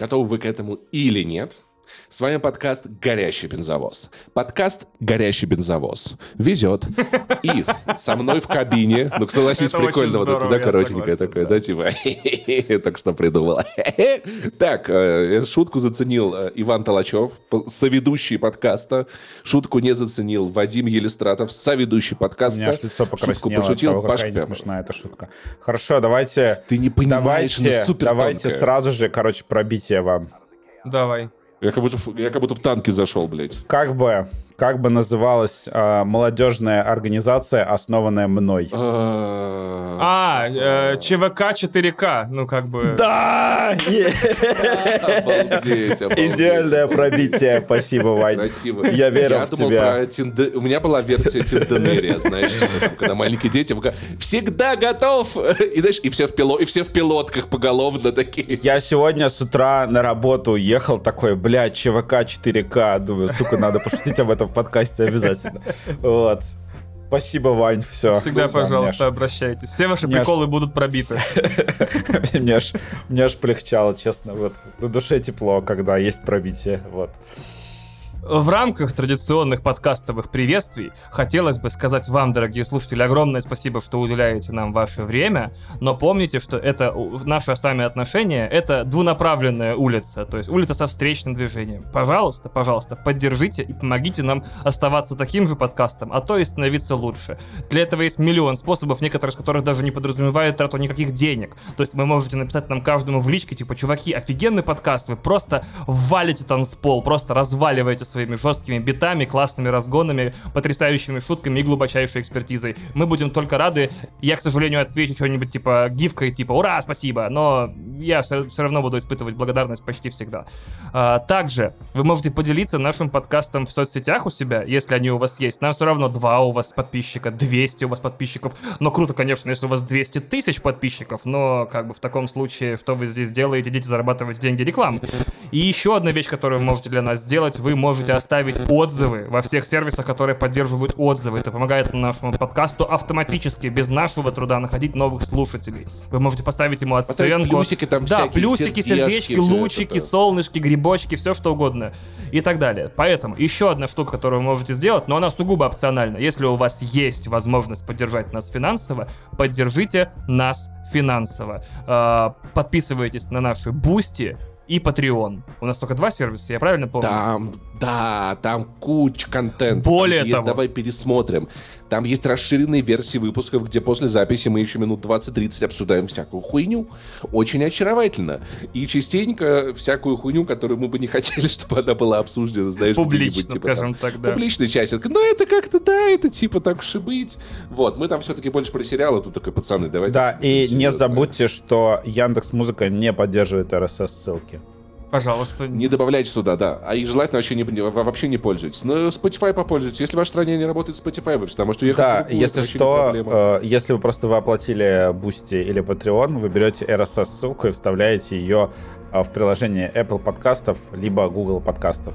Готовы вы к этому или нет? С вами подкаст «Горящий бензовоз». Подкаст «Горящий бензовоз» везет. И со мной в кабине, ну, согласись, Это прикольно, вот это, да, коротенькое такое, да. да, типа, только что придумала. Так, э, шутку заценил э, Иван Толачев, соведущий подкаста. Шутку не заценил Вадим Елистратов, соведущий У подкаста. меня аж лицо Шутку покраснело от пошутил того, Паш какая Пеппер. несмешная эта шутка. Хорошо, давайте... Ты не понимаешь, давайте, супер давайте сразу же, короче, пробитие вам. Давай. Я как будто, в- я как будто в танке зашел, блядь. Как бы, как бы называлась а, молодежная организация, основанная мной? А, А, э, ЧВК 4К, ну как бы... Да! Обалдеть, обалдеть. Идеальное пробитие, спасибо, Вань. Красиво. Я верю Я в думал тебя. про Тинде- У меня была версия Тинденерия, знаешь, типа, там, когда маленькие дети всегда готов. И знаешь, и все в пило, и все в пилотках поголовно такие. Я сегодня с утра на работу ехал такой, блядь, ЧВК 4К. Думаю, сука, надо пошутить об этом в подкасте обязательно. Вот. Спасибо, Вань, все. Всегда, пожалуйста, обращайтесь. Все ваши Мне аж- приколы будут пробиты. Мне аж, мне аж полегчало, честно. Вот. На душе тепло, когда есть пробитие. Вот. В рамках традиционных подкастовых приветствий хотелось бы сказать вам, дорогие слушатели, огромное спасибо, что уделяете нам ваше время, но помните, что это у- наше с вами отношение, это двунаправленная улица, то есть улица со встречным движением. Пожалуйста, пожалуйста, поддержите и помогите нам оставаться таким же подкастом, а то и становиться лучше. Для этого есть миллион способов, некоторые из которых даже не подразумевают трату никаких денег. То есть вы можете написать нам каждому в личке, типа, чуваки, офигенный подкаст, вы просто валите танцпол, просто разваливаете своими жесткими битами, классными разгонами, потрясающими шутками и глубочайшей экспертизой. Мы будем только рады. Я, к сожалению, отвечу что-нибудь типа гифкой, типа «Ура, спасибо!», но я все, равно буду испытывать благодарность почти всегда. А, также вы можете поделиться нашим подкастом в соцсетях у себя, если они у вас есть. Нам все равно два у вас подписчика, 200 у вас подписчиков. Но круто, конечно, если у вас 200 тысяч подписчиков, но как бы в таком случае, что вы здесь делаете? Идите зарабатывать деньги рекламы. И еще одна вещь, которую вы можете для нас сделать, вы можете оставить отзывы во всех сервисах, которые поддерживают отзывы. Это помогает нашему подкасту автоматически, без нашего труда, находить новых слушателей. Вы можете поставить ему оценку. плюсики там Да, всякие, плюсики, сердечки, всё это, лучики, да. солнышки, грибочки, все что угодно и так далее. Поэтому еще одна штука, которую вы можете сделать, но она сугубо опциональна. Если у вас есть возможность поддержать нас финансово, поддержите нас финансово. А, Подписывайтесь на наши Бусти и Patreon. У нас только два сервиса, я правильно помню? Там, да, там куча контента. Более Там есть, того. Давай пересмотрим. Там есть расширенные версии выпусков, где после записи мы еще минут 20-30 обсуждаем всякую хуйню. Очень очаровательно. И частенько всякую хуйню, которую мы бы не хотели, чтобы она была обсуждена, знаешь, Публично, типа, скажем там, так, да. Публичный часик. Ну, это как-то, да, это типа так уж и быть. Вот, мы там все-таки больше про сериалы, тут такой, пацаны, давайте. Да, и не забудьте, что Яндекс Музыка не поддерживает RSS-ссылки. Пожалуйста. Не добавляйте туда, да. А и желательно вообще не, не- вообще не пользуйтесь. Но Spotify попользуйтесь. Если в вашей стране не работает Spotify, вы можете уехать в Да, другую, если что, э, если вы просто вы оплатили Бусти или Patreon, вы берете RSS-ссылку и вставляете ее э, в приложение Apple подкастов либо Google подкастов.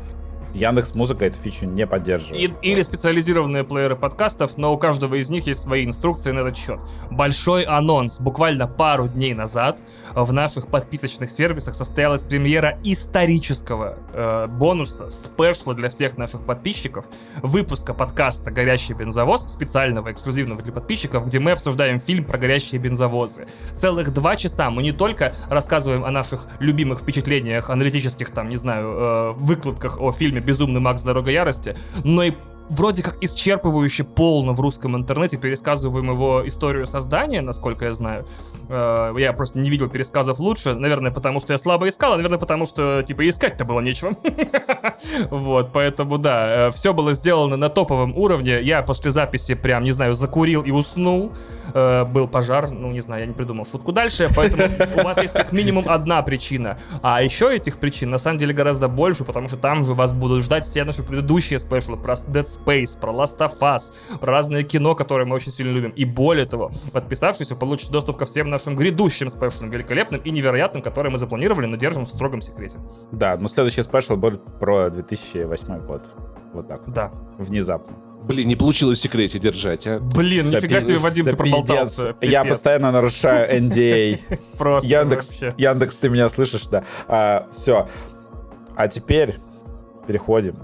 Яндекс Музыка эту фичу не поддерживает. И- или специализированные плееры подкастов, но у каждого из них есть свои инструкции на этот счет. Большой анонс. Буквально пару дней назад в наших подписочных сервисах состоялась премьера исторического э, бонуса, спешла для всех наших подписчиков, выпуска подкаста «Горящий бензовоз», специального, эксклюзивного для подписчиков, где мы обсуждаем фильм про горящие бензовозы. Целых два часа мы не только рассказываем о наших любимых впечатлениях, аналитических, там, не знаю, э, выкладках о фильме «Безумный Макс. Дорога ярости», но и вроде как исчерпывающе полно в русском интернете пересказываем его историю создания, насколько я знаю. Э, Я просто не видел пересказов лучше, наверное, потому что я слабо искал, а, наверное, потому что, типа, искать-то было нечего. Вот, поэтому, да, все было сделано на топовом уровне. Я после записи прям, не знаю, закурил и уснул. Э, Был пожар, ну, не знаю, я не придумал шутку дальше, поэтому у вас есть как минимум одна причина. А еще этих причин, на самом деле, гораздо больше, потому что там же вас будут ждать все наши предыдущие спешлы про Dead Space, про Last of Us, разное кино, которое мы очень сильно любим. И более того, подписавшись, вы получите доступ ко всем нашим грядущим спешлам, великолепным и невероятным, которые мы запланировали, но держим в строгом секрете. Да, но следующий спешл будет про 2008 год. Вот так. вот. Да. Внезапно. Блин, не получилось в секрете держать, а. Блин, Да нифига пиздец, себе, Вадим, да ты проболтался. пиздец. Я постоянно нарушаю NDA. Просто Яндекс. Яндекс, ты меня слышишь, да? все. А теперь переходим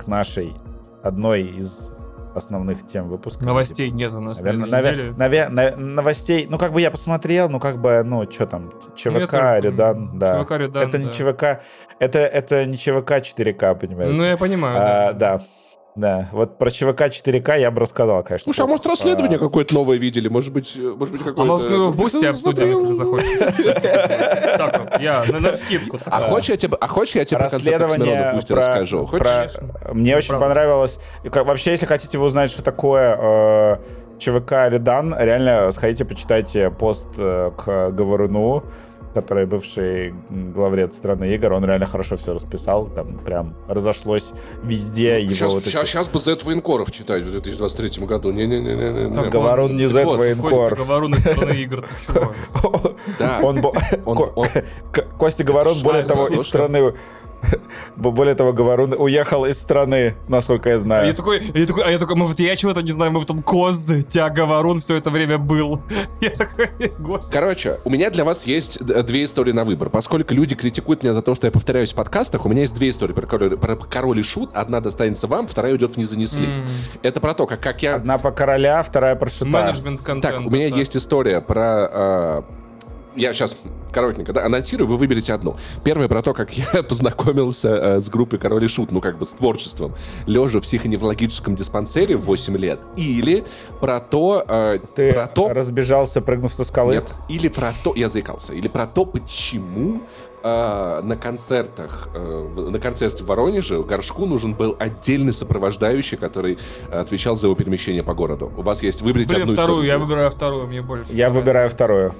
к нашей одной из основных тем выпуска. Новостей нет у нас на Наверное, этой наве- неделе. наве- на- новостей, ну как бы я посмотрел, ну как бы, ну что там, Ну, ЧВК, Редан, да. ЧВК, Редан, это не да. ЧВК, это, это не ЧВК 4К, понимаешь? Ну, я понимаю, А, да. да. Да, вот про ЧВК 4К я бы рассказал, конечно. Слушай, а может расследование А, какое-то новое видели? Может быть, э, может быть какое-то... А может мы его в бусте обсудим, если ты захочешь? Так вот, я на навскидку. так. А хочешь я тебе, а хочешь я тебе расследование про, расскажу? Хочешь? про- Мне очень понравилось. Вообще, если хотите вы узнать, что такое э, ЧВК Редан, реально сходите, почитайте пост э, к Говоруну, который бывший главред страны игр. Он реально хорошо все расписал. Там прям разошлось везде его Сейчас, вот эти- сейчас, сейчас бы Z военкоров читать в 2023 году. Не-не-не. Так, Говорун не Z военкор. Костя, говорю на стороны игр, ты чего? Да. Костя Говорун, более того, из страны... Более того, Говорун уехал из страны, насколько я Я знаю. такой, я такой, а я такой, может, я чего-то не знаю, может, он коз, тебя говорун все это время был. Я такой, господи. Короче, у меня для вас есть д- две истории на выбор. Поскольку люди критикуют меня за то, что я повторяюсь в подкастах, у меня есть две истории про король, про король и шут. Одна достанется вам, вторая уйдет в не занесли. Это про то, как, как я... Одна по короля, вторая про шута. Менеджмент контента. Так, у меня да. есть история про... э, я сейчас коротенько да, анонсирую, вы выберете одну. Первая про то, как я познакомился э, с группой Король и Шут, ну как бы с творчеством, лежа в психоневрологическом диспансере в 8 лет. Или про то... э, Ты про то разбежался, прыгнув со скалы? нет. Или про то, я заикался, или про то, почему э, на концертах, э, на концерте в Воронеже Горшку нужен был отдельный сопровождающий, который отвечал за его перемещение по городу. У вас есть выберите Блин, одну вторую, я выбираю вторую, мне больше. Я выбираю вторую.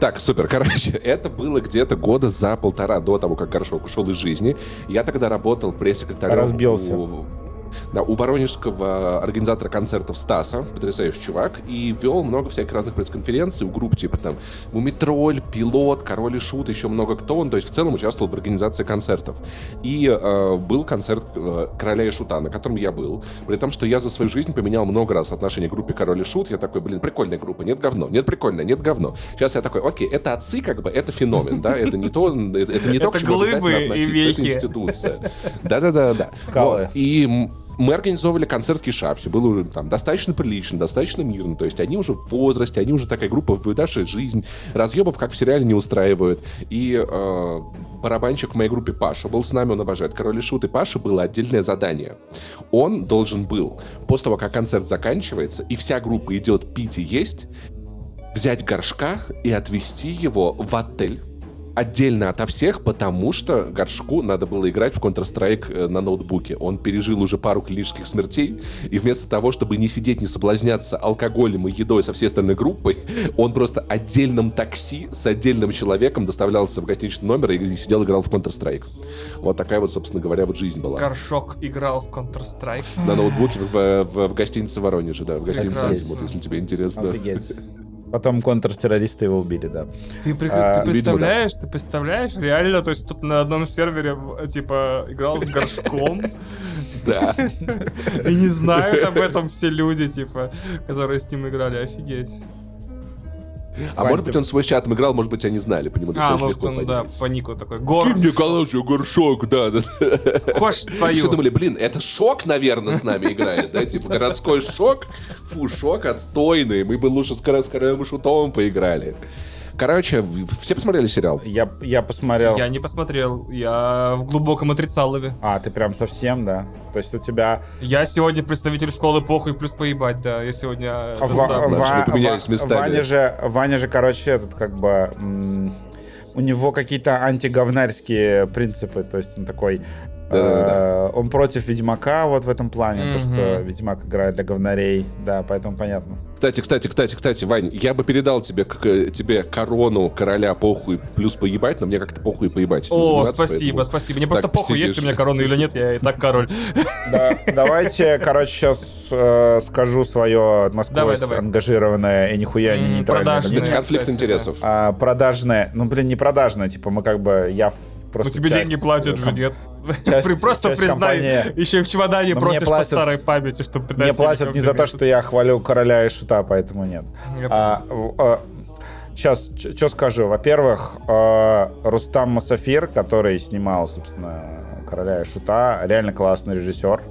Так, супер. Короче, это было где-то года за полтора до того, как Горшок ушел из жизни. Я тогда работал пресс-секретарем Разбился. у- да, у воронежского организатора концертов Стаса, потрясающий чувак, и вел много всяких разных пресс-конференций у групп, типа там Мумитроль, Пилот, Король и Шут, еще много кто он, то есть в целом участвовал в организации концертов. И э, был концерт э, Короля и Шута, на котором я был, при том, что я за свою жизнь поменял много раз отношение к группе Король и Шут, я такой, блин, прикольная группа, нет говно, нет прикольно, нет говно. Сейчас я такой, окей, это отцы, как бы, это феномен, да, это не то, это, это не то, к чему обязательно глыбы и относиться, вехи. это институция. Да-да-да-да. Скалы. Вот. И мы организовывали концерт Киша, все было уже там достаточно прилично, достаточно мирно, то есть они уже в возрасте, они уже такая группа, выдавшая жизнь, разъебов, как в сериале, не устраивают. И э, барабанщик в моей группе Паша был с нами, он обожает Король и Шут, и Паше было отдельное задание. Он должен был, после того, как концерт заканчивается, и вся группа идет пить и есть, взять горшка и отвезти его в отель. Отдельно ото всех, потому что Горшку надо было играть в Counter-Strike э, на ноутбуке. Он пережил уже пару клинических смертей, и вместо того, чтобы не сидеть, не соблазняться алкоголем и едой со всей остальной группой, он просто отдельном такси с отдельным человеком доставлялся в гостиничный номер и сидел, играл в Counter-Strike. Вот такая вот, собственно говоря, вот жизнь была. Горшок играл в Counter-Strike. На ноутбуке в, в- в гостинице Воронеже, да, в гостинице. Азимут, если тебе интересно. Офигеть. Потом контртеррористы его убили, да. Ты, при- А, ты представляешь, ты представляешь, реально, то есть тут на одном сервере, типа, играл с горшком, Да. и не знают об этом все люди, типа, которые с ним играли, офигеть. А Вань, может быть, ты- он свой чат играл, может быть, они знали, по нему А, достаточно может легко он, да, по нику такой, Скинь мне горшок. калашу, горшок, да, да. Хочешь Все спою? думали, блин, это шок, наверное, с нами играет, да, типа городской шок, фу, шок отстойный, мы бы лучше с и шутом поиграли. Короче, все посмотрели сериал? Я, я посмотрел. Я не посмотрел, я в глубоком отрицалове. А, ты прям совсем, да? То есть у тебя... Я сегодня представитель школы похуй плюс поебать, да, я сегодня... Ва- это сам. Ва- поменялись Ва- местами. Ваня же, Ваня же, короче, этот как бы... м, у него какие-то антиговнарские принципы, то есть он такой... Да-да-да. э, он против Ведьмака вот в этом плане, то, что. Ведьмак играет для говнарей, да, поэтому понятно. Кстати, кстати, кстати, кстати, Вань, я бы передал тебе, к- тебе корону короля похуй плюс поебать, но мне как-то похуй поебать. О, спасибо, поэтому- спасибо. Мне просто похуй, есть сидишь. у меня корона или нет, я и так король. Да, давайте, короче, сейчас скажу свое давай. ангажированное и нихуя не нейтральное продажное. Конфликт кстати, интересов. А, продажное, ну блин, не продажное, типа мы как бы, я в- Ну просто тебе часть, деньги платят э, же, нет? часть- При- Просто часть признай, компании- еще и в чемодане просишь по платят- старой памяти, чтобы Мне платят не за то, что я хвалю короля и шута, поэтому нет. Я сейчас, что скажу. Во-первых, э, Рустам Масафир, который снимал, собственно, короля и шута, реально классный режиссер.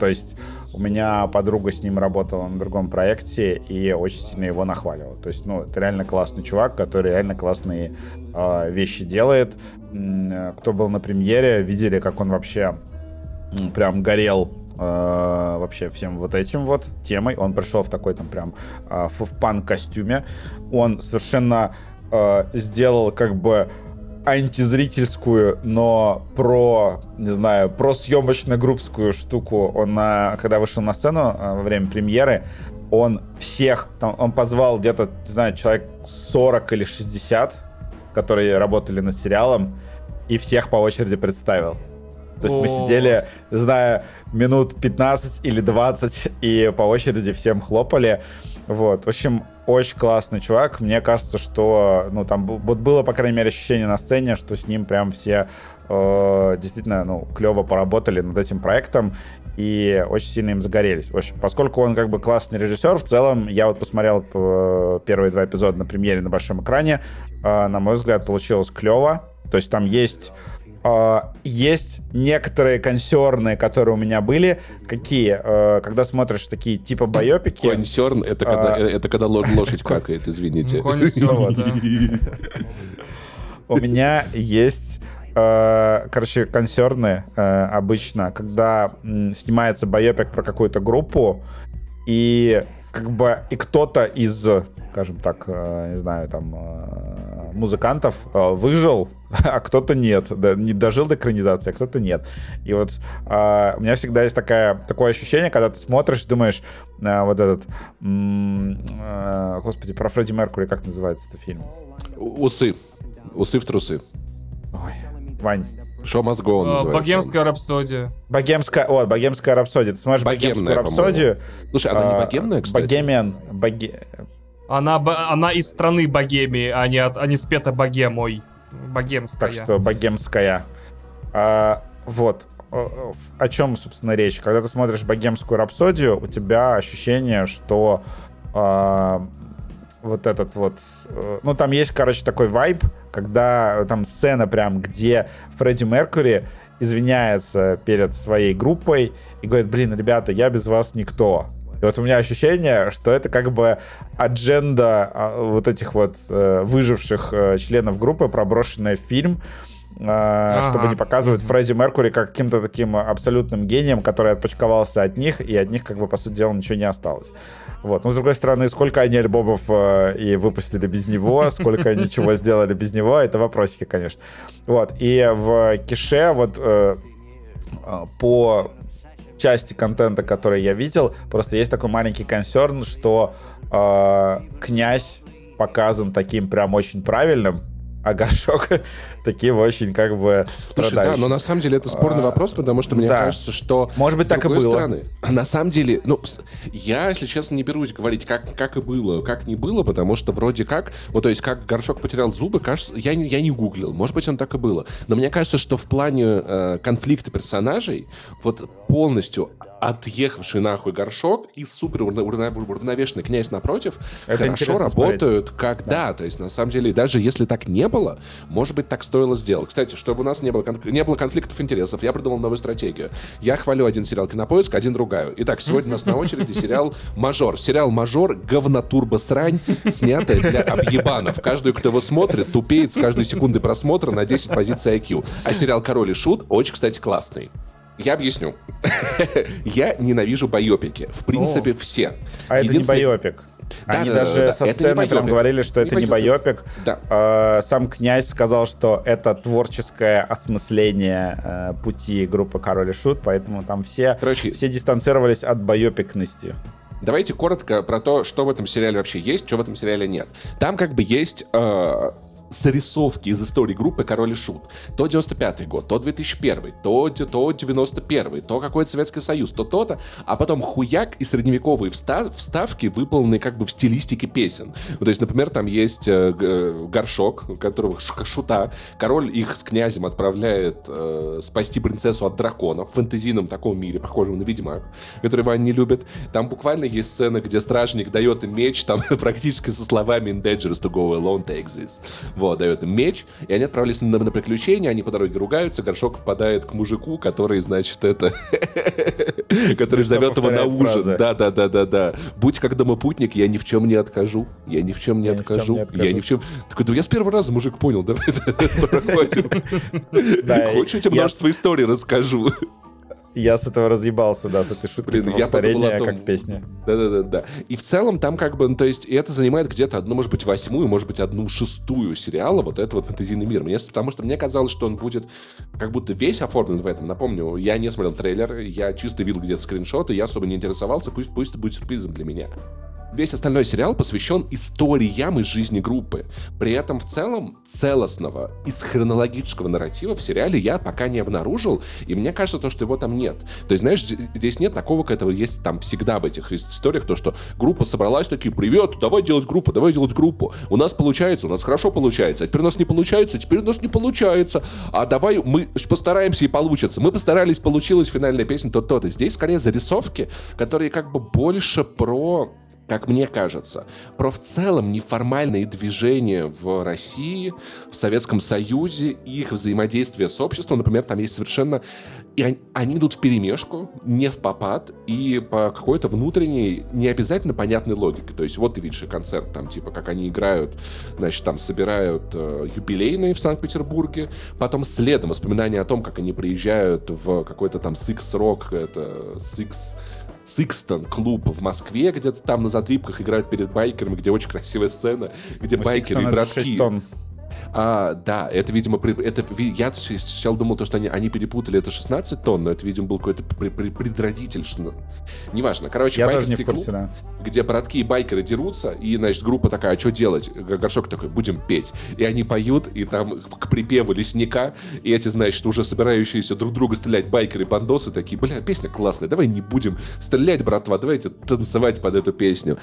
То есть у меня подруга с ним работала на другом проекте и очень сильно его нахваливала. То есть, ну, это реально классный чувак, который реально классные э, вещи делает. Э, Кто был на премьере, видели, как он вообще прям горел э, вообще всем вот этим вот темой. Он пришел в такой там прям э, в, в панк-костюме. Он совершенно э, сделал как бы антизрительскую, но про, не знаю, про съемочно-группскую штуку. Он, на, когда вышел на сцену э, во время премьеры, он всех, там, он позвал где-то, не знаю, человек 40 или 60, которые работали над сериалом, и всех по очереди представил. То есть мы сидели, знаю, минут 15 или 20, и по очереди всем хлопали. Вот, в общем, очень классный чувак. Мне кажется, что, ну, там вот было, по крайней мере, ощущение на сцене, что с ним прям все э, действительно, ну, клево поработали над этим проектом и очень сильно им загорелись. В общем, поскольку он как бы классный режиссер, в целом, я вот посмотрел э, первые два эпизода на премьере на большом экране, э, на мой взгляд, получилось клево. То есть там есть э, есть некоторые консерны, которые у меня были. Какие? Э, когда смотришь такие типа байопики. Консерн это когда, А. это когда ло- лошадь какает, извините. Консерн, да. У меня есть, э, короче, консерны э, обычно, когда снимается байопик про какую-то группу, и как бы и кто-то из, скажем так, э, не знаю, там э, музыкантов э, выжил, а кто-то нет, да, не дожил до экранизации, а кто-то нет. И вот у меня всегда есть такая, такое ощущение, когда ты смотришь, думаешь, вот этот, м, господи, про Фредди Меркури, как называется этот фильм? Усы. Усы в трусы. Ой, Вань, Go on Э, называется. Богемская рапсодия. Богемская, о, богемская рапсодия. Ты смотришь Богемная, богемскую рапсодию. Слушай, она не а, богемная, кстати? Богемен, боге... Она, она из страны Богемии, а не, от, а не спета Богемой. Богемская. так что богемская. А, вот. О чем, собственно, речь? Когда ты смотришь богемскую рапсодию, у тебя ощущение, что а, вот этот вот... э, Ну, там есть, короче, такой вайб, когда там сцена прям, где Фредди Меркури извиняется перед своей группой и говорит, блин, ребята, я без вас никто. И вот у меня ощущение, что это как бы адженда а, вот этих вот э, выживших э, членов группы, проброшенная в фильм, э, чтобы не показывать Фредди Меркури как каким-то таким абсолютным гением, который отпочковался от них, и от них, как бы, по сути дела, ничего не осталось. Вот. Но, с другой стороны, сколько они альбомов э, и выпустили без него, сколько они чего сделали без него, это вопросики, конечно. Вот. И в Кише вот э, э, по части контента, который я видел, просто есть такой маленький консерн, что э, князь показан таким прям очень правильным, а горшок таким очень как бы Слушай, да, но на самом деле это спорный вопрос, потому что мне да. кажется, что... Может быть, с так и было. стороны, на самом деле, ну, я, если честно, не берусь говорить, как, как и было, как не было, потому что вроде как, вот, то есть, как горшок потерял зубы, кажется, я не, я не гуглил, может быть, он так и было. Но мне кажется, что в плане э, конфликта персонажей, вот полностью отъехавший нахуй горшок и супер уравновешенный князь напротив Это хорошо интересно смотреть. работают, как да. то есть на самом деле даже если так не было, может быть так стоило сделать. Кстати, чтобы у нас не было не было конфликтов интересов, я придумал новую стратегию. Я хвалю один сериал Кинопоиск, один ругаю. Итак, сегодня у нас на очереди сериал Мажор. Сериал Мажор говнотурбо срань, снятая для объебанов. Каждый, кто его смотрит, тупеет с каждой секунды просмотра на 10 позиций IQ. А сериал Король и Шут очень, кстати, классный. Я объясню. Я ненавижу байопики. В принципе, все. А это не Единственное- байопик. Да, Они да, да, даже да, да. со не сцены прям говорили, что это не байопик. Да. Э, Сам князь сказал, что это творческое осмысление э, пути группы Король и Шут, поэтому там все, Короче, все дистанцировались от байопикности. Давайте коротко про то, что в этом сериале вообще есть, что в этом сериале нет. Там как бы есть э, зарисовки из истории группы Король и Шут. То 95 год, то 2001, то, то 91, то какой-то Советский Союз, то то-то, а потом хуяк и средневековые встав, вставки, выполненные как бы в стилистике песен. Ну, то есть, например, там есть э, горшок, у которого шута, король их с князем отправляет э, спасти принцессу от драконов в фэнтезийном таком мире, похожем на Ведьмак, который Ваня не любит. Там буквально есть сцена, где стражник дает им меч, там практически со словами «In dangerous to go alone, take this». Вот, дает им меч, и они отправились на, на приключения, они по дороге ругаются, горшок попадает к мужику, который, значит, это... который зовет его на ужин. Да, да, да, да, да. Будь как домопутник, я ни в чем не откажу. Я ни в чем не откажу. Я ни в чем... Такой, я с первого раза, мужик, понял, давай проходим. Хочешь, я тебе множество историй расскажу. Я с этого разъебался, да, с этой шутки Блин, я повторение, том... как в песне. Да-да-да. да. И в целом там как бы, ну, то есть, это занимает где-то одну, может быть, восьмую, может быть, одну шестую сериала, вот это вот фэнтезийный мир. Мне, потому что мне казалось, что он будет как будто весь оформлен в этом. Напомню, я не смотрел трейлер, я чисто видел где-то скриншоты, я особо не интересовался, пусть, пусть это будет сюрпризом для меня. Весь остальной сериал посвящен историям из жизни группы. При этом в целом целостного из хронологического нарратива в сериале я пока не обнаружил, и мне кажется, то, что его там нет. То есть, знаешь, здесь нет такого, как этого есть там всегда в этих историях, то, что группа собралась, такие, привет, давай делать группу, давай делать группу. У нас получается, у нас хорошо получается, а теперь у нас не получается, теперь у нас не получается. А давай мы постараемся и получится. Мы постарались, получилась финальная песня, то-то. Здесь скорее зарисовки, которые как бы больше про как мне кажется, про в целом неформальные движения в России, в Советском Союзе, их взаимодействие с обществом, например, там есть совершенно... И они, они идут в перемешку, не в попад, и по какой-то внутренней, не обязательно понятной логике. То есть вот ты видишь концерт, там, типа, как они играют, значит, там собирают э, юбилейные в Санкт-Петербурге, потом следом воспоминания о том, как они приезжают в какой-то там Six Rock, это Six Сикстон клуб в Москве, где-то там на затрипках играют перед байкерами, где очень красивая сцена, где ну, байкеры и братки... А, да, это, видимо, при, это, я сначала думал, то, что они, они перепутали, это 16 тонн, но это, видимо, был какой-то при, при, предродитель. Что... Неважно. Короче, я тоже не в курсе, клуб, да. где братки и байкеры дерутся, и, значит, группа такая, а что делать? Горшок такой, будем петь. И они поют, и там к припеву лесника, и эти, значит, уже собирающиеся друг друга стрелять байкеры и бандосы такие, бля, песня классная, давай не будем стрелять, братва, давайте танцевать под эту песню.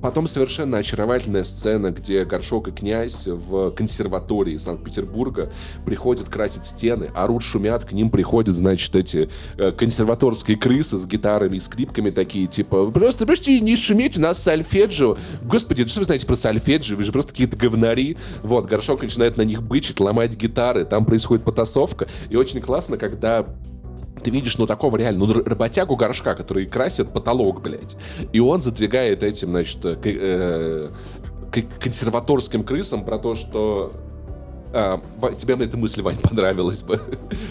Потом совершенно очаровательная сцена, где Горшок и князь в консерватории Санкт-Петербурга приходят красить стены, орут, шумят, к ним приходят, значит, эти э, консерваторские крысы с гитарами и скрипками такие, типа, просто, просто не шумите, у нас сальфеджио. Господи, что вы знаете про сальфеджио? Вы же просто какие-то говнари. Вот, Горшок начинает на них бычить, ломать гитары, там происходит потасовка. И очень классно, когда ты видишь, ну, такого реально, ну, работягу горшка, который красит потолок, блядь. И он задвигает этим, значит, э, э, консерваторским крысам про то, что а, тебе на этой мысли, Вань, понравилось бы.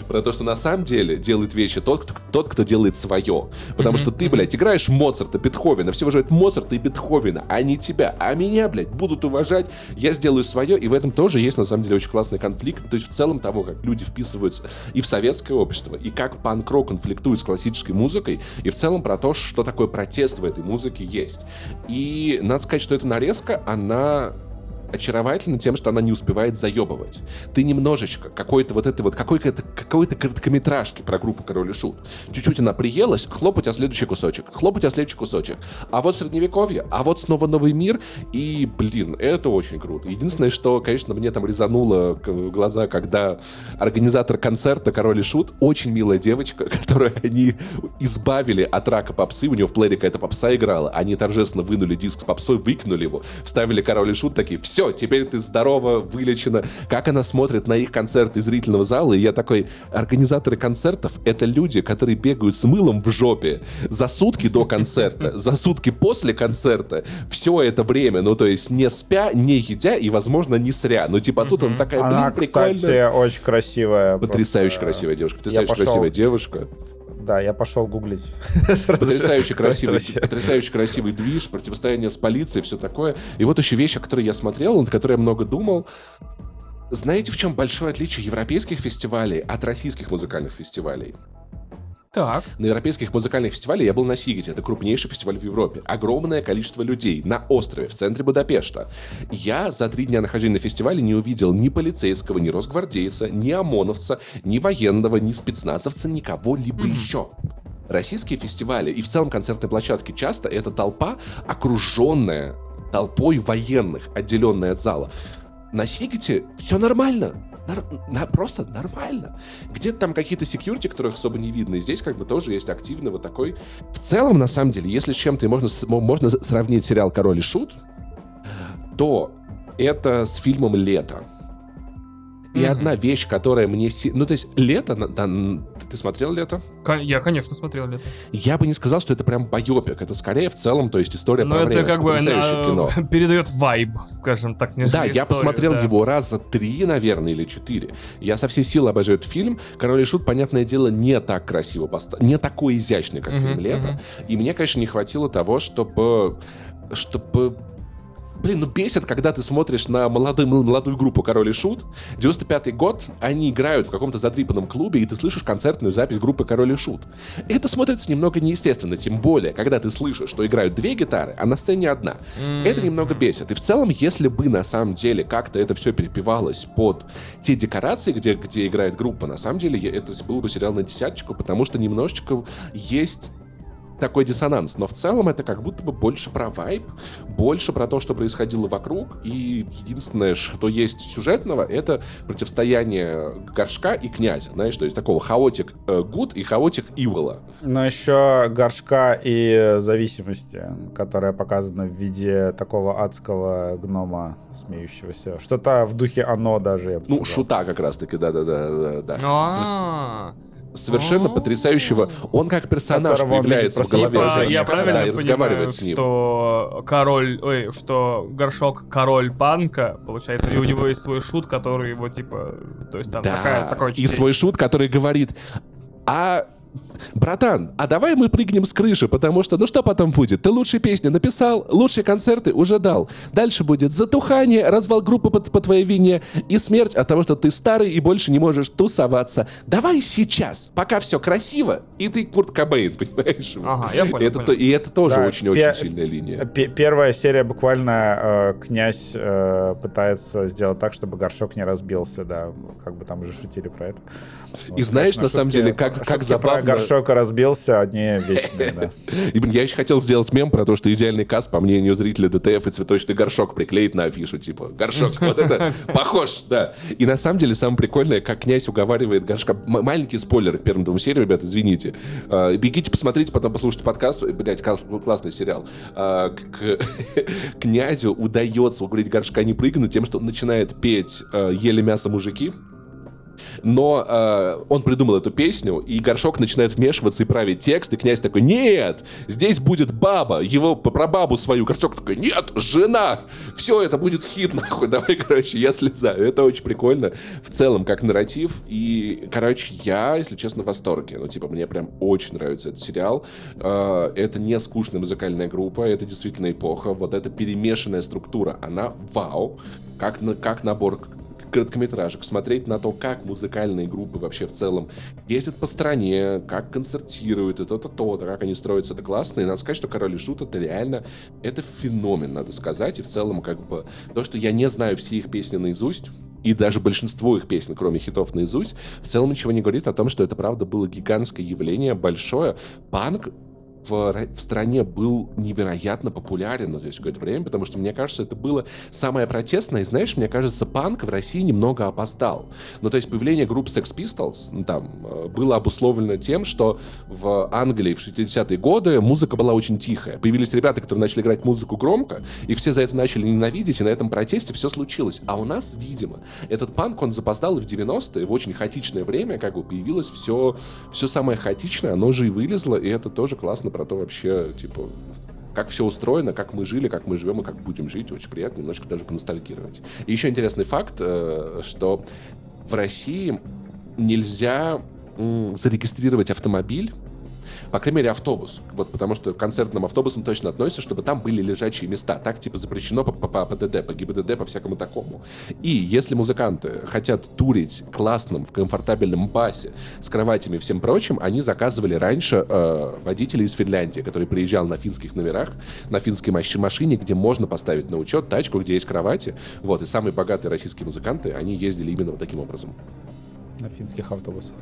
Про то, что на самом деле делает вещи тот, кто, тот, кто делает свое. Потому mm-hmm. что ты, блядь, играешь Моцарта, Бетховена, все уважают Моцарта и Бетховена, а не тебя. А меня, блядь, будут уважать, я сделаю свое, и в этом тоже есть, на самом деле, очень классный конфликт. То есть в целом того, как люди вписываются и в советское общество, и как панк-рок конфликтует с классической музыкой, и в целом про то, что такое протест в этой музыке есть. И надо сказать, что эта нарезка, она очаровательна тем, что она не успевает заебывать. Ты немножечко какой-то вот это вот, какой-то какой-то короткометражки про группу Король и Шут. Чуть-чуть она приелась, хлоп у тебя следующий кусочек, хлоп у тебя следующий кусочек. А вот средневековье, а вот снова новый мир, и, блин, это очень круто. Единственное, что, конечно, мне там резануло глаза, когда организатор концерта Король и Шут, очень милая девочка, которую они избавили от рака попсы, у нее в плеере какая-то попса играла, они торжественно вынули диск с попсой, выкинули его, вставили Король и Шут, такие, все, все, теперь ты здорово, вылечена. Как она смотрит на их концерты зрительного зала, и я такой, организаторы концертов — это люди, которые бегают с мылом в жопе за сутки до концерта, за сутки после концерта, все это время, ну, то есть не спя, не едя и, возможно, не сря. Ну, типа, тут она такая, блин, Она, кстати, очень красивая. Потрясающе красивая девушка, потрясающе красивая девушка. Да, я пошел гуглить. Потрясающе красивый, потрясающе красивый движ, противостояние с полицией, все такое. И вот еще вещь, о которой я смотрел, над которой я много думал. Знаете, в чем большое отличие европейских фестивалей от российских музыкальных фестивалей? Так. На европейских музыкальных фестивалях я был на Сигете, это крупнейший фестиваль в Европе. Огромное количество людей на острове в центре Будапешта. Я за три дня нахождения на фестивале не увидел ни полицейского, ни росгвардейца, ни ОМОНовца, ни военного, ни спецназовца, никого-либо еще. Российские фестивали и в целом концертные площадки часто это толпа, окруженная толпой военных, отделенная от зала. На Сигете все нормально. На- просто нормально. Где-то там какие-то секьюрити, которых особо не видно. И здесь как бы тоже есть активный вот такой... В целом, на самом деле, если с чем-то можно, можно сравнить сериал «Король и Шут», то это с фильмом «Лето». И Мгм. одна вещь, которая мне... Ну, то есть, «Лето», на- на- ты смотрел «Лето»? Кон- Я, конечно, смотрел это. Я бы не сказал, что это прям байопик. Это скорее в целом, то есть история Но про это время. как бы Потрясающее э, кино. передает вайб, скажем так, Да, я историю, посмотрел да. его раза три, наверное, или четыре. Я со всей силы обожаю этот фильм. Король и Шут, понятное дело, не так красиво поставлен, не такой изящный, как фильм Лето. И мне, конечно, не хватило того, чтобы чтобы Блин, ну бесит, когда ты смотришь на молодую, молодую группу Король и Шут. 95-й год, они играют в каком-то задрипанном клубе, и ты слышишь концертную запись группы Король и Шут. Это смотрится немного неестественно, тем более, когда ты слышишь, что играют две гитары, а на сцене одна. Это немного бесит. И в целом, если бы на самом деле как-то это все перепевалось под те декорации, где, где играет группа, на самом деле это был бы сериал на десяточку, потому что немножечко есть такой диссонанс. Но в целом это как будто бы больше про вайб, больше про то, что происходило вокруг. И единственное, что есть сюжетного, это противостояние горшка и князя. Знаешь, то есть такого хаотик э, гуд и хаотик ивола. Но еще горшка и зависимости, которая показана в виде такого адского гнома смеющегося. Что-то в духе оно даже, я бы Ну, сказал. шута как раз-таки, да-да-да. да. А, Совершенно А. потрясающего. Он как персонаж Которого появляется в голове Типа, Горшка, я горшка, правильно понимаю, разговаривает с ним. что король, ой, что горшок король панка, получается, и у него есть свой шут, который его типа, то есть там Да, такая, такое и свой шут, который говорит, а братан, а давай мы прыгнем с крыши, потому что, ну что потом будет? Ты лучшие песни написал, лучшие концерты уже дал. Дальше будет затухание, развал группы по, по твоей вине и смерть от того, что ты старый и больше не можешь тусоваться. Давай сейчас, пока все красиво, и ты Курт Кобейн, понимаешь? Ага, я понял, И это, понял. то- и это тоже Да, очень-очень пе- сильная линия. Пе- Первая серия буквально э, князь э, пытается сделать так, чтобы горшок не разбился, да, как бы там же шутили про это. Вот, И знаешь, конечно, на самом деле, как- как забавно- горшок разбился, они вечные, да. Я еще хотел сделать мем про то, что идеальный каст, по мнению зрителя ДТФ, и цветочный горшок приклеить на афишу, типа, горшок, вот это похож, да. И на самом деле самое прикольное, как князь уговаривает горшка. Маленький спойлер к первым двум сериям, ребята, извините. А, Бегите, посмотрите, потом послушайте подкаст. Блять, классный сериал. А, К князю удается уговорить горшка не прыгнуть тем, что он начинает петь а, «Ели мясо мужики», но э, он придумал эту песню, и горшок начинает вмешиваться и править текст, и князь такой, нет, здесь будет баба, его про бабу свою. Горшок такой, нет, жена, все, это будет хит, нахуй, давай, короче, я слезаю. Это очень прикольно в целом, как нарратив, и, короче, я, если честно, в восторге. Ну, типа, мне прям очень нравится этот сериал. Э, это не скучная музыкальная группа, это действительно эпоха. Вот эта перемешанная структура, она вау, как, на, как набор короткометражек, смотреть на то, как музыкальные группы вообще в целом ездят по стране, как концертируют, и то-то, то-то, как они строятся, это классно. И надо сказать, что Король и Шут это реально, это феномен, надо сказать. И в целом, как бы, то, что я не знаю все их песни наизусть, и даже большинство их песен, кроме хитов наизусть, в целом ничего не говорит о том, что это правда было гигантское явление, большое. Панк в, в стране был невероятно популярен, ну, то есть какое-то время, потому что, мне кажется, это было самое протестное, и, знаешь, мне кажется, панк в России немного опоздал. Ну, то есть появление групп Sex Pistols, ну, там, э, было обусловлено тем, что в Англии в 60-е годы музыка была очень тихая. Появились ребята, которые начали играть музыку громко, и все за это начали ненавидеть, и на этом протесте все случилось. А у нас, видимо, этот панк, он запоздал и в 90-е, в очень хаотичное время, как бы появилось все, все самое хаотичное, оно же и вылезло, и это тоже классно про то вообще, типа, как все устроено, как мы жили, как мы живем и как будем жить. Очень приятно немножко даже поностальгировать. И еще интересный факт, э, что в России нельзя зарегистрировать автомобиль По крайней мере, автобус. Вот потому что к концертным автобусам точно относятся, чтобы там были лежачие места. Так, типа, запрещено по, по, по ПДД, по ГИБДД, по всякому такому. И если музыканты хотят турить классным, в комфортабельном басе, с кроватями и всем прочим, они заказывали раньше э, водителей из Финляндии, который приезжал на финских номерах, на финской маш- машине, где можно поставить на учет тачку, где есть кровати. Вот, и самые богатые российские музыканты, они ездили именно вот таким образом. На финских автобусах.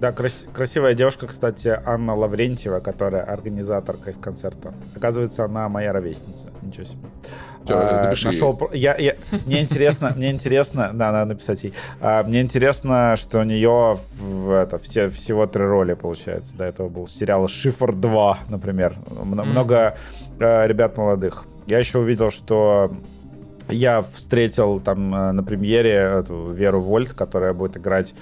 Да, крас- красивая девушка, кстати, Анна Лаврентьева, которая организаторка их концерта. Оказывается, она моя ровесница. Ничего себе. Всё, А, ей. нашел, я, я- мне интересно, мне интересно, да, надо написать ей. А, мне интересно, что у нее в, это, все, всего три роли, получается. До этого был сериал «Шифр 2», например. Много э, ребят молодых. Я еще увидел, что я встретил там э, на премьере эту Веру Вольт, которая будет играть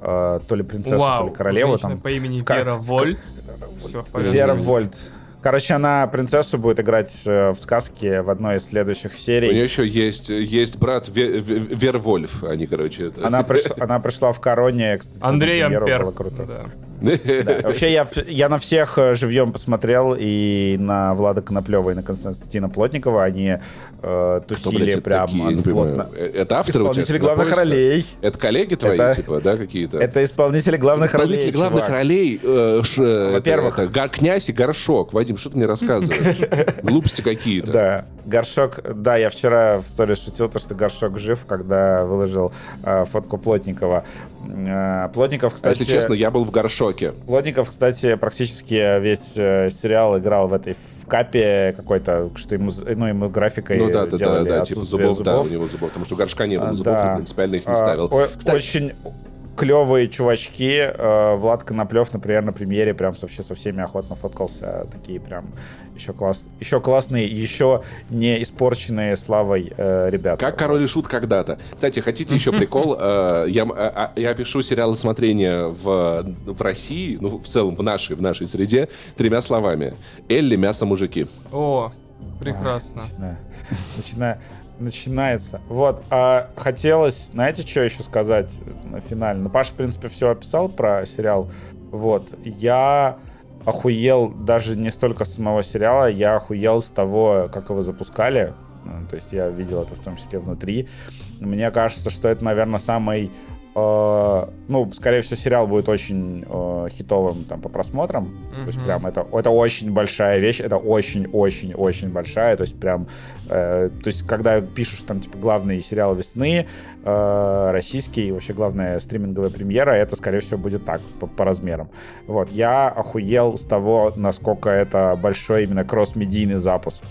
э, то ли принцессу, то Вау, ли королеву. Там. по имени в Вера в Вольт. В порядке. Вера Вольт. Короче, она принцессу будет играть э, в сказке в одной из следующих У серий. нее еще есть, есть брат Ве- Ве- Вервольф, они, короче, это... Она, приш- она пришла в короне, кстати, Андрей Ампер. было круто. Да. Да, Вообще, я, я на всех э, живьем посмотрел, и на Влада Коноплева, и на Константина Плотникова. Они э, Кто, тусили блядь, это прям такие? Плотно. Э, Это авторы у? Исполнители главных ролей. Это коллеги твои, Это- типа, да, какие-то? Это исполнители главных Исполнители ролей, главных чувак. ролей, э, ш- это- Во-первых. это, Га- князь и горшок. Вадим, что ты мне рассказываешь? Глупости какие-то. Да, Горшок, да, я вчера в сторис шутил, то, что Горшок жив, когда выложил э, фотку Плотникова. Э, Плотников, А кстати... если честно, я был в горшоке. Плотников, кстати, практически весь э, сериал играл в этой в капе какой-то, что ему, ну, ему графикой Ну да, да, да, да, типа отсутствие зубов, да, у него зубов, потому что горшка не было А, зубов, да. и принципиально их не А, ставил. о- Кстати, Очень клевые чувачки. Э, Влад Коноплев, например, на премьере прям вообще со всеми охотно фоткался. Такие прям еще, класс, еще классные, еще не испорченные славой э, ребята. Как король и шут когда-то. Кстати, хотите еще прикол? Э, Я, а- а- я пишу сериалы смотрения в, в России, ну, в целом в нашей, в нашей среде, тремя словами. Элли, мясо, мужики. О, прекрасно. Начинаю. Начинаю. Начинается. Вот, а хотелось, знаете, что еще сказать на финале? Ну, Паша, в принципе, все описал про сериал. Вот, я охуел даже не столько с самого сериала, я охуел с того, как его запускали. Ну, То есть я видел это в том числе внутри. Мне кажется, что это, наверное, самый ну, скорее всего, сериал будет очень э, хитовым там по просмотрам. То есть прям это, это очень большая вещь, это очень-очень-очень большая. То есть прям, э, то есть когда пишешь там типа главный сериал весны, э, российский, вообще главная стриминговая премьера, это скорее всего будет так по, по размерам. Вот, я охуел с того, насколько это большой именно кросс-медийный запуск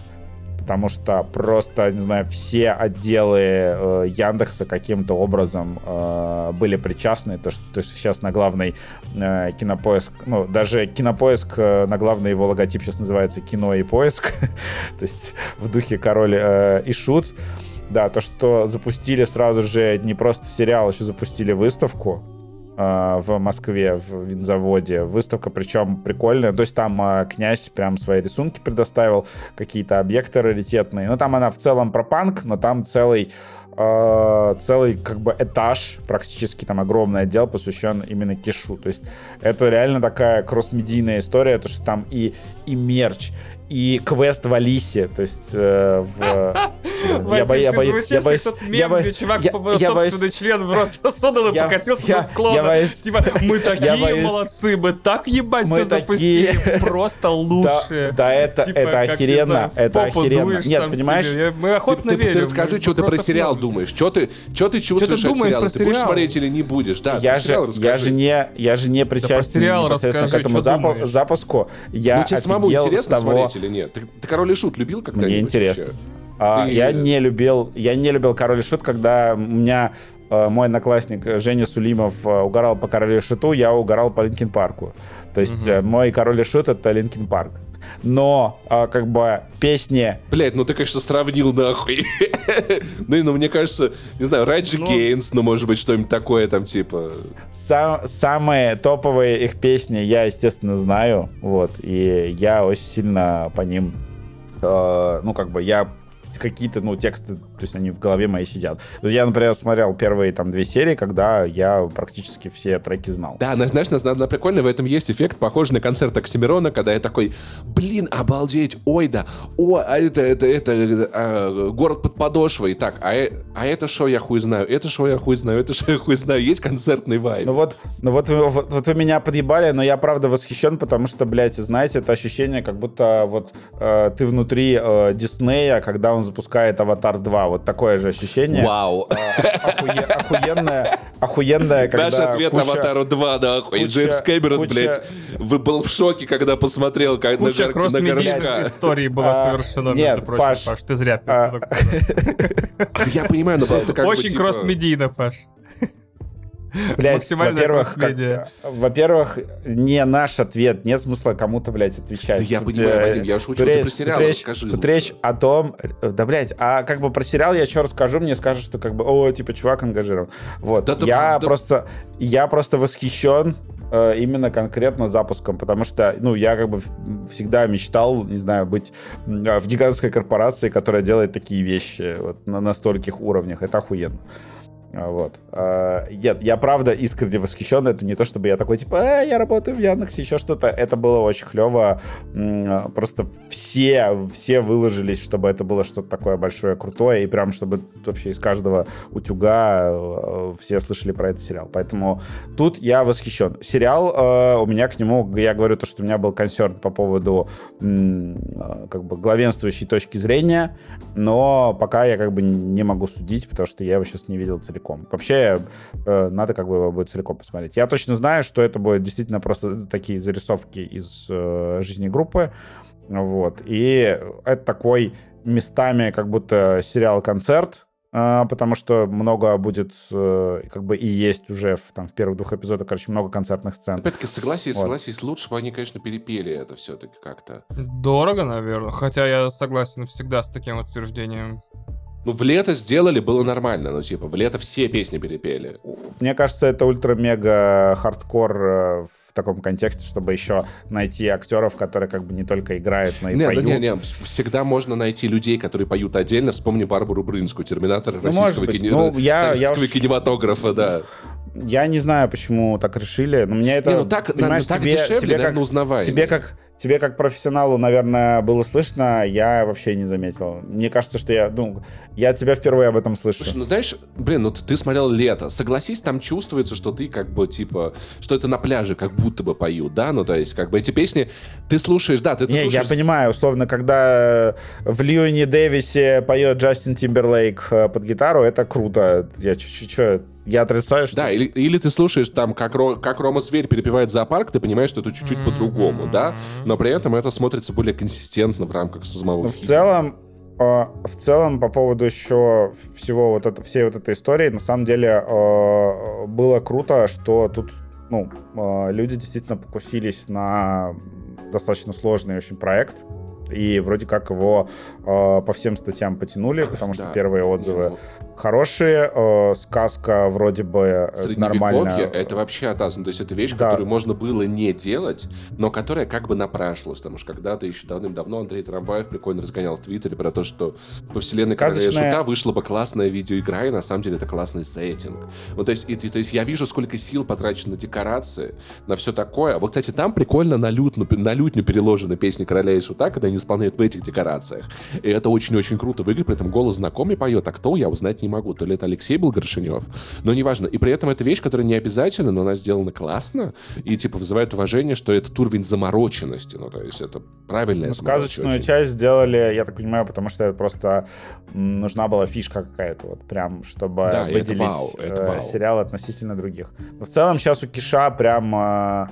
потому что просто, не знаю, все отделы э, Яндекса каким-то образом э, были причастны, то что, то, что сейчас на главный э, кинопоиск, ну, даже кинопоиск, э, на главный его логотип сейчас называется кино и поиск, то есть в духе король э, и шут. Да, то, что запустили сразу же не просто сериал, еще запустили выставку, в Москве, в винзаводе. Выставка, причем прикольная. То есть там э, князь прям свои рисунки предоставил, какие-то объекты раритетные. Ну, там она в целом про панк, но там целый э, целый как бы этаж, практически там огромный отдел посвящен именно кишу. То есть это реально такая кросс-медийная история, то что там и, и мерч, и квест в Алисе, то есть э, в... Я Вадим, бо- я боюсь- я мем, бо- где чувак боюсь- собственный член в рот засунул и покатился я боюсь- Типа, мы такие боюсь- молодцы, мы так ебать все запустили, просто Да, лучшие. да, это, Типа, это охеренно, это охеренно. Нет, понимаешь, Мы охотно верим. ты расскажи, что ты про просто сериал думаешь. Что ты, что ты чувствуешь от сериала? Ты будешь смотреть или не будешь? Да, я же, я же не, я же не причастен непосредственно к этому запуску. Я Ну, офигел с того... или нет? Ты, ты король и шут любил когда-нибудь? Мне интересно. вообще? А, Ты- Я не любил, я не любил Король и Шут, когда у меня э, мой одноклассник Женя Сулимов э, угорал по Королю и Шуту, я угорал по Линкин Парку. То есть э, мой Король и Шут это Линкин Парк. Но как бы песни Блять, ну ты, конечно, сравнил нахуй. Ну, ну, мне кажется, не знаю, Rage Against, ну, может быть, что-нибудь такое там, типа... Са- самые топовые их песни я, естественно, знаю, вот, и я очень сильно по ним, э, ну, как бы, я какие-то, ну, тексты, то есть они в голове моей сидят. Я, например, смотрел первые там две серии, когда я практически все треки знал. Да, знаешь, на, на, прикольно, в этом есть эффект, похожий на концерт Оксимирона, когда я такой, блин, обалдеть, ой, да, о, а это, это, это, это а, город под подошвой, так, а, э, а это шоу я хуй знаю, это шоу я хуй знаю, это шоу я хуй знаю, есть концертный вайб. Ну вот, ну вот, вот, вот вы меня подъебали, но я правда восхищен, потому что, блядь, знаете, это ощущение, как будто вот э, ты внутри э, Диснея, когда он запускает Аватар 2, вот такое же ощущение. Вау. Охуе, охуенное, охуенное, когда Наш ответ куча, Аватару 2, да, охуй. Джеймс Кэмерон, куча, блядь, вы был в шоке, когда посмотрел как Куча на, кросс-медийных на историй было А, совершено, нет, между прочим, Паш, Паш, ты зря. а, Я понимаю, но просто как бы, Очень типа, кросс-медийно, Паш. Максимальная во-первых, во-первых, не наш ответ, нет смысла кому-то, блядь, отвечать. Да я понимаю, э, Вадим, я шучу, ты про сериал расскажи Тут речь о том, э, да, блядь, а как бы про сериал я что расскажу, мне скажут, что как бы, о, типа, чувак ангажирован. Вот, Да я да- просто, я просто восхищен э, именно конкретно запуском, потому что, ну, я как бы всегда мечтал, не знаю, быть в гигантской корпорации, которая делает такие вещи вот, на, на стольких уровнях. Это охуенно. А, Вот. А, Нет, я правда искренне восхищен. Это не то, чтобы я такой, типа, «А, я работаю в Яндексе, еще что-то. Это было очень клево. М, Просто все, все выложились, чтобы это было что-то такое большое, крутое, и прям, чтобы вообще из каждого утюга э, все слышали про этот сериал. Поэтому тут я восхищен. Сериал, э, у меня к нему, я говорю то, что у меня был консерн по поводу э, как бы главенствующей точки зрения, но пока я как бы не могу судить, потому что я его сейчас не видел целиком. Вообще, э, надо как бы его будет целиком посмотреть. Я точно знаю, что это будет действительно просто такие зарисовки из э, жизни группы, вот. И это такой местами как будто сериал-концерт, а, потому что много будет, э, как бы и есть уже в, там, в первых двух эпизодах, короче, много концертных сцен. Опять-таки, согласись, Вот. согласись, лучше бы они, конечно, перепели это все-таки как-то. Дорого, наверное. Хотя я согласен всегда с таким утверждением. Ну, в лето сделали, было нормально. Ну, типа, в лето все песни перепели. Мне кажется, это ультра-мега хардкор э, в таком контексте, чтобы еще найти актеров, которые как бы не только играют, но и Не, ну, поют. не, не, всегда можно найти людей, которые поют отдельно. Вспомни Барбару Брынскую, терминатор Ну, российского, быть. кине- Ну, я- я уж- кинематографа, да. Я не знаю, почему так решили, но мне это, Не, ну так, на- понимаешь, ну так тебе, дешевле, тебе наверное, как, узнаваемее. тебе как тебе как профессионалу, наверное, было слышно, я вообще не заметил. Мне кажется, что я, ну, я тебя впервые об этом слышу. Слушай, ну знаешь, блин, ну ты смотрел лето. Согласись, там чувствуется, что ты как бы типа, что это на пляже как будто бы поют, да? Ну то есть как бы эти песни ты слушаешь, да, ты, ты Не, я слушаешь. понимаю, условно, когда в Льюине Дэвисе поет Джастин Тимберлейк э, под гитару, это круто. Я чуть-чуть, я отрицаю, что... Да, или, или ты слушаешь там, как, Ро- как Рома Зверь перепевает зоопарк, ты понимаешь, что это чуть-чуть по-другому, да? Но при этом это смотрится более консистентно в рамках самого Ну, в фильма. целом, э, в целом, по поводу еще всего вот это, всей вот этой истории, на самом деле э, было круто, что тут ну, э, люди действительно покусились на достаточно сложный очень проект. И вроде как его э, по всем статьям потянули, потому что Да. первые отзывы хорошие. э, сказка вроде бы э, нормально. это вообще атас. Ну, то есть это вещь, Да. которую можно было не делать, но которая как бы напрашивалась. Потому что когда-то еще давным-давно Андрей Трамваев прикольно разгонял в Твиттере про то, что по вселенной Короля Сказочная- Шута вышла бы классная видеоигра, и на самом деле это классный сеттинг. Ну, то есть, и- и- то есть я вижу, сколько сил потрачено на декорации, на все такое. Вот, кстати, там прикольно на лютню, на лютню переложены песни Короля и Шута, когда они исполняют в этих декорациях. И это очень-очень круто в игре, при этом голос знакомый поет, а кто, я узнать не могу. То ли это Алексей был Горшинев, но неважно. И при этом это вещь, которая не обязательна, но она сделана классно и, типа, вызывает уважение, что этот уровень замороченности. Ну, то есть это правильная Ну, сказочную очень. часть сделали, я так понимаю, потому что просто нужна была фишка какая-то, вот прям, чтобы Да, и это выделить вау, это э, вау. сериал относительно других. Но в целом сейчас у Киша прям э,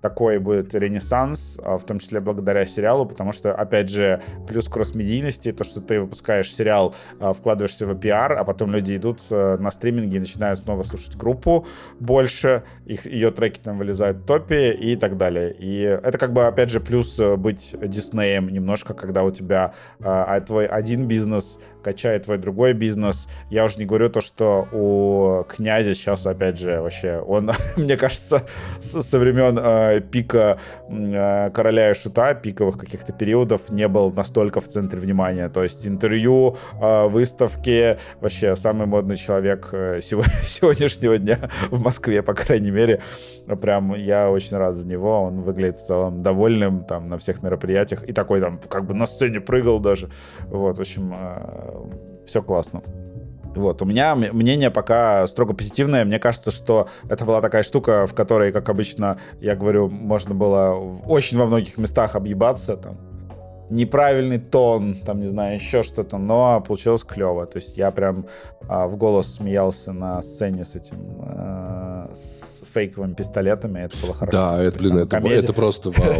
такой будет ренессанс, а, в том числе благодаря сериалу, потому что, опять же, плюс кросс-медийности, то, что ты выпускаешь сериал, а, вкладываешься в пиар, а потом люди идут э, на стриминге и начинают снова слушать группу больше, их, ее треки там вылезают в топе и так далее. И это как бы, опять же, плюс э, быть Диснеем немножко, когда у тебя а, а, твой один бизнес качает твой другой бизнес. Я уже не говорю то, что у князя сейчас, опять же, вообще, он, мне кажется, с- со времен э, пика э, короля и шута, пиковых каких-то периодов, не был настолько в центре внимания. То есть интервью, э, выставки, вообще самый модный человек э, сего- сегодняшнего дня в Москве, по крайней мере. Прям я очень рад за него. Он выглядит в целом довольным там на всех мероприятиях. И такой там как бы на сцене прыгал даже. Вот, в общем, все классно. Вот, у меня мнение пока строго позитивное. Мне кажется, что это была такая штука, в которой, как обычно, я говорю, можно было очень во многих местах объебаться, там, неправильный тон, там, не знаю, еще что-то, но получилось клево. То есть я прям а, в голос смеялся на сцене с этим, а, с фейковыми пистолетами, это было хорошо. Да, То это, блин, там это, комедия- это просто вау.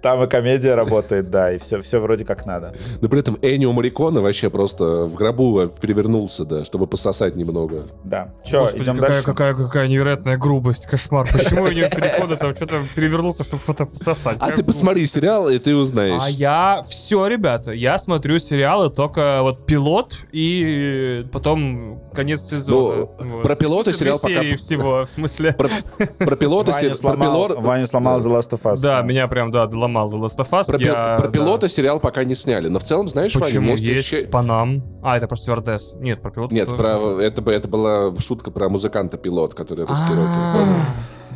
Там и комедия работает, да, и все, все вроде как надо. Но при этом Энио Марикона вообще просто в гробу перевернулся, да, чтобы пососать немного. Да. Че, Господи, идем какая, дальше? какая, какая невероятная грубость, кошмар. Почему я перехода там что-то перевернулся, чтобы что-то пососать? А ты посмотри сериал, и ты узнаешь. А я все, ребята, я смотрю сериалы только вот пилот и потом конец сезона. Ну, Вот. про смысле, сериал пока- серии всего, в смысле. Про, про пилота... Ваня се- сломал, про пилор- Ваня сломал The Last of Us. Да, меня прям, да, ломал The Last of Us. Про, я, про да. пилота сериал пока не сняли. Но в целом, знаешь, Ваня, Почему? есть ощущение- Панам. А, это про стюардесс. Нет, про пилота Нет, тоже. про, это, это была шутка про музыканта-пилот, который русский А, рокер.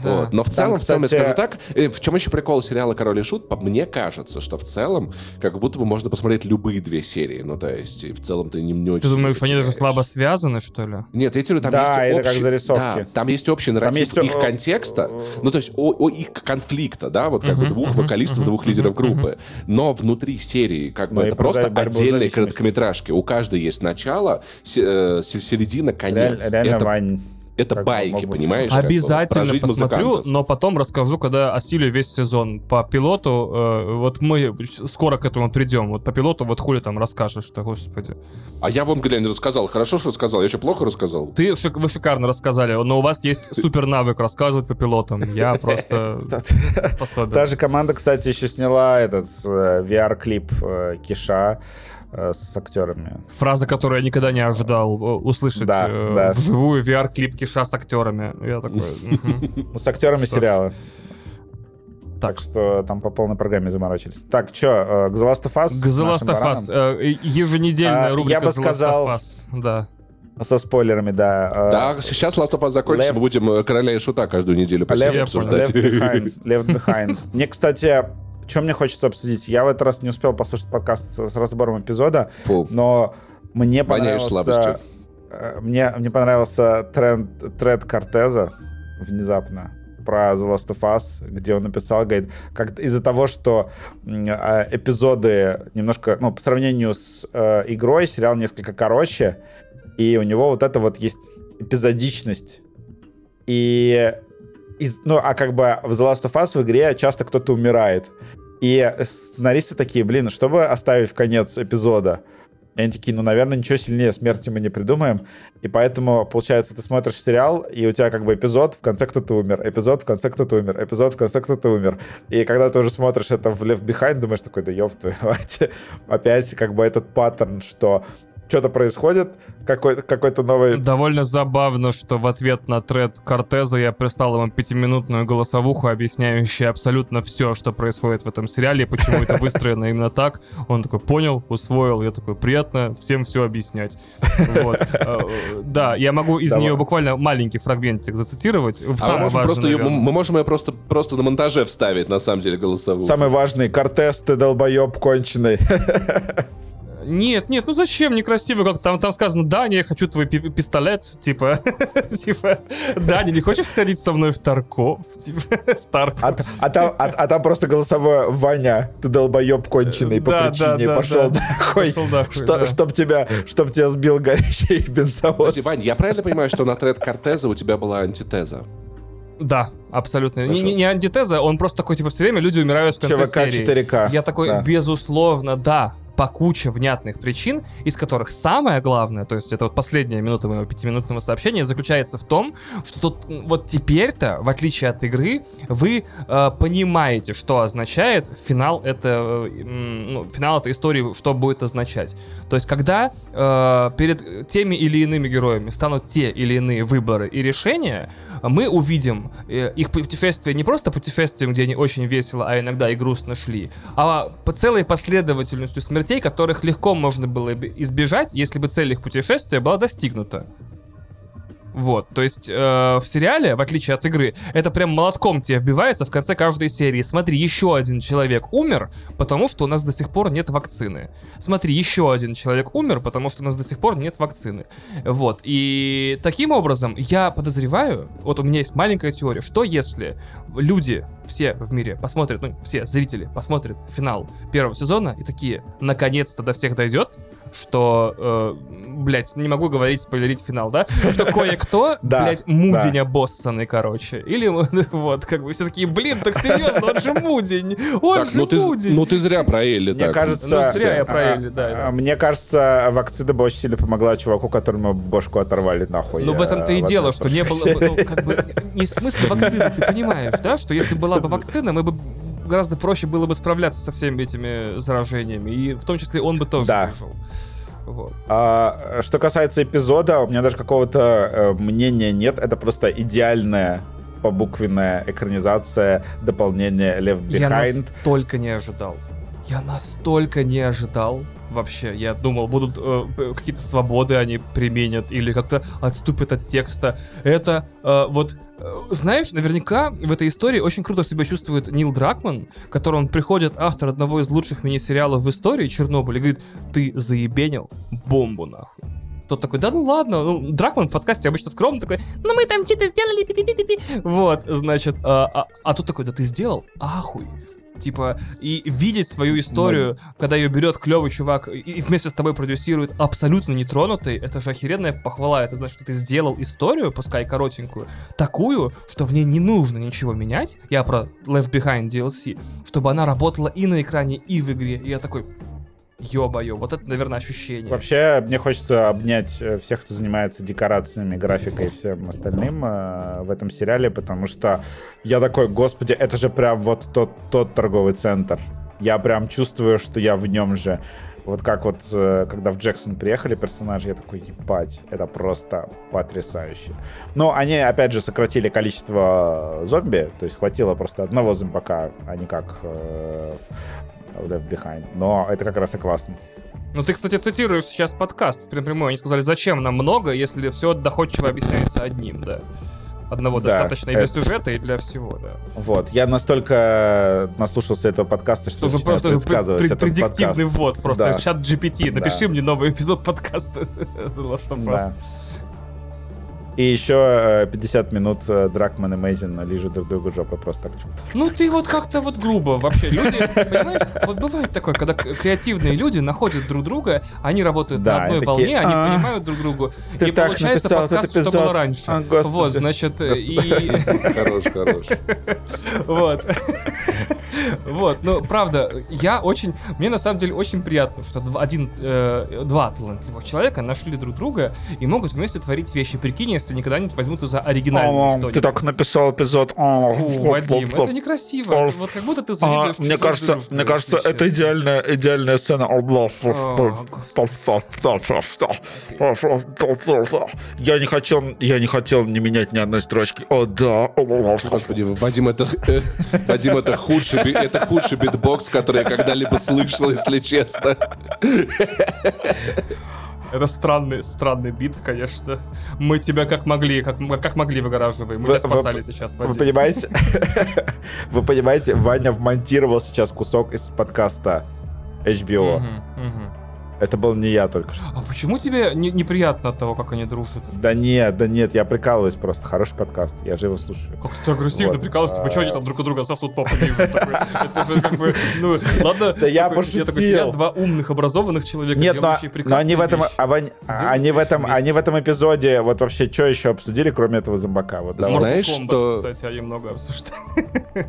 Да. Вот. Но в Там, целом, в целом, я кстати- скажу так, э, в чем еще прикол сериала «Король и Шут», по- мне кажется, что в целом, как будто бы можно посмотреть любые две серии, ну, то есть, и в целом ты не, не очень... Ты думаешь, они даже слабо связаны, что ли? Нет, я тебе говорю, там Да, есть это как общий, зарисовки. да, там есть общий нарратив есть, их контекста, ну, то есть о, о их конфликта, да, вот как бы Мгм, двух мгм, вокалистов, мгм, двух лидеров группы. Но внутри серии, как бы, Ну, и это про просто отдельные короткометражки. У каждой есть начало, э, се- середина, конец. реально, это, Вань. Это как байки, понимаешь? как Обязательно прожить посмотрю, музыкантов. но потом расскажу, когда осилю весь сезон. По пилоту, э, вот мы скоро к этому придем. Вот по пилоту вот хули там расскажешь-то, господи. А я вам, глянь, рассказал. Хорошо, что рассказал. Я еще плохо рассказал. Ты, шик- вы шикарно рассказали, но у вас есть супер навык рассказывать по пилотам. Я просто способен. Та же команда, кстати, еще сняла этот э, VR-клип э, Киша с актерами. Фраза, которую я никогда не ожидал э, услышать Да, э, да. вживую VR-клип Киша с актерами. Я такой. Ну, с актерами сериала. Так. Так что там по полной программе заморочились. Так, что, к The Last of Us? The Last of Us. э, Еженедельная А, рубрика я бы The Last of сказал- Us. Да. Со спойлерами, да. э, Да, сейчас Last of Us закончится, будем э, Короля и Шута каждую неделю по Left, обсуждать. Left Behind. Left Behind. Мне, кстати, что мне хочется обсудить? Я в этот раз не успел послушать подкаст с разбором эпизода, Фу. но мне Воняешь понравился... э, Мне, мне понравился тренд, тред Кортеза внезапно про The Last of Us, где он написал, говорит, как из-за того, что а, эпизоды немножко, ну, по сравнению с э, игрой, сериал несколько короче, и у него вот это вот есть эпизодичность. И из- ну, а как бы в The Last of Us в игре часто кто-то умирает. И сценаристы такие, блин, чтобы оставить в конец эпизода? И они такие, ну, наверное, ничего сильнее смерти мы не придумаем. И поэтому, получается, ты смотришь сериал, и у тебя как бы эпизод, в конце кто-то умер, эпизод, в конце кто-то умер, эпизод, в конце кто-то умер. И когда ты уже смотришь это в Left Behind, думаешь такой, да ёб твою мать. Опять как бы этот паттерн, что что-то происходит, какой-то какой новый... Довольно забавно, что в ответ на тред Кортеза я прислал ему пятиминутную голосовуху, объясняющую абсолютно все, что происходит в этом сериале, и почему это выстроено именно так. Он такой, понял, усвоил. Я такой, приятно всем все объяснять. Э, Да, я могу из нее буквально маленький фрагментик зацитировать. А мы можем, ее, просто, просто на монтаже вставить, на самом деле, голосовую. Самый важный, Кортес, ты долбоеб конченый. Нет, нет, ну зачем некрасиво, как там, там сказано, Даня, я хочу твой пи- пистолет, типа, типа, Даня, не хочешь сходить со мной в Тарков, типа, в Тарков. А, а там, а, а там просто голосовое Ваня, ты долбоеб конченый по Да, причине, да, да, пошел да. нахуй. Пошел нахуй, Что- да. Чтоб тебя, чтоб тебя сбил горячий бензовоз. Подожди, Вань, я правильно понимаю, что на тред Кортеза у тебя была антитеза? Да, абсолютно. Не, не, не антитеза, он просто такой, типа, все время люди умирают в конце ЧВК серии. 4К. Я такой, да. безусловно, да. По куче внятных причин, из которых самое главное, то есть это вот последняя минута моего пятиминутного сообщения, заключается в том, что тут вот теперь-то, в отличие от игры, вы э, понимаете, что означает финал это, э, ну, финал этой истории, что будет означать. То есть когда э, перед теми или иными героями станут те или иные выборы и решения, мы увидим э, их путешествие не просто путешествием, где они очень весело, а иногда и грустно шли, а по целой последовательностью смертей, которых легко можно было бы избежать, если бы цель их путешествия была достигнута. Вот, то есть э, в сериале, в отличие от игры, это прям молотком тебе вбивается в конце каждой серии. Смотри, еще один человек умер, потому что у нас до сих пор нет вакцины. Смотри, еще один человек умер, потому что у нас до сих пор нет вакцины. Вот, и таким образом я подозреваю, вот у меня есть маленькая теория, что если люди все в мире посмотрят, ну, все зрители посмотрят финал первого сезона и такие, наконец-то до всех дойдет, что, э, блядь, не могу говорить, спойлерить финал, да? Что кое-кто, блядь, мудень обоссанный, короче. Или вот, как бы все такие, блин, так серьезно, он же мудень, он же ну ты, мудень. ну ты зря про Элли Мне кажется, Ну, зря я про а, Элли, да, а, да. Мне кажется, вакцина бы очень сильно помогла чуваку, которому бошку оторвали нахуй. Ну, в этом-то э, и в дело, что не было бы, ну, как бы, не в смысле вакцины, ты понимаешь, да, что если была бы вакцина, мы бы гораздо проще было бы справляться со всеми этими заражениями, и в том числе он бы тоже Да. выжил. Вот. А, что касается эпизода, у меня даже какого-то э, мнения нет. Это просто идеальная побуквенная экранизация дополнения Left Я Behind. настолько не ожидал. Я настолько не ожидал. Вообще, я думал, будут э, какие-то свободы они применят или как-то отступят от текста. Это э, вот, знаешь, наверняка в этой истории очень круто себя чувствует Нил Дракман, который он приходит, автор одного из лучших мини-сериалов в истории, Чернобыль, и говорит, ты заебенил бомбу нахуй. Тот такой, да ну ладно, ну, Дракман в подкасте обычно скромно такой, ну мы там что-то сделали, пи-пи-пи-пи». Вот, значит, а, а, а тут такой, да ты сделал? Ахуй. Типа, и видеть свою историю, когда ее берет клевый чувак и, и вместе с тобой продюсирует абсолютно нетронутый, это же охеренная похвала. Это значит, что ты сделал историю, пускай коротенькую, такую, что в ней не нужно ничего менять. Я про Left Behind DLC, чтобы она работала и на экране, и в игре. И я такой, ё-моё, вот это, наверное, ощущение. Вообще, мне хочется обнять э, всех, кто занимается декорациями, графикой и всем остальным э, в этом сериале, потому что я такой, господи, это же прям вот тот, тот торговый центр. Я прям чувствую, что я в нем же. Вот как вот, э, когда в Джексон приехали персонажи, я такой, ебать, это просто потрясающе. Но они, опять же, сократили количество зомби, то есть хватило просто одного зомбака, а не как э, Left Behind. Но это как раз и классно. Ну, ты, кстати, цитируешь сейчас подкаст прямой. Они сказали, зачем нам много, если все доходчиво объясняется одним, да. Одного Да, достаточно и для это- сюжета, и для всего, да. Вот, я настолько наслушался этого подкаста, что Что просто пред- предсказывать пред- этот предиктивный подкаст. ввод, просто Да. чат GPT, напиши Да. мне новый эпизод подкаста The Last of Us. Да. И еще э, 50 минут э, Дракман и Мейзин лижут друг другу жопы просто так. Ну ты вот как-то вот грубо вообще. Люди, понимаешь, вот бывает такое, когда креативные люди находят друг друга, они работают Да, на одной такие, волне, они «А, понимают друг другу. ты и так получается написал этот подкаст, что было раньше. А, господи. вот, значит, и... Хорош, хорош. Вот. Вот, ну, правда, я очень... Мне на самом деле очень приятно, что два- один, э, два талантливых человека нашли друг друга и могут вместе творить вещи. Прикинь, если они когда-нибудь возьмутся за оригинальное О, что-нибудь. ты так написал эпизод. Вадим, это некрасиво. Вот как будто ты А, завидуешь мне кажется, мне кажется, это идеальная, идеальная сцена. Я не хотел, я не хотел не менять ни одной строчки. О, да. Господи, Вадим, это, э, Вадим, это худший, это худший битбокс, который я когда-либо слышал, если честно. Это странный, странный бит, конечно. Мы тебя как могли, как, как могли выгораживаем. Мы Вы- тебя вы- спасали сейчас, Вы Вадим. понимаете? Вы понимаете, Ваня вмонтировал сейчас кусок из подкаста HBO. Это был не я только что. А почему тебе не- неприятно от того, как они дружат? Да нет, да нет, я прикалываюсь просто. Хороший подкаст, я же его слушаю. Как ты агрессивно Вот. прикалываешься, типа, что они там друг у друга сосут попу Это же как бы, ну, ладно. Да я пошутил. два умных, образованных человека, Нет, но, они в этом, а они, в этом, они в этом эпизоде вот вообще что еще обсудили, кроме этого зомбака? Знаешь, что- Кстати, они много обсуждали.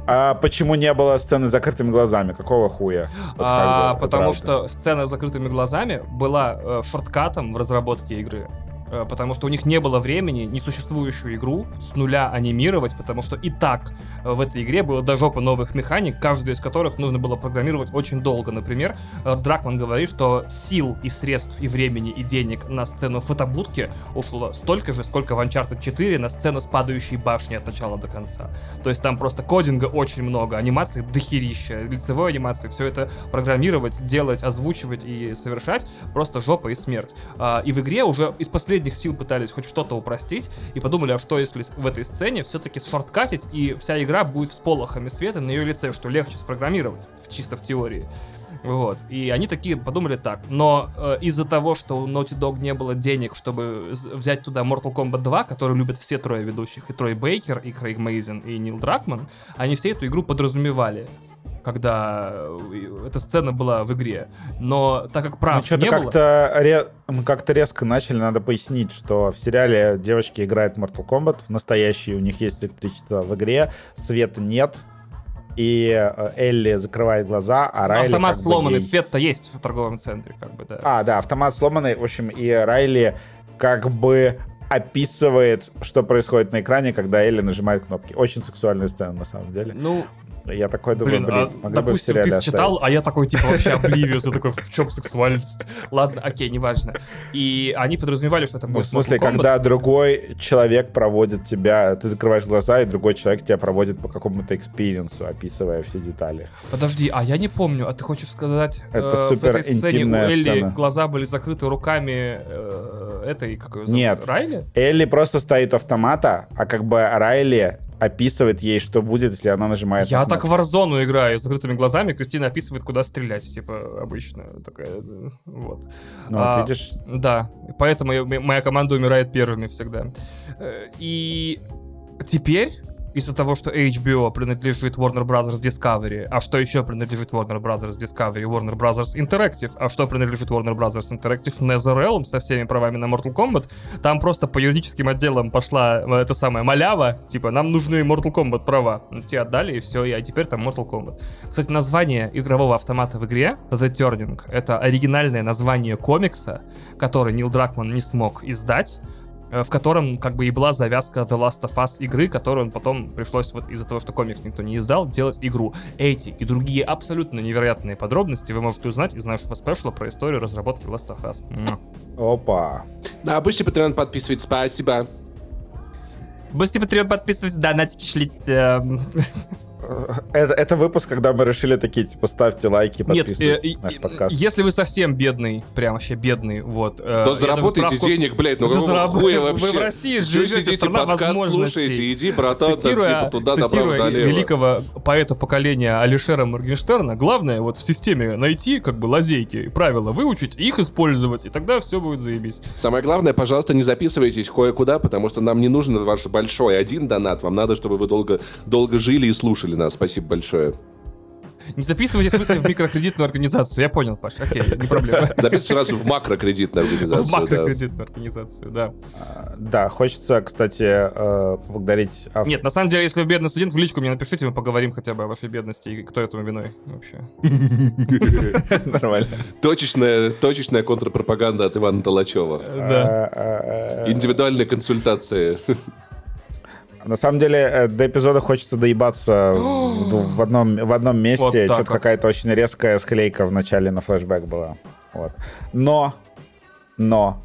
А почему не было сцены с закрытыми глазами? Какого хуя? А, потому что сцена с закрытыми глазами была э, шорткатом в разработке игры. Э, Потому что у них не было времени несуществующую игру с нуля анимировать, потому что и так э, в этой игре было до жопы новых механик, каждую из которых нужно было программировать очень долго. Например, э, Дракман говорит, что сил и средств, и времени, и денег на сцену фотобудки ушло столько же, сколько в Uncharted 4 на сцену с падающей башни от начала до конца. То есть там просто кодинга очень много, анимации дохерища, лицевой анимации, все это программировать, делать, озвучивать и совершать просто жопа и смерть. А, И в игре уже из последних сил пытались хоть что-то упростить и подумали, а что если в этой сцене все-таки шорткатить и вся игра будет с полохами света на ее лице, что легче спрограммировать, чисто в теории. Вот. И они такие подумали так. Но э, из-за того, что у Naughty Dog не было денег, чтобы взять туда Mortal Kombat 2, который любят все трое ведущих, и Трой Бейкер, и Крейг Мейзен, и Нил Дракман, они все эту игру подразумевали когда э, эта сцена была в игре. Но так как прав Мы что-то не было... как-то ре- мы как-то резко начали, надо пояснить, что в сериале девочки играют в Mortal Kombat, в настоящий у них есть электричество в игре, света нет, и э, Элли закрывает глаза, а Райли Автомат как бы сломанный, ей- свет-то есть в торговом центре, как бы, да. А, да, автомат сломанный, в общем, и Райли как бы описывает, что происходит на экране, когда Элли нажимает кнопки. Очень сексуальная сцена, на самом деле. Ну, Я такой думаю, блин, блин, а, допустим, ты читал, оставить. а я такой, типа, вообще обливиус, я такой, в чем сексуальность? Ладно, окей, неважно. И они подразумевали, что это Ну, будет в смысле, когда другой человек проводит тебя, ты закрываешь глаза, и другой человек тебя проводит по какому-то experience у, описывая все детали. Подожди, а я не помню, а ты хочешь сказать, Это э, в супер этой сцене у Элли сцена. глаза были закрыты руками э, этой, как ее зовут? Нет. Райли? Элли просто стоит у автомата, а как бы Райли описывает ей, что будет, если она нажимает Я на так в. Warzone играю с закрытыми глазами, Кристина описывает, куда стрелять, типа, обычно. Такая, вот. Ну, А, вот видишь, Да, поэтому я- моя команда умирает первыми всегда. Э, И теперь, из-за того, что HBO принадлежит Warner Bros. Discovery, а что еще принадлежит Warner Bros. Discovery? Warner Bros. Interactive, а что принадлежит Warner Bros. Interactive? NetherRealm со всеми правами на Mortal Kombat. Там просто по юридическим отделам пошла э, эта самая малява, типа, нам нужны Mortal Kombat права. Ну, тебе отдали, и все, и а теперь там Mortal Kombat. Кстати, название игрового автомата в игре, The Turning, это оригинальное название комикса, который Нил Дракман не смог издать, в котором как бы и была завязка The Last of Us игры, которую он потом пришлось вот из-за того, что комикс никто не издал, делать игру. Эти и другие абсолютно невероятные подробности вы можете узнать из нашего спешла про историю разработки Last of Us. Опа. Да, будьте Patreon подписывать, спасибо. Будьте патреон подписывайтесь, донатики шлите. Это, это выпуск, когда мы решили такие, типа, ставьте лайки, Нет, подписывайтесь э, на наш э, подкаст. если вы совсем бедный, прям вообще бедный, вот. э, То даже заработайте справку- денег, блядь, ну Да какого хуя вы вообще? в России живете, сидите, страна подкаст возможностей. слушаете, иди, братан, там, цитируя, типа туда, направо, цитируя налево. великого поэта поколения Алишера Моргенштерна, главное вот в системе найти как бы лазейки и правила выучить, их использовать, и тогда все будет заебись. Самое главное, пожалуйста, не записывайтесь кое-куда, потому что нам не нужен ваш большой один донат. Вам надо, чтобы вы долго, долго жили и слушали нас. Спасибо большое. Не записывайтесь, в смысле, в микрокредитную организацию. Я понял, Паш, окей, не проблема. Записывайтесь сразу в макрокредитную В организацию. да. макрокредитную организацию, да. Да, хочется, кстати, э, поблагодарить автора. Нет, на самом деле, если вы бедный студент, в личку мне напишите, мы поговорим хотя бы о вашей бедности и кто этому виной вообще. Нормально. Точечная, точечная контрпропаганда от Ивана Толачева. Да. А, а, Индивидуальные консультации. На самом деле, э, до эпизода хочется доебаться в, в одном, в одном месте. Вот Что-то какая-то очень резкая склейка в начале на флешбэк была. Вот. Но, но,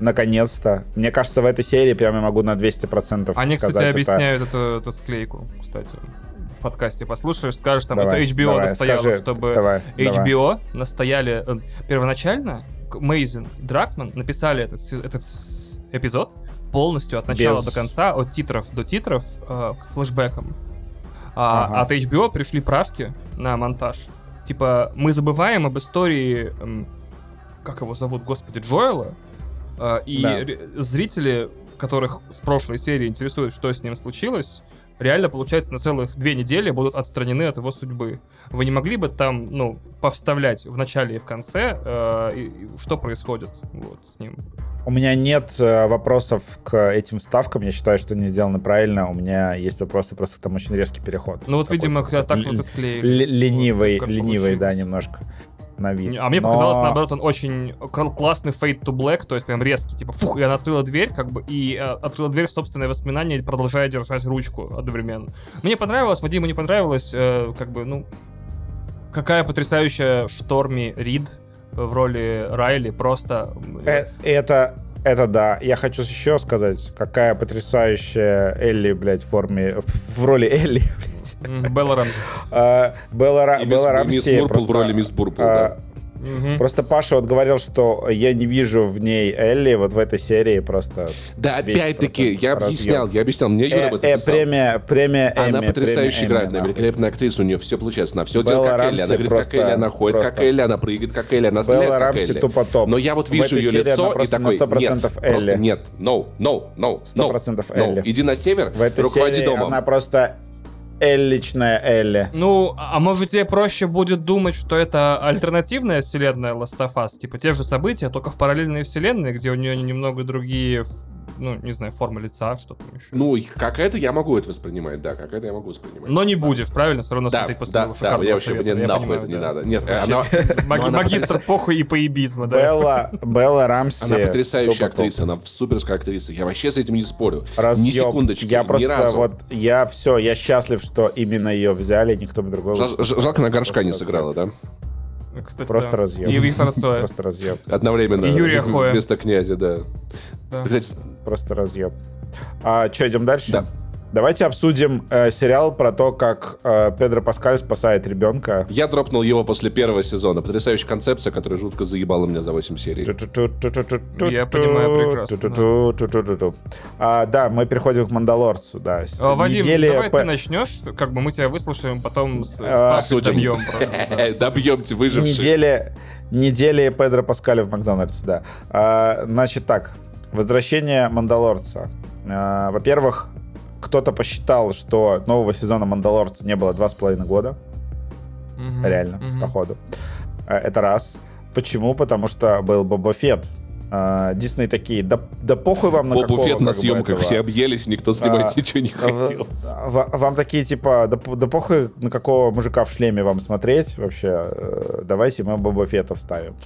наконец-то, мне кажется, в этой серии прям я могу на 200% Они, кстати, сказать это. объясняют эту, эту склейку, кстати. В подкасте послушаешь, скажешь, там, Давай, это HBO давай, настояло, скажи, чтобы... давай, HBO настояли... э, первоначально Мейзен и Дракман написали этот, этот эпизод полностью от начала Без- до конца, от титров до титров, э, к. А Ага. от HBO пришли правки на монтаж. Типа, мы забываем об истории эм, как его зовут, господи, Джоэла, э, и Да. зрители, которых с прошлой серии интересует, что с ним случилось, реально, получается, на целых две недели будут отстранены от его судьбы. Вы не могли бы там, ну, повставлять в начале и в конце, э, и- и что происходит вот с ним? У меня нет э, вопросов к этим вставкам. Я считаю, что они сделаны правильно. У меня есть вопросы, просто там очень резкий переход. Ну вот, видимо, так вот и склеили. ленивый, Вот ленивый, да, немножко на вид. А мне Но- показалось, наоборот, он очень кл- классный fade to black, то есть прям резкий, типа, фух, и она открыла дверь, как бы, и э, открыла дверь в собственное воспоминание, продолжая держать ручку одновременно. Мне понравилось, Вадиму не понравилось, э, как бы, ну, какая потрясающая Шторми Рид в роли Райли, просто... Э, Это, это да. Я хочу еще сказать, какая потрясающая Элли, блядь, в форме... В, роли Элли, блядь. Белла Рамзи. А, Белла, Ра- И мисс, просто, в роли мисс Бурпл, а, да. Мгм. Просто Паша вот говорил, что я не вижу в ней Элли вот в этой серии просто... Да, 200% опять-таки, я разъем. объяснял, я объяснял, мне Юра Э, об этом э, премия, премия Она Эмми, потрясающе премия играет, Эмми, она великолепная актриса, у нее все получается, она все делает Белла как Элли, она Рамси говорит как просто- Элли, она ходит как просто- Элли, она прыгает как Элли, она стреляет Белла как Рамси Элли. тупо топ. Но я вот вижу ее лицо она и просто такой, 100% нет, просто Элли. нет, no, no, no, no. 100% no. Элли. Иди на север, В этой руководи серии домом. она просто Элличная Элли. Ну, а может тебе проще будет думать, что это альтернативная вселенная Us, типа те же события, только в параллельной вселенной, где у нее немного другие, ну, не знаю, формы лица, что там еще. Ну, как это я могу это воспринимать, да, как это я могу воспринимать. Но не будешь, правильно? Все равно да, после да, того да, шикарного я вообще, совета, мне я нахуй понимаю, это не да. надо. Нет, она, но она Магистр похуй и поебизма, да. Белла, Белла Рамси. Она потрясающая актриса, она суперская актриса. Я вообще с этим не спорю. Разъеб. Ни секундочки, Я ни просто разу. вот, я все, я счастлив, что именно ее взяли, никто бы ж- жалко, на горшка не сыграла, да? Кстати, Просто да. разъем. И Виктора Цоя. Просто разъеб. Одновременно. И Юрия Хоя. Вместо князя, да. Да. Просто разъеб. А что, идем дальше? Да. Давайте обсудим э, сериал про то, как э, Педро Паскаль спасает ребенка. я дропнул его после первого сезона. Потрясающая концепция, которая жутко заебала меня за 8 серий. Я понимаю прекрасно. А, да, мы переходим к Мандалорцу, да. Вадим, недели давай по- ты начнешь, как бы мы тебя выслушаем, потом с, с А, Пашей добьем просто. да. Добьемте выживших. недели, Педро Паскаля в Макдональдсе, да. А, значит так, возвращение Мандалорца. Во-первых, кто-то посчитал, что нового сезона Мандалорца не было два с половиной года. Мгм, Реально, мгм. походу. А, Это раз. Почему? Потому что был Боба Фетт. А, Дисней такие, да, да похуй вам на Бобу какого, Фетт на как съемках, этого». все объелись, никто снимать А, ничего не хотел. В- в- Вам такие, типа, да, да похуй, на какого мужика в шлеме вам смотреть вообще. э, Давайте мы Боба Фетта вставим.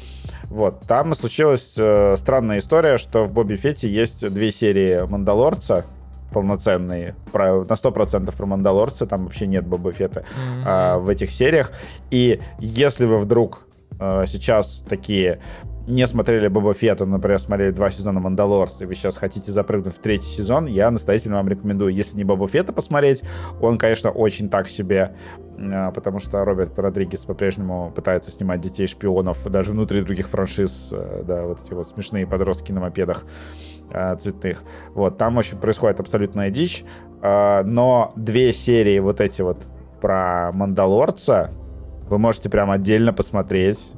Вот. Там случилась э, странная история, что в Бобби Фетте есть две серии Мандалорца, полноценные, про, на 100% про Мандалорца, там вообще нет Боба Фетта Мгм. а, в этих сериях. И если вы вдруг э, сейчас такие не смотрели Боба Фетта, например, смотрели два сезона Мандалорца, и вы сейчас хотите запрыгнуть в третий сезон, я настоятельно вам рекомендую. Если не Боба Фетта посмотреть, он, конечно, очень так себе, э, потому что Роберт Родригес по-прежнему пытается снимать детей-шпионов даже внутри других франшиз, э, да, вот эти вот смешные подростки на мопедах э, цветных. Вот, там очень происходит абсолютная дичь, э, но две серии вот эти вот про Мандалорца вы можете прям отдельно посмотреть,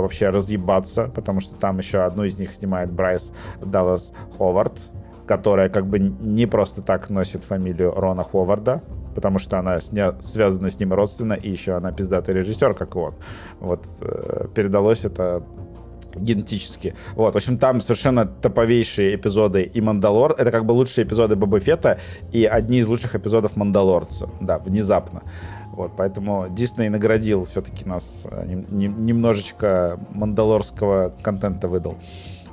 вообще разъебаться, потому что там еще одну из них снимает Брайс Даллас Ховард, которая как бы не просто так носит фамилию Рона Ховарда, потому что она сня- связана с ним родственно, и еще она пиздатый режиссер, как и он. Вот э, передалось это генетически. Вот, в общем, там совершенно топовейшие эпизоды и Мандалор. Это как бы лучшие эпизоды Боба Фетта и одни из лучших эпизодов Мандалорца. Да, внезапно. Вот, поэтому Дисней наградил все-таки нас э, нем- нем- немножечко мандалорского контента выдал.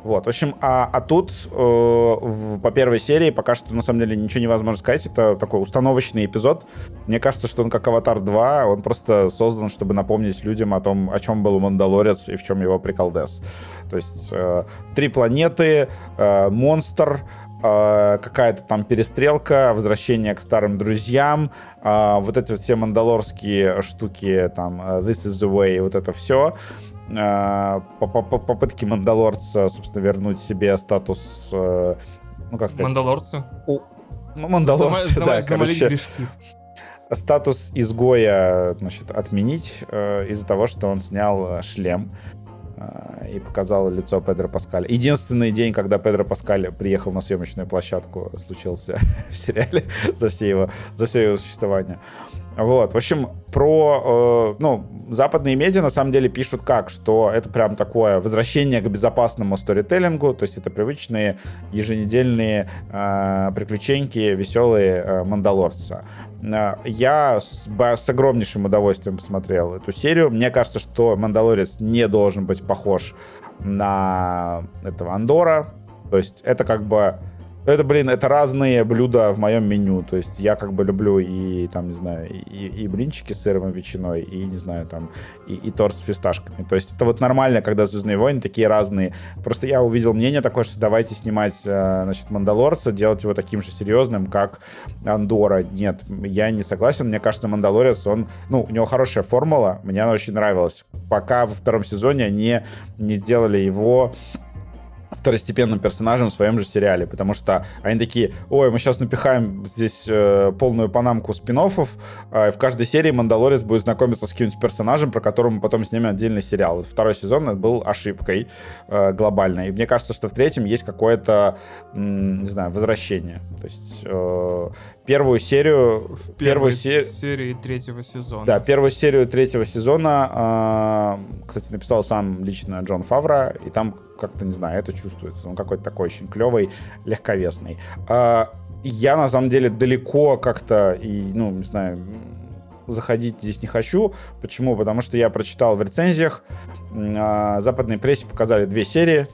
Вот, в общем, а, а тут э, в- по первой серии пока что на самом деле ничего невозможно сказать. Это такой установочный эпизод. Мне кажется, что он как Аватар 2, он просто создан, чтобы напомнить людям о том, о чем был Мандалорец и в чем его приколдес. То есть э, три планеты, э, монстр, э, какая-то там перестрелка, возвращение к старым друзьям, э, вот эти вот все мандалорские штуки, там, э, This is the way, вот это все. Э, по- по- по- попытки Мандалорца, собственно, вернуть себе статус, э, ну, как сказать, Мандалорцы. у- Мандалорца, Зама- да, замолить короче, грешки. статус изгоя, значит, отменить э, из-за того, что он снял шлем. Э, и показал лицо Педро Паскаля. Единственный день, когда Педро Паскаль приехал на съемочную площадку, случился в сериале за все его, за все его существование. Вот, в общем, про, э, ну, западные медиа на самом деле пишут как, что это прям такое возвращение к безопасному сторителлингу, то есть это привычные еженедельные э, приключеньки, веселые э, мандалорца. Э, я с, с огромнейшим удовольствием посмотрел эту серию. Мне кажется, что Мандалорец не должен быть похож на этого Андора. То есть это как бы это, блин, это разные блюда в моем меню. То есть я как бы люблю и, там, не знаю, и, и блинчики с сыром и ветчиной, и, не знаю, там, и, и торт с фисташками. То есть это вот нормально, когда «Звездные войны» такие разные. Просто я увидел мнение такое, что давайте снимать, э, значит, «Мандалорца», делать его таким же серьезным, как «Андора». Нет, я не согласен. Мне кажется, «Мандалорец», он, ну, у него хорошая формула, мне она очень нравилась. Пока во втором сезоне они не сделали его второстепенным персонажем в своем же сериале, потому что они такие, ой, мы сейчас напихаем здесь э, полную панамку спин э, в каждой серии Мандалорец будет знакомиться с каким-нибудь персонажем, про которого мы потом снимем отдельный сериал. Второй сезон был ошибкой э, глобальной. И мне кажется, что в третьем есть какое-то, не знаю, возвращение. То есть э, первую серию... В первую се... серии третьего сезона. Да, первую серию третьего сезона, э, кстати, написал сам лично Джон Фавра, и там как-то, не знаю, это чувствуется. Он какой-то такой очень клевый, легковесный. А, я, на самом деле, далеко как-то и, ну, не знаю, заходить здесь не хочу. Почему? Потому что я прочитал в рецензиях, а, западной прессе показали две серии,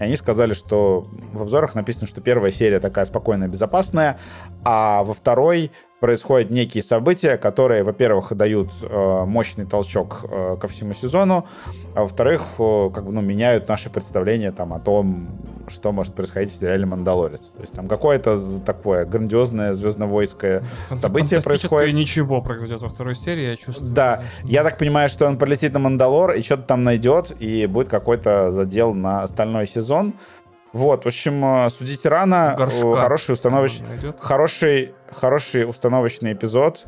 и они сказали, что в обзорах написано, что первая серия такая спокойная, безопасная, а во второй происходят некие события, которые, во-первых, дают э, мощный толчок э, ко всему сезону, а во-вторых, э, как бы, ну, меняют наши представления там о том, что может происходить в сериале «Мандалорец». То есть там какое-то такое грандиозное звездновойское событие происходит. ничего произойдет во второй серии, я чувствую. Да, я так понимаю, что он полетит на Мандалор и что-то там найдет, и будет какой-то задел на остальной сезон. Вот, в общем, э, судите рано. Горшка. Хороший установочный, хороший, хороший установочный эпизод.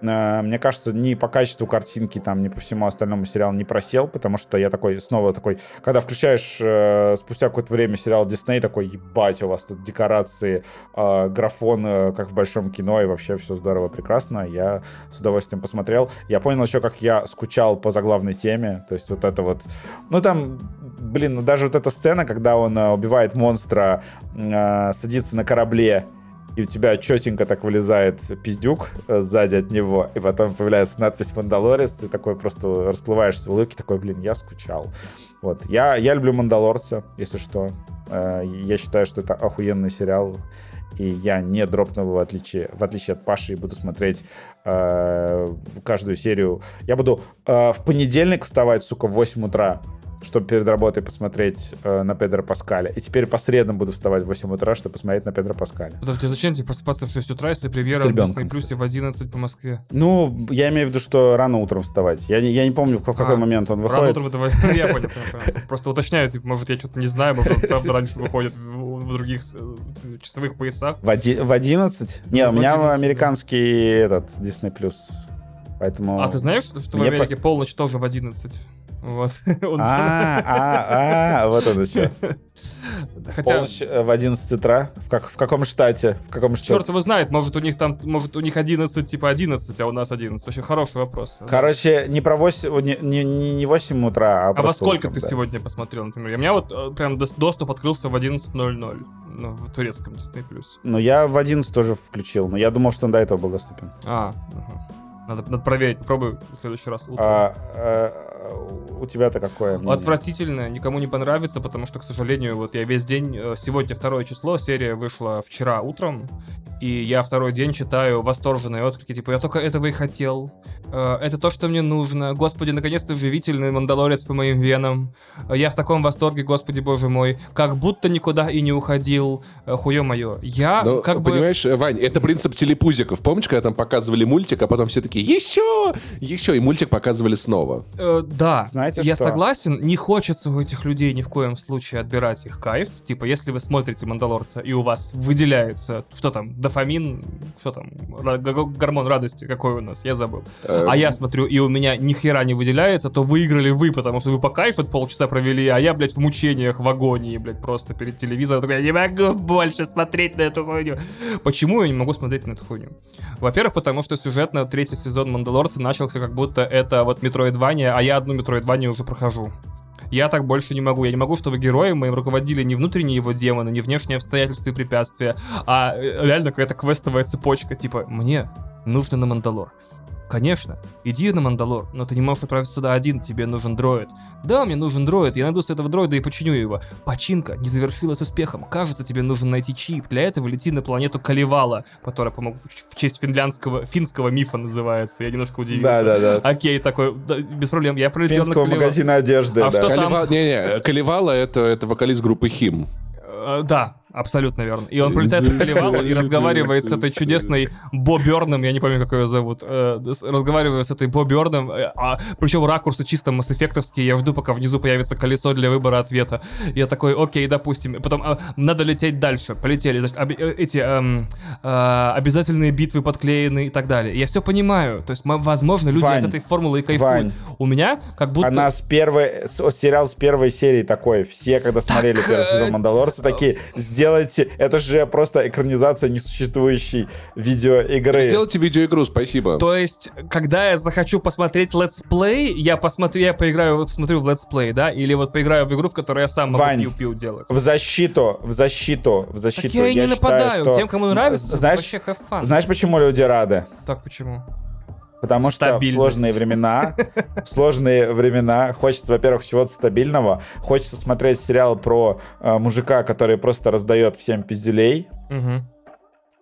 Э, мне кажется, ни по качеству картинки, там, ни по всему остальному сериал не просел, потому что я такой, снова такой, когда включаешь э, спустя какое-то время сериал Дисней, такой, ебать, у вас тут декорации, э, графон, э, как в большом кино, и вообще все здорово, прекрасно. Я с удовольствием посмотрел. Я понял еще, как я скучал по заглавной теме, то есть вот это вот, ну там, блин, ну даже вот эта сцена, когда он э, убивает монстра, э, садится на корабле, и у тебя четенько так вылезает пиздюк э, сзади от него, и потом появляется надпись «Мандалорец», ты такой просто расплываешься в улыбке, такой, блин, я скучал. Вот. Я, я люблю «Мандалорца», если что. Я считаю, что это охуенный сериал, и я не дропну его в отличие, в отличие от Паши, и буду смотреть э, каждую серию. Я буду э, в понедельник вставать, сука, в 8 утра, чтобы перед работой посмотреть э, на Педро Паскаля. И теперь по средам буду вставать в 8 утра, чтобы посмотреть на Педро Паскаля. Подожди, зачем тебе просыпаться в 6 утра, если премьера в Disney Плюсе в 11 по Москве? Ну, я имею в виду, что рано утром вставать. Я, я не помню, в какой а, момент он выходит. Рано утром это... Я понял, Просто уточняю, типа, может, я что-то не знаю, может, правда, раньше выходит в других часовых поясах. В 11? Не, у меня американский этот Disney Плюс. Поэтому... А ты знаешь, что в Америке полночь тоже в 11? Вот. А, а, а, вот он еще. Хотя... Э, в 11 утра? В, как, в каком штате? В каком штате? Черт его знает, может у них там, может у них 11, типа 11, а у нас 11. Вообще хороший вопрос. Короче, не про 8, не, не, не 8 утра, а, а во сколько ты да. сегодня посмотрел, например? У меня вот э, прям доступ открылся в 11.00 ну, в турецком Disney+. Ну, я в 11 тоже включил, но я думал, что он до этого был доступен. А, угу. Надо, надо проверить, попробуй в следующий раз. А, а, у тебя-то какое мнение? Отвратительно, никому не понравится, потому что, к сожалению, вот я весь день, э, сегодня второе число, серия вышла вчера утром, и я второй день читаю восторженные отклики, типа, я только этого и хотел, э, это то, что мне нужно, господи, наконец-то живительный мандалорец по моим венам, я в таком восторге, господи, боже мой, как будто никуда и не уходил, э, хуе мое. Я Но, как понимаешь, бы... Вань, это принцип телепузиков. Помнишь, когда там показывали мультик, а потом все такие, еще, еще, и мультик показывали снова. Э, да, Знаете я что? согласен, не хочется у этих людей ни в коем случае отбирать их кайф. Типа, если вы смотрите «Мандалорца» и у вас выделяется, что там, дофамин, что там, гормон радости какой у нас, я забыл. А я смотрю, и у меня ни хера не выделяется, то выиграли вы, потому что вы по кайфу полчаса провели, а я, блядь, в мучениях в агонии, блядь, просто перед телевизором. Такой, я не могу больше смотреть на эту хуйню. Почему я не могу смотреть на эту хуйню? Во-первых, потому что сюжетно третий сезон Мандалорца начался как будто это вот Метроидвания, а я одну Метроидванию уже прохожу. Я так больше не могу. Я не могу, чтобы герои моим руководили не внутренние его демоны, не внешние обстоятельства и препятствия, а э, реально какая-то квестовая цепочка. Типа, мне нужно на Мандалор. Конечно, иди на Мандалор, но ты не можешь отправиться туда один, тебе нужен дроид. Да, мне нужен дроид, я найду с этого дроида и починю его. Починка не завершилась успехом. Кажется, тебе нужно найти чип. Для этого лети на планету Каливала, которая, по-моему, в честь финляндского, финского мифа называется. Я немножко удивился. Да-да-да. Окей, такой, да, без проблем. Я пролетел Финского на Каливал. магазина одежды, А да. что там? Калева- Не-не, Калевала это, это вокалист группы Хим. Э, Да, абсолютно верно. И он прилетает в Каливалу и разговаривает с этой чудесной Бо Бёрном, я не помню, как ее зовут, э, разговаривает с этой Бо Бёрном, э, а, причем ракурсы чисто масс я жду, пока внизу появится колесо для выбора ответа. Я такой, окей, допустим. Потом а, надо лететь дальше. Полетели, значит, э, эти эм, э, обязательные битвы подклеены и так далее. Я все понимаю. То есть, возможно, люди Вань, от этой формулы и кайфуют. Вань. У меня как будто... Она с первой, сериал с первой серии такой. Все, когда смотрели первый сезон Мандалорца, такие, сделайте, это же просто экранизация несуществующей видеоигры. Сделайте видеоигру, спасибо. То есть, когда я захочу посмотреть летсплей, я посмотрю, я поиграю, посмотрю в летсплей, да? Или вот поиграю в игру, в которой я сам могу Вань, пиу-пиу делать. В защиту, в защиту, в Так защиту. я и не считаю, нападаю. что- Тем, кому нравится, знаешь, вообще have fun. знаешь, почему люди рады? Так почему? Потому что в сложные времена, в сложные времена хочется, во-первых, чего-то стабильного, хочется смотреть сериал про э, мужика, который просто раздает всем пиздюлей, Мгм.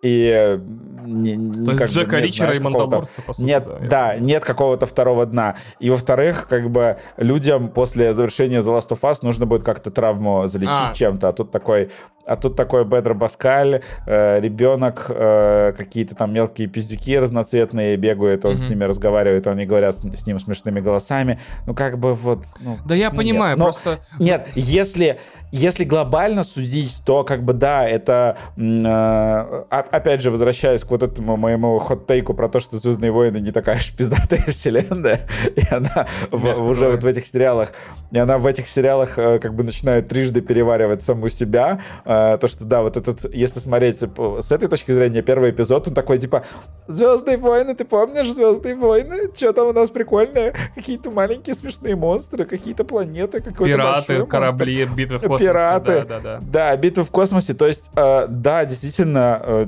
и э, не, не- То есть как бы Джека нет, Ричера знаешь, и Мандалорца, по сути. Нет, я да, нет какого-то второго дна. И во-вторых, как бы людям после завершения The Last of Us нужно будет как-то травму залечить А. чем-то. А тут такой, а тут такой Бедро Баскаль, э, ребенок, э, какие-то там мелкие пиздюки разноцветные бегают, он Мгм. с ними разговаривает, они говорят с, с ним смешными голосами. Ну как бы вот. ну, Да я ну, понимаю, нет. Но- просто... нет, если, если глобально судить, то как бы да, это э, опять же возвращаясь к вот этому моему хот-тейку про то, что Звездные войны не такая уж пиздатая вселенная, и она в- уже вот в этих сериалах, и она в этих сериалах э, как бы начинает трижды переваривать саму себя, э, то что да, вот этот, если смотреть по- с этой точки зрения, первый эпизод, он такой типа Звездные войны, ты помнишь Звездные войны? Что там у нас прикольное? Какие-то маленькие смешные монстры, какие-то планеты, какой-то Пираты, монстр. корабли, битвы в космосе. Пираты. Да, да, да. Да, битва в космосе. То есть, э, да, действительно, э,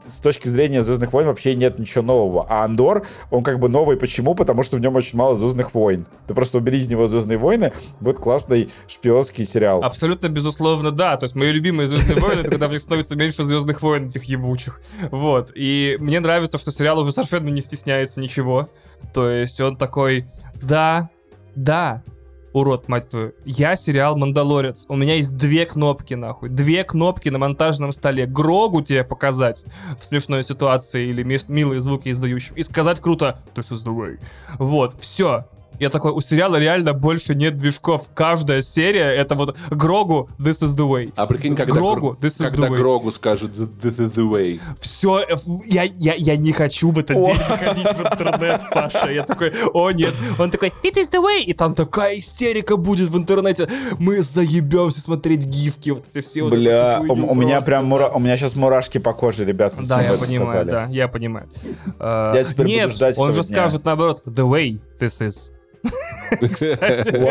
с точки зрения Звездных войн вообще нет ничего нового. А Андор, он как бы новый. Почему? Потому что в нем очень мало Звездных войн. Ты просто убери из него Звездные войны, будет классный шпионский сериал. Абсолютно безусловно, да. То есть мои любимые Звездные войны, это когда в них становится меньше Звездных войн, этих ебучих. Вот. И мне нравится, что сериал уже совершенно не стесняется ничего. То есть он такой, да, да, урод, мать твою. Я сериал «Мандалорец». У меня есть две кнопки, нахуй. Две кнопки на монтажном столе. Грогу тебе показать в смешной ситуации или милые звуки издающим. И сказать круто «This is the way». Вот, все. Я такой, у сериала реально больше нет движков. Каждая серия это вот Грогу «This is the way». А прикинь, когда, Грогу, Гро- this is когда the way. Грогу скажут «This is the way». Все, я, я, я не хочу в этот О. день выходить в интернет, Паша. Я такой, о нет. Он такой, it is the way. И там такая истерика будет в интернете. Мы заебемся смотреть гифки, вот эти все. Бля, у, у меня прям мура- у меня сейчас мурашки по коже, ребята. Да, я понимаю, сказали? да, я понимаю. Я теперь буду Нет, ждать он же дня. скажет наоборот, the way this is. expensive.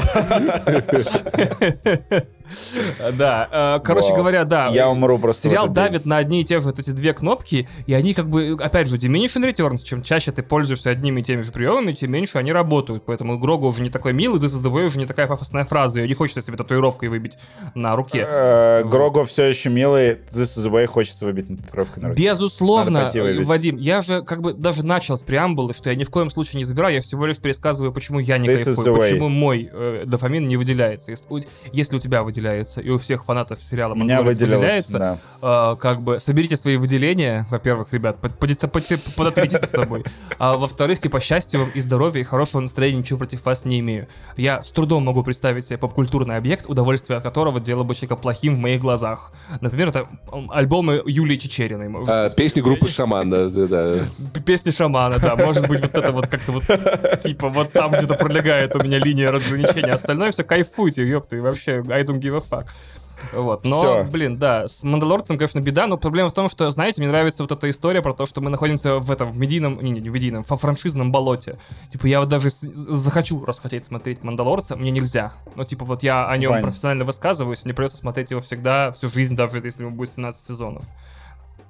Да, э, короче говоря, да. Я умру просто Сериал давит на одни и те же вот эти две кнопки, и они как бы, опять же, diminishing returns. Чем чаще ты пользуешься одними и теми же приемами, тем меньше они работают. Поэтому Грога уже не такой милый, This is the way уже не такая пафосная фраза. Ее не хочется себе татуировкой выбить на руке. Э, Грого все еще милый, This is the way хочется выбить татуировкой на руке. Безусловно, выбить. Вадим, я же как бы даже начал с преамбулы, что я ни в коем случае не забираю, я всего лишь пересказываю, почему я не This кайфую, почему мой э, дофамин не выделяется. Если, у- если у тебя выделяется, выделяется, и у всех фанатов сериала У меня выделяется, да. а, как бы соберите свои выделения, во-первых, ребят, под- подис- под- подотритесь с собой, а во-вторых, типа счастья вам и здоровья и хорошего настроения, ничего против вас не имею. Я с трудом могу представить себе попкультурный объект, удовольствие от которого делало бы человека плохим в моих глазах. Например, это альбомы Юлии Чечериной. может А, песни группы Шаман, да, да, Песни шамана, да. Может быть, вот это вот как-то вот, типа, вот там где-то пролегает у меня линия разграничения. Остальное все кайфуйте, ёпты, вообще, I don't give a fuck. Вот. Но, Всё. блин, да, с Мандалорцем, конечно, беда, но проблема в том, что, знаете, мне нравится вот эта история про то, что мы находимся в этом, в медийном, не, не, не в медийном, во франшизном болоте. Типа, я вот даже захочу расхотеть смотреть Мандалорца, мне нельзя. Ну, типа, вот я о нем Вань. профессионально высказываюсь, мне придется смотреть его всегда, всю жизнь, даже если ему будет 17 сезонов.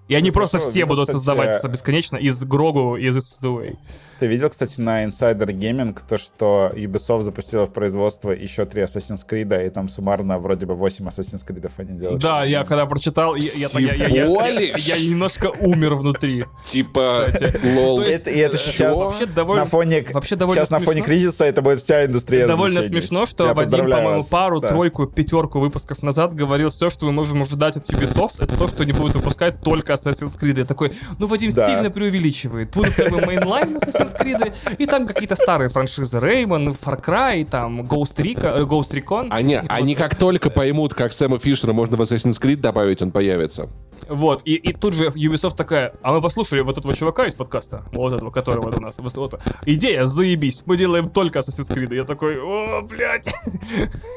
И они Ну, просто хорошо, все видел, будут кстати, создаваться бесконечно из Грогу и из SSDA. Ты видел, кстати, на Insider Gaming то, что Ubisoft запустила в производство еще три Assassin's Creed, и там суммарно вроде бы 8 Assassin's Creed они делают. Да, я когда прочитал, я, я, я, я- я- я- немножко умер внутри. Типа, лол. И это э, сейчас вообще довольно, на фоне, вообще довольно сейчас на фоне кризиса это будет вся индустрия Довольно смешно, что Я Вадим, по-моему, пару, Да. тройку, пятерку выпусков назад говорил, все, что мы можем ожидать от Ubisoft, это то, что они будут выпускать только Assassin's Creed. Я такой, ну, Вадим Да. сильно преувеличивает. Будут как бы mainline Assassin's Creed, и там какие-то старые франшизы Rayman, Far Cry, там Ghost Recon, э, Ghost Recon. Они, И они вот- как только поймут, как Сэма Фишера можно в Assassin's Creed добавить, он появится. Вот, и, и тут же Ubisoft такая, а мы послушали вот этого чувака из подкаста, вот этого, который вот у нас, вот, вот, идея, заебись, мы делаем только Assassin's Creed. Я такой, о, блядь.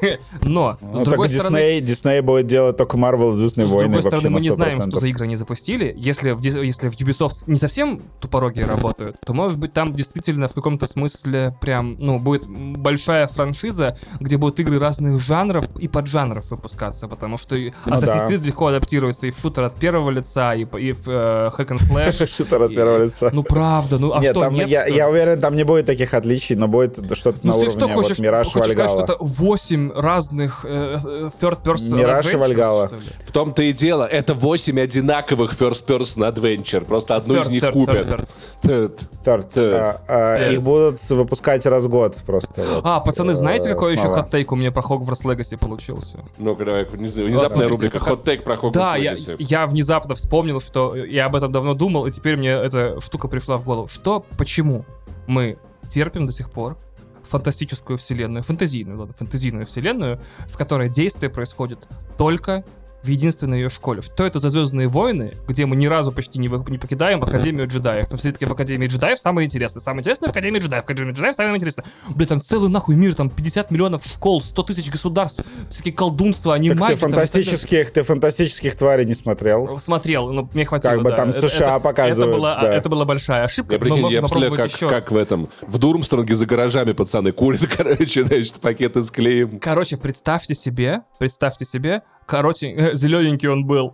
Но, Ну, с другой стороны, Дисней, Дисней будет делать только Marvel Звездные с войны другой вообще стороны, мы не знаем, 100%. что за игры они запустили. Если в, если в Ubisoft не совсем тупорогие работают, то, может быть, там действительно в каком-то смысле прям, ну, будет большая франшиза, где будут игры разных жанров и поджанров выпускаться, потому что Ну Assassin's. Creed легко адаптируется и в шутер от первого лица, и, и в э, hack and slash. Шутер от первого лица. Ну, правда, ну, а нет, что, там, нет? я, я уверен, там не будет таких отличий, но будет что-то на Ну ты уровне что вот хочешь, Мираж хочешь сказать, что Вальгала. это 8 разных э, э, third person Мираж и ли? В том-то и дело, это 8 одинаковых first-person adventure. Просто одну из Third, них third, купят. third, Third. Third. Third. А, а, Third. Их будут выпускать раз в год просто. вот, А, пацаны, знаете, э, какой еще хот-тейк у меня про Hogwarts Legacy получился? Ну-ка, давай, внезапная Смотрите, рубрика. Хот-тейк про Hogwarts Да, я, Legacy. Внезапно вспомнил, что я об этом давно думал, и теперь мне эта штука пришла в голову. Что, почему мы терпим до сих пор фантастическую вселенную, фэнтезийную, ладно, фэнтезийную вселенную, в которой действие происходит только в единственной ее школе. Что это за Звездные войны, где мы ни разу почти не, вы- не покидаем Академию джедаев. Но все-таки в Академии джедаев самое интересное. Самое интересное в Академии джедаев. В Академии джедаев самое интересное. Блин, там целый нахуй мир, там 50 миллионов школ, 100 тысяч государств, всякие колдунства, Так анимаги. ты фантастических, ты фантастических тварей не смотрел? Смотрел, но мне хватило. Как бы да. там Это- США это- показывают, Это была, да. это была большая ошибка. Я, но прикинь, можно я попробовать как, еще как раз. в этом, в Дурмстронге за гаражами пацаны курят, короче, значит, пакеты с клеем. Короче, представьте себе, представьте себе, короче, зелененький он был.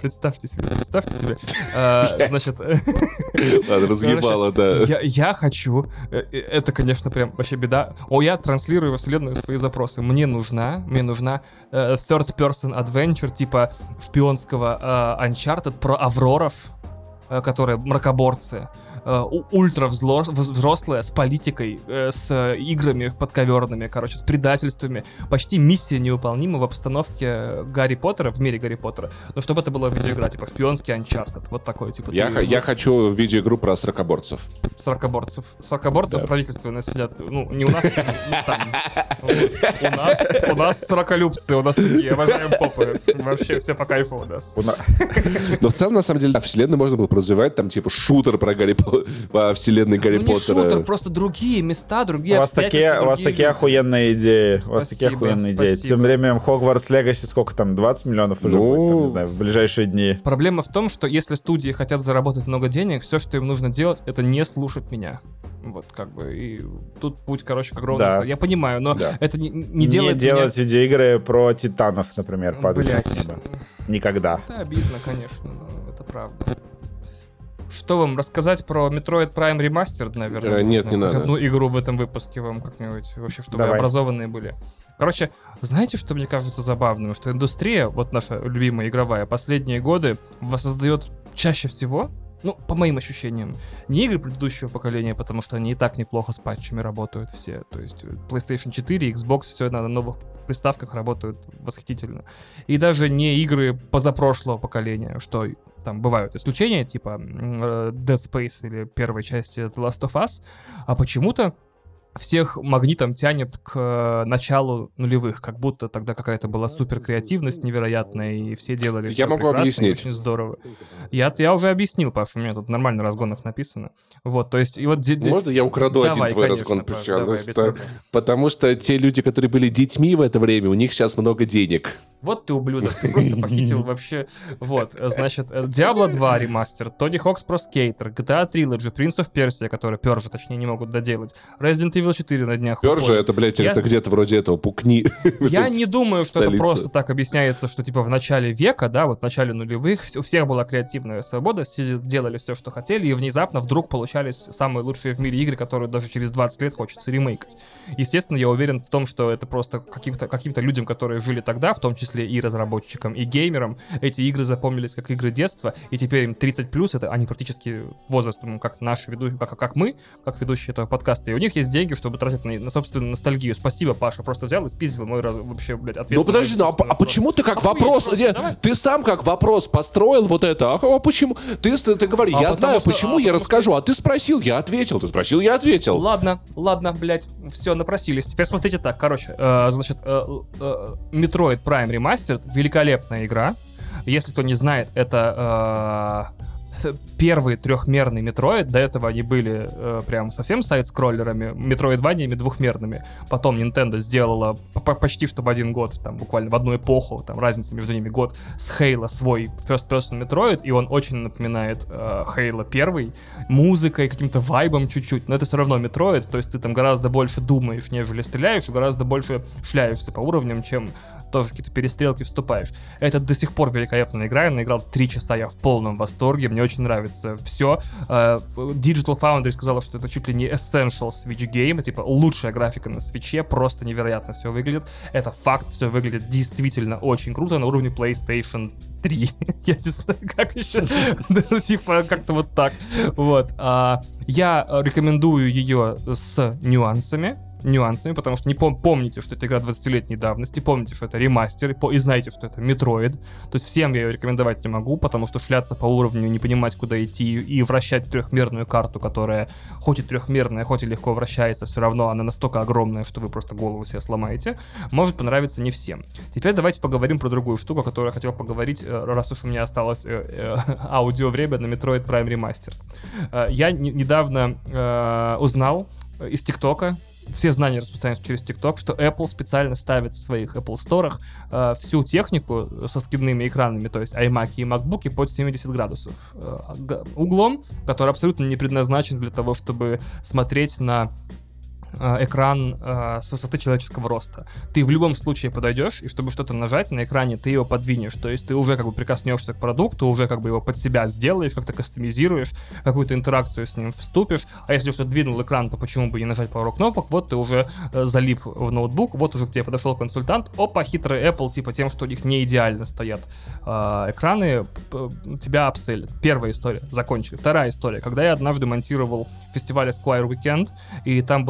Представьте себе, представьте себе. А, Значит, Ладно, разъебало, да. я, я хочу, э, э, это, конечно, прям вообще беда. О, я транслирую во вселенную свои запросы. Мне нужна, мне нужна э, third person adventure типа шпионского Uncharted про Авроров, которые мракоборцы. Э, ультра взрослая, с политикой, э, с играми подковерными, короче, с предательствами. Почти миссия невыполнима в обстановке Гарри Поттера, в мире Гарри Поттера. Но чтобы это было видеоигра, типа шпионский Uncharted. Вот такой, типа. Я, ты- я хочу видеоигру про сорокоборцев. Сорокоборцев. Сорокоборцев Да. правительственные сидят, ну, не у нас, там. У нас, у нас сороколюбцы, у нас такие, обожаем попы. Вообще все по кайфу у нас. Но в целом, на самом деле, вселенную можно было развивать, там, типа, шутер про Гарри По- по вселенной Гарри Ну не Поттера. шутер, просто другие места, другие У вас такие, у вас такие охуенные идеи. У вас такие Спасибо, охуенные идеи. Тем временем Хогвартс Легаси сколько там, 20 миллионов уже Ну. будет, там, не знаю, в ближайшие дни. Проблема в том, что если студии хотят заработать много денег, все, что им нужно делать, это не слушать меня. Вот, как бы, и тут путь, короче, как ровно. Да. Я понимаю, но Да. это не, не Не делает меня- делать видеоигры про титанов, например, падающих. Никогда. Это обидно, конечно, но это правда. Что вам рассказать про Metroid Prime Remastered, наверное? Э, нет, не надо. одну игру в этом выпуске вам как-нибудь, вообще, чтобы Давай. образованные были. Короче, знаете, что мне кажется забавным? Что индустрия, вот наша любимая игровая, последние годы воссоздает чаще всего, ну, по моим ощущениям, не игры предыдущего поколения, потому что они и так неплохо с патчами работают все. То есть э, PlayStation 4, Xbox, все на новых приставках работают восхитительно. И даже не игры позапрошлого поколения, что там бывают исключения, типа э, Dead Space или первой части The Last of Us, а почему-то всех магнитом тянет к э, началу нулевых, как будто тогда какая-то была супер креативность невероятная, и все делали Я могу объяснить. Очень здорово. Я, я уже объяснил, Паша, у меня тут нормально разгонов написано. Вот, то есть, и вот... Можно я украду Давай, один твой конечно, разгон, Паш, давай, пожалуйста? проблем. Потому что те люди, которые были детьми в это время, у них сейчас много денег. Вот ты ублюдок, ты просто похитил вообще. Вот, значит, э, Diablo 2 ремастер, Tony Hawk's Pro Skater, GTA Trilogy, Prince of Persia, который Пержи, точнее, не могут доделать, Resident Evil 4 на днях Пёр же, выходит. это, блядь, Я- это где-то вроде этого, пукни. Я не думаю, что это просто так объясняется, что типа в начале века, да, вот в начале нулевых у всех была креативная свобода, все делали все, что хотели, и внезапно вдруг получались самые лучшие в мире игры, которые даже через 20 лет хочется ремейкать. Естественно, я уверен в том, что это просто каким-то каким-то людям, которые жили тогда, в том числе и разработчикам, и геймерам, эти игры запомнились как игры детства, и теперь им 30 плюс, это они практически возрастом, как наши ведущие, как, как мы, как ведущие этого подкаста, и у них есть деньги, чтобы тратить на, на собственную ностальгию. Спасибо, Паша, просто взял и спиздил мой раз- вообще, блядь, ответ. Ну подожди, ну а, а почему ты как Охуеть вопрос... просто, не, давай. ты сам как вопрос построил вот это. А, а почему? Ты, ты, ты говори, А я знаю, что- почему, а я расскажу. А ты спросил, я ответил. Ты спросил, я ответил. Ладно, ладно, блядь, все, напросились. Теперь смотрите так, короче, э, значит, э, э, Metroid Prime Remastered — великолепная игра. Если кто не знает, это э, первый трехмерный Metroid. До этого они были э, прям совсем сайт-скроллерами, метроидваниями двухмерными. Потом Nintendo сделала по- по- почти чтобы один год, там буквально в одну эпоху, там разница между ними год, с Halo свой first-person Metroid, и он очень напоминает э, Halo первый, музыкой, каким-то вайбом чуть-чуть, но это все равно Metroid, то есть ты там гораздо больше думаешь, нежели стреляешь, гораздо больше шляешься по уровням, чем тоже какие-то перестрелки вступаешь. Это до сих пор великолепная игра, я наиграл 3 часа, я в полном восторге, мне очень нравится все. Digital Foundry сказала, что это чуть ли не essential Switch game, типа лучшая графика на свече, просто невероятно все выглядит. Это факт, все выглядит действительно очень круто на уровне PlayStation 3. Я не знаю, как еще. Ну, Типа, как-то вот так. Вот. А, Я э, рекомендую ее с нюансами нюансами, потому что не пом- помните, что это игра 20-летней давности, помните, что это ремастер, по- и знаете, что это Metroid. То есть всем я ее рекомендовать не могу, потому что шляться по уровню, не понимать, куда идти, и вращать трехмерную карту, которая хоть и трехмерная, хоть и легко вращается, все равно она настолько огромная, что вы просто голову себе сломаете, может понравиться не всем. Теперь давайте поговорим про другую штуку, о которой я хотел поговорить, э, раз уж у меня осталось э, э, аудио время на Metroid Prime Remaster. Э, Я не- недавно э, узнал э, из ТикТока, все знания распространяются через ТикТок, что Apple специально ставит в своих Apple сторах э, всю технику со скидными экранами, то есть iMac и MacBook под 70 градусов э, углом, который абсолютно не предназначен для того, чтобы смотреть на экран э, с высоты человеческого роста. Ты в любом случае подойдешь, и чтобы что-то нажать на экране, ты его подвинешь. То есть ты уже как бы прикоснешься к продукту, уже как бы его под себя сделаешь, как-то кастомизируешь, какую-то интеракцию с ним вступишь. А если что двинул экран, то почему бы не нажать пару кнопок? Вот ты уже э, залип в ноутбук, вот уже к тебе подошел консультант. Опа, хитрый Apple, типа тем, что у них не идеально стоят э, экраны, тебя апселят. Первая история, закончили. Вторая история. Когда я однажды монтировал фестиваль Esquire Weekend, и там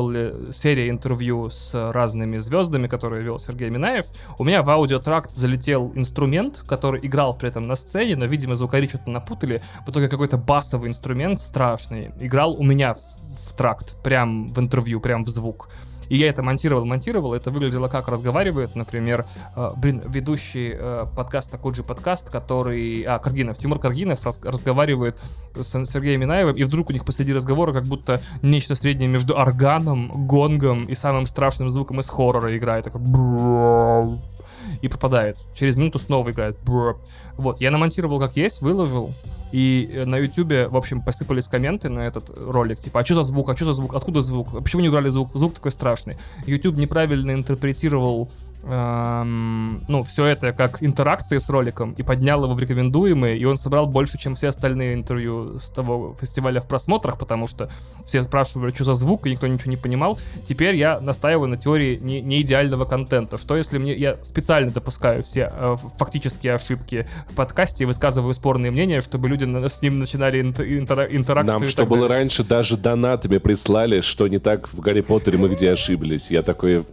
серия интервью с разными звездами, которые вел Сергей Минаев, у меня в аудиотракт залетел инструмент, который играл при этом на сцене, но, видимо, звукари что-то напутали. В итоге какой-то басовый инструмент страшный играл у меня в, в тракт, прям в интервью, прям в звук. И я это монтировал, монтировал, это выглядело как разговаривает, например, э, блин, ведущий э, подкаста Коджи подкаст, который, а, Каргинов, Тимур Каргинов рас- разговаривает с Сергеем Минаевым, и вдруг у них посреди разговора как будто нечто среднее между органом, гонгом и самым страшным звуком из хоррора играет, такой и пропадает. Через минуту снова играет. «брррр». Вот, я намонтировал как есть, выложил, и э, на ютубе, в общем, посыпались комменты на этот ролик, типа, а что за звук, а что за звук, откуда звук, почему не убрали звук, звук такой страшный. YouTube неправильно интерпретировал эм, ну, все это как интеракции с роликом и поднял его в рекомендуемые, и он собрал больше, чем все остальные интервью с того фестиваля в просмотрах, потому что все спрашивали, что за звук, и никто ничего не понимал. Теперь я настаиваю на теории не, не идеального контента. Что если мне... Я специально допускаю все э, фактические ошибки в подкасте и высказываю спорные мнения, чтобы люди на- с ним начинали интер- интера- интеракцию. Нам, что было далее. раньше, даже донатами прислали, что не так в Гарри Поттере мы где ошиблись. Я такой...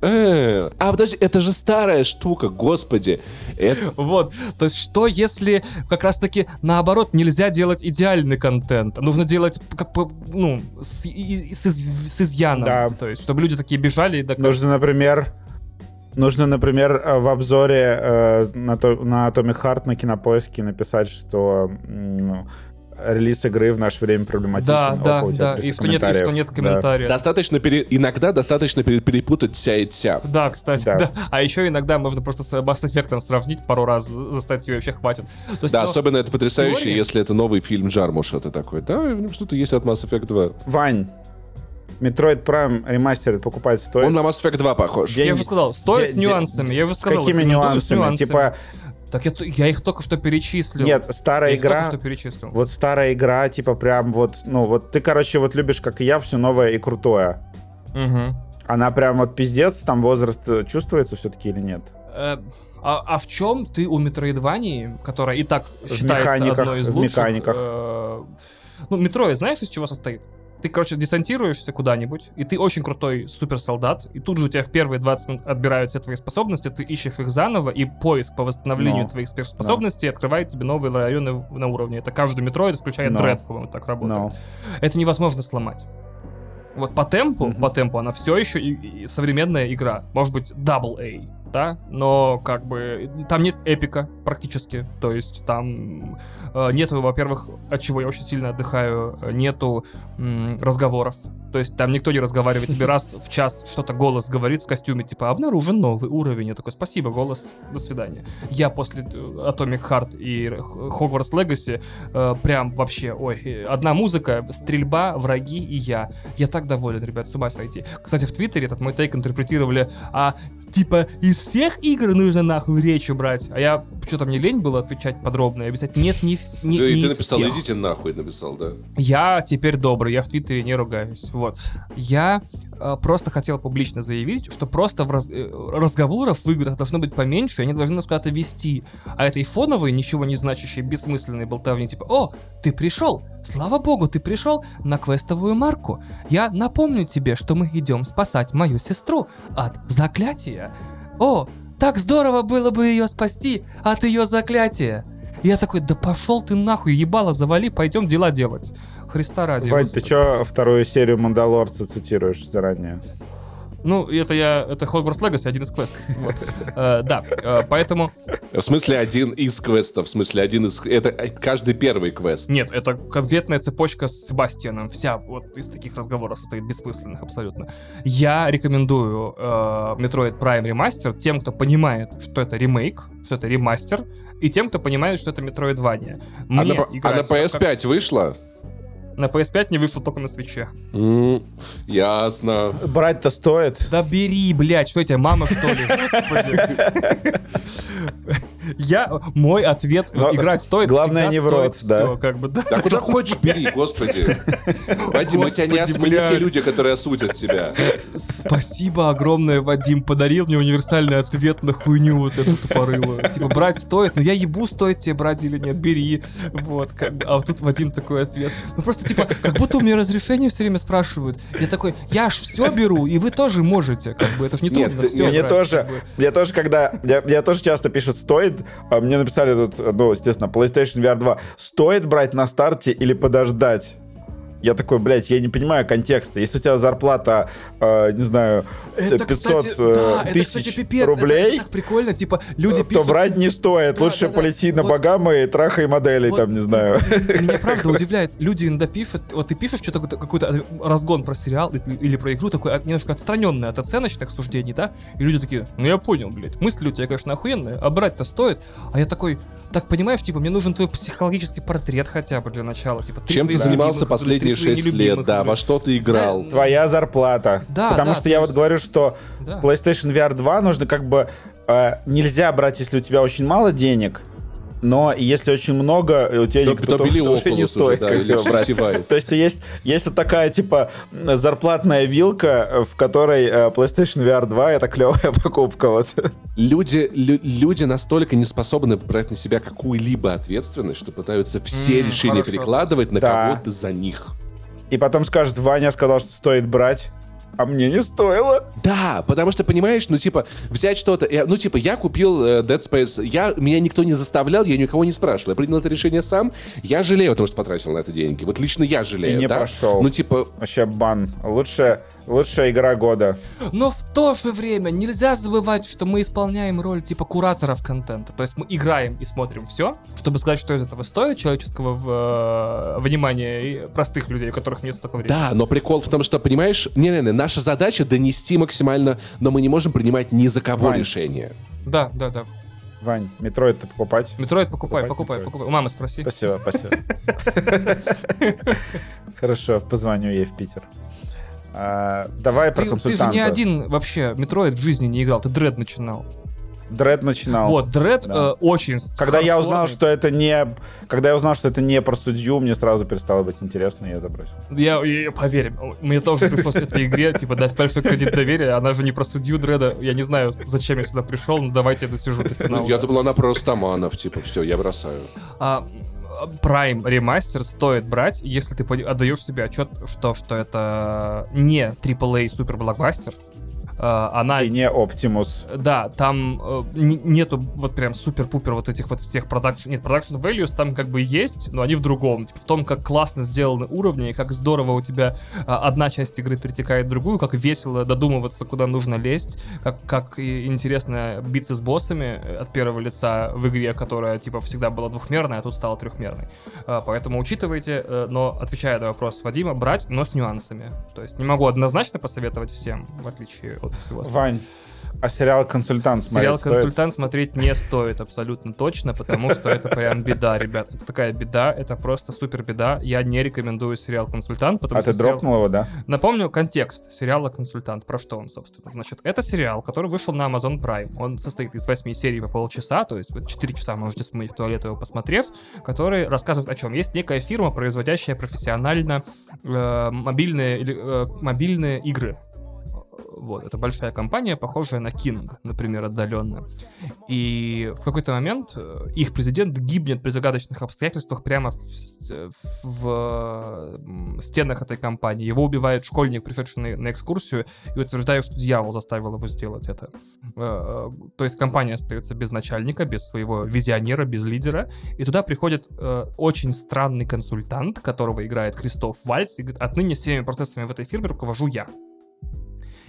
Э, а подожди, это же старая штука, господи. Это- Вот, то есть что если как раз-таки наоборот нельзя делать идеальный контент, нужно делать как бы, ну, с, и- с из- с изъяном, Да. то есть чтобы люди такие бежали и так Нужно, например, нужно, например, э, в обзоре э, на, то, на Atomic Heart на кинопоиске написать, что м, релиз игры в наше время проблематичен. Да, да, Опа, да, 300 и что нет, и что комментариев. нет Да. комментариев. достаточно пере- иногда достаточно пере- перепутать ся и тя. Да, кстати, Да. да. А еще иногда можно просто с Mass Effect сравнить пару раз за статью, и вообще хватит. То есть, Да, ну, особенно это потрясающе, теории- если это новый фильм Джармуша. Ты такой, да, в нем что-то есть от Mass Effect 2. Вань, Metroid Prime ремастер покупать стоит? Он на Mass Effect 2 похож. Де- Я уже сказал, стоит де- с де- нюансами, я уже С сказал. какими рекомендую с нюансами? Типа, Так я, я их только что перечислил. нет, я старая только игра... что перечислил. Вот старая игра, типа прям вот, ну вот ты, короче, вот любишь, как и я, все новое и крутое. Мгм. Она прям вот пиздец, там возраст э, чувствуется все-таки или нет? Э, А, а в чем ты у Метроидвании, которая и так В считается механиках, одной из в лучших... механиках. э, Ну, Metroid, знаешь, из чего состоит? Ты, короче, десантируешься куда-нибудь, и ты очень крутой суперсолдат, и тут же у тебя в первые 20 минут отбирают все твои способности, ты ищешь их заново, и поиск по восстановлению Но. твоих способностей открывает тебе новые районы на уровне. Это каждый Metroid, включая Но. Dread, по-моему, так работает. Ну, Это невозможно сломать. Вот по темпу, Мгм. по темпу она все еще и- и современная игра. Может быть, Double A, да? Но как бы там нет эпика практически. То есть там э, нету, во-первых, от чего я очень сильно отдыхаю, э, нету м, разговоров. То есть там никто не разговаривает. Тебе раз в час что-то голос говорит в костюме, типа, обнаружен новый уровень. Я такой, спасибо, голос, до свидания. Я после э, Atomic Heart и Hogwarts Legacy э, прям вообще, ой, э, одна музыка, стрельба, враги и я. Я так доволен, ребят, с ума сойти. Кстати, в Твиттере этот мой тейк интерпретировали, а типа из всех игр нужно нахуй речь убрать. А я что-то мне лень было отвечать подробно и объяснять, нет, не, вс- не, Ты, не ты из написал, всех. идите нахуй, написал, да. Я теперь добрый, я в Твиттере не ругаюсь. Вот. Я э, просто хотел публично заявить, что просто в раз- э, разговоров в играх должно быть поменьше, и они должны нас куда-то вести. А этой фоновой, ничего не значащей, бессмысленной болтовни, типа, о, ты пришел, слава богу, ты пришел на квестовую марку. Я напомню тебе, что мы идем спасать мою сестру от заклятия. О, так здорово было бы ее спасти от ее заклятия. Я такой, да пошел ты нахуй, ебало завали, пойдем дела делать. Христа ради. Вань, ты чё вторую серию Мандалорца цитируешь заранее? Ну, это я, это Hogwarts Legacy, один из квестов. Вот. Э, Да, э, поэтому... В смысле, один из квестов, в смысле, один из... Это э, каждый первый квест. Нет, это конкретная цепочка с Себастьяном. Вся вот из таких разговоров состоит, бессмысленных абсолютно. Я рекомендую э, Metroid Prime Remaster тем, кто понимает, что это ремейк, что это ремастер, и тем, кто понимает, что это Metroidvania. А Мне на, а на в это как- PS5 вышла? На PS5 не вышел только на свече. М, ясно. Брать-то стоит. Да бери, блядь, что тебе, мама, что ли? Господи. Я, мой ответ, Но играть стоит, главное всегда не в рот, да. всё, как бы, да. Да куда хочешь, бери, господи. Вадим, мы тебя не Господи, не те блядь. люди, которые осудят тебя. Спасибо огромное, Вадим, подарил мне универсальный ответ на хуйню вот эту тупорылую. Типа, брать стоит, но я ебу, стоит тебе брать или нет, бери. Вот, как бы. А вот тут Вадим такой ответ. Ну просто, типа, как будто у меня разрешение все время спрашивают. Я такой, я ж все беру, и вы тоже можете, как бы, это ж не Нет, трудно ты- всё Мне брать, тоже, как бы. мне тоже, когда, я, я тоже часто пишут стоит, а мне написали тут, ну, естественно, PlayStation VR 2, стоит брать на старте или подождать? Я такой, блядь, я не понимаю контекста. Если у тебя зарплата, э, не знаю, Это, 500 кстати, э, да, это, тысяч кстати, пипец. Это- рублей, Это, так прикольно, типа, люди то пишут... брать не стоит. Да, Лучше да, да. полети на Вот. Багамы и трахай моделей, Вот. там, не знаю. Меня правда удивляет, люди иногда пишут, вот ты пишешь что-то, какой-то- разгон про сериал или про игру, такой немножко отстраненный от оценочных суждений, да, и люди такие, ну я понял, блядь, мысли у тебя, конечно, охуенные, а брать-то стоит, а я такой, так понимаешь, типа, мне нужен твой психологический портрет хотя бы для начала, типа, Чем ты занимался любимых твои 6 нелюбимых лет, да, игры. во что ты играл? Да, Твоя зарплата. Да, Потому да, что то я вот говорю, что Да. PlayStation VR 2 нужно как бы э, нельзя брать, если у тебя очень мало денег, но если очень много, у тебя То- никто то бери то уже не Oculus уже, стоит да, как брать. То есть есть, есть вот такая, типа, зарплатная вилка, э, в которой э, PlayStation VR 2 — это клевая покупка, вот. Люди, лю- люди настолько не способны брать на себя какую-либо ответственность, что пытаются все М, решения хорошо. перекладывать на Да. кого-то за них. И потом скажет, Ваня сказал, что стоит брать. А мне не стоило. Да, потому что, понимаешь, ну, типа, взять что-то... Ну, типа, я купил э, Dead Space, я, меня никто не заставлял, я никого не спрашивал. Я принял это решение сам, я жалею о том, что потратил на это деньги. Вот лично я жалею, И не да? пошел. Ну, типа, Вообще бан. Лучшая, лучшая игра года. Но в то же время нельзя забывать, что мы исполняем роль типа кураторов контента. То есть мы играем и смотрим все, чтобы сказать, что из этого стоит человеческого в- э, внимания и простых людей, у которых нет столько времени. да, но прикол в том, что, понимаешь, не-не-не, наша задача донести максимально, но мы не можем принимать ни за кого Вань. решение. Да, да, да. Вань, Metroid-то покупать? Metroid покупай, покупай, Metroid. покупай. У мамы спроси. Спасибо, спасибо. Хорошо, позвоню ей в Питер. А, давай про Ты, ты же консультанта. не один вообще Metroid в жизни не играл, ты Dread начинал. Dread начинал. Вот, Dread Да. э, очень... Когда я узнал, что это не, когда я узнал, что это не про судью, мне сразу перестало быть интересно, и я забросил. Я, я- поверь, мне тоже пришлось этой игре, типа, дать большой кредит доверия. Она же не про судью Дреда. Я не знаю, зачем я сюда пришел, но давайте я досижу до финала. Ну, я думал, она просто Таманов, типа, все, я бросаю. А, Prime ремастер стоит брать, если ты отдаешь себе отчет, что, что это не AAA супер блокбастер. А, она И не Оптимус. Да, там э, нету вот прям супер-пупер вот этих вот всех production... Нет, production values там как бы есть, но они в другом. Типа в том, как классно сделаны уровни, и как здорово у тебя а, одна часть игры перетекает в другую, как весело додумываться, куда нужно лезть, как, как интересно биться с боссами э, от первого лица в игре, которая типа всегда была двухмерной, а тут стала трехмерной. Поэтому учитывайте, э, но отвечая на вопрос Вадима, брать, но с нюансами. То есть не могу однозначно посоветовать всем, в отличие от всего остального. Вань, а сериал «Консультант» Сериал смотреть стоит? «Консультант» смотреть не стоит абсолютно точно, потому что это прям беда, ребят. Это такая беда, это просто супер беда. Я не рекомендую сериал «Консультант», потому А что ты сериал- дропнул его, да? Напомню контекст сериала «Консультант». Про что он, собственно? Значит, это сериал, который вышел на Amazon Prime. Он состоит из восьми серий по полчаса, то есть вот 4 часа можете смыть в туалет его посмотрев, который рассказывает о чем. Есть некая фирма, производящая профессионально э, мобильные, э, мобильные игры. Вот, это большая компания, похожая на King, например, отдаленно. И в какой-то момент э, их президент гибнет при загадочных обстоятельствах прямо в, с- в, стенах этой компании. Его убивает школьник, пришедший на, на экскурсию, и утверждает, что дьявол заставил его сделать это. Э, э, То есть компания остается без начальника, без своего визионера, без лидера, и туда приходит э, очень странный консультант, которого играет Кристоф Вальц, и говорит, отныне всеми процессами в этой фирме руковожу я.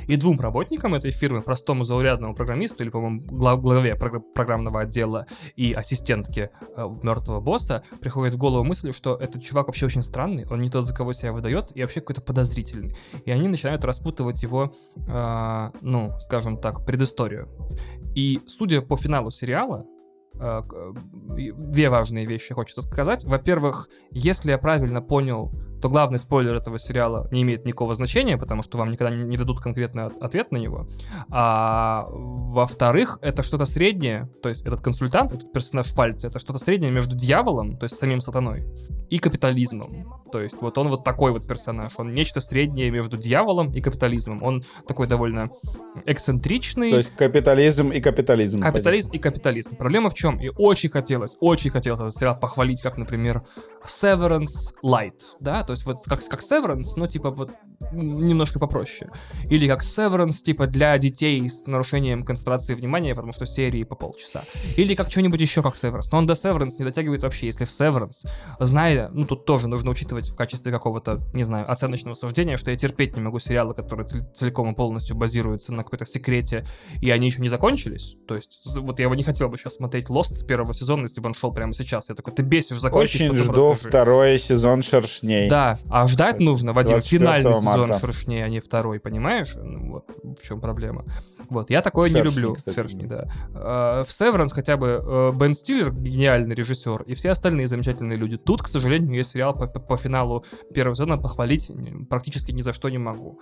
И двум работникам этой фирмы, простому заурядному программисту или, по-моему, глав- главе програ- программного отдела и ассистентке э, мертвого босса, приходит в голову мысль, что этот чувак вообще очень странный, он не тот, за кого себя выдает, и вообще какой-то подозрительный. И они начинают распутывать его, э, ну, скажем так, предысторию. И судя по финалу сериала, э, и две важные вещи хочется сказать. Во-первых, если я правильно понял, то главный спойлер этого сериала не имеет никакого значения, потому что вам никогда не дадут конкретный от- ответ на него. А во-вторых, это что-то среднее, то есть этот консультант, этот персонаж Фальц, это что-то среднее между дьяволом, то есть самим сатаной, и капитализмом. То есть вот он вот такой вот персонаж, он нечто среднее между дьяволом и капитализмом. Он такой довольно эксцентричный. То есть капитализм и капитализм. Капитализм и капитализм. Проблема в чем? И очень хотелось, очень хотелось этот сериал похвалить, как, например, Severance Light, да, то есть вот как, как Severance, но типа вот немножко попроще. Или как Severance, типа для детей с нарушением концентрации внимания, потому что серии по полчаса. Или как что-нибудь еще как Severance. Но он до Severance не дотягивает вообще, если в Severance, зная, ну тут тоже нужно учитывать в качестве какого-то, не знаю, оценочного суждения, что я терпеть не могу сериалы, которые цел- целиком и полностью базируются на какой-то секрете, и они еще не закончились. То есть, вот я бы не хотел бы сейчас смотреть Lost с первого сезона, если бы он шел прямо сейчас. Я такой, ты бесишь, закончишь, Очень жду расскажи». второй сезон «Шершней». Да, а ждать нужно, Вадим, 24 финальный сезон марта. шершней, а не второй, понимаешь? Ну, вот в чем проблема. Вот, я такое не Шершни, люблю. кстати, Шершни, да. Э, В Severance хотя бы э, Бен Стиллер, гениальный режиссер, и все остальные замечательные люди. Тут, к сожалению, я сериал по, по финалу первого сезона похвалить практически ни за что не могу.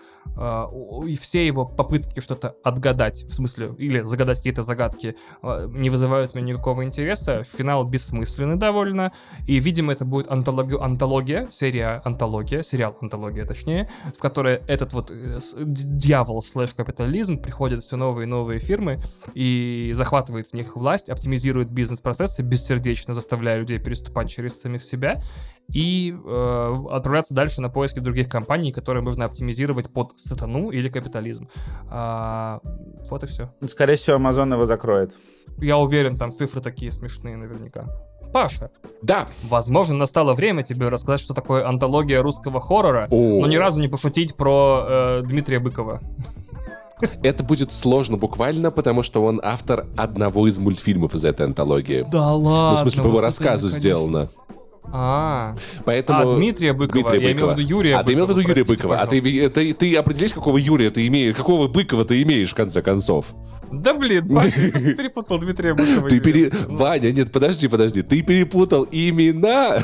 У- И все его попытки что-то отгадать, в смысле, или загадать какие-то загадки, э, не вызывают меня никакого интереса. Финал бессмысленный довольно. И, видимо, это будет антологи- антология, серия антология, сериал антология, точнее, в которой этот вот э, дьявол слэш капитализм приходит все новые и новые фирмы, и захватывает в них власть, оптимизирует бизнес-процессы бессердечно, заставляя людей переступать через самих себя и э, отправляться дальше на поиски других компаний, которые можно оптимизировать под сатану или капитализм. А, вот и все. Скорее всего, Amazon его закроет. Я уверен, там цифры такие смешные наверняка. Паша, Да, возможно, настало время тебе рассказать, что такое антология русского хоррора, О. но ни разу не пошутить про э, Дмитрия Быкова. это будет сложно буквально, потому что он автор одного из мультфильмов из этой антологии. Да ладно. Ну, в смысле, по его рассказу сделано. А, Поэтому... А, Дмитрия Быкова. Дмитрия Я имел в Быкова. виду Юрия А ты имел в виду Быкова, Юрия простите, Быкова. А ты, пожалуйста. ты, ты определись, какого Юрия ты имеешь, какого Быкова ты имеешь, в конце концов? Да блин, Паша, перепутал Дмитрия Быкова. Ты пере... Ваня, нет, подожди, подожди. Ты перепутал имена.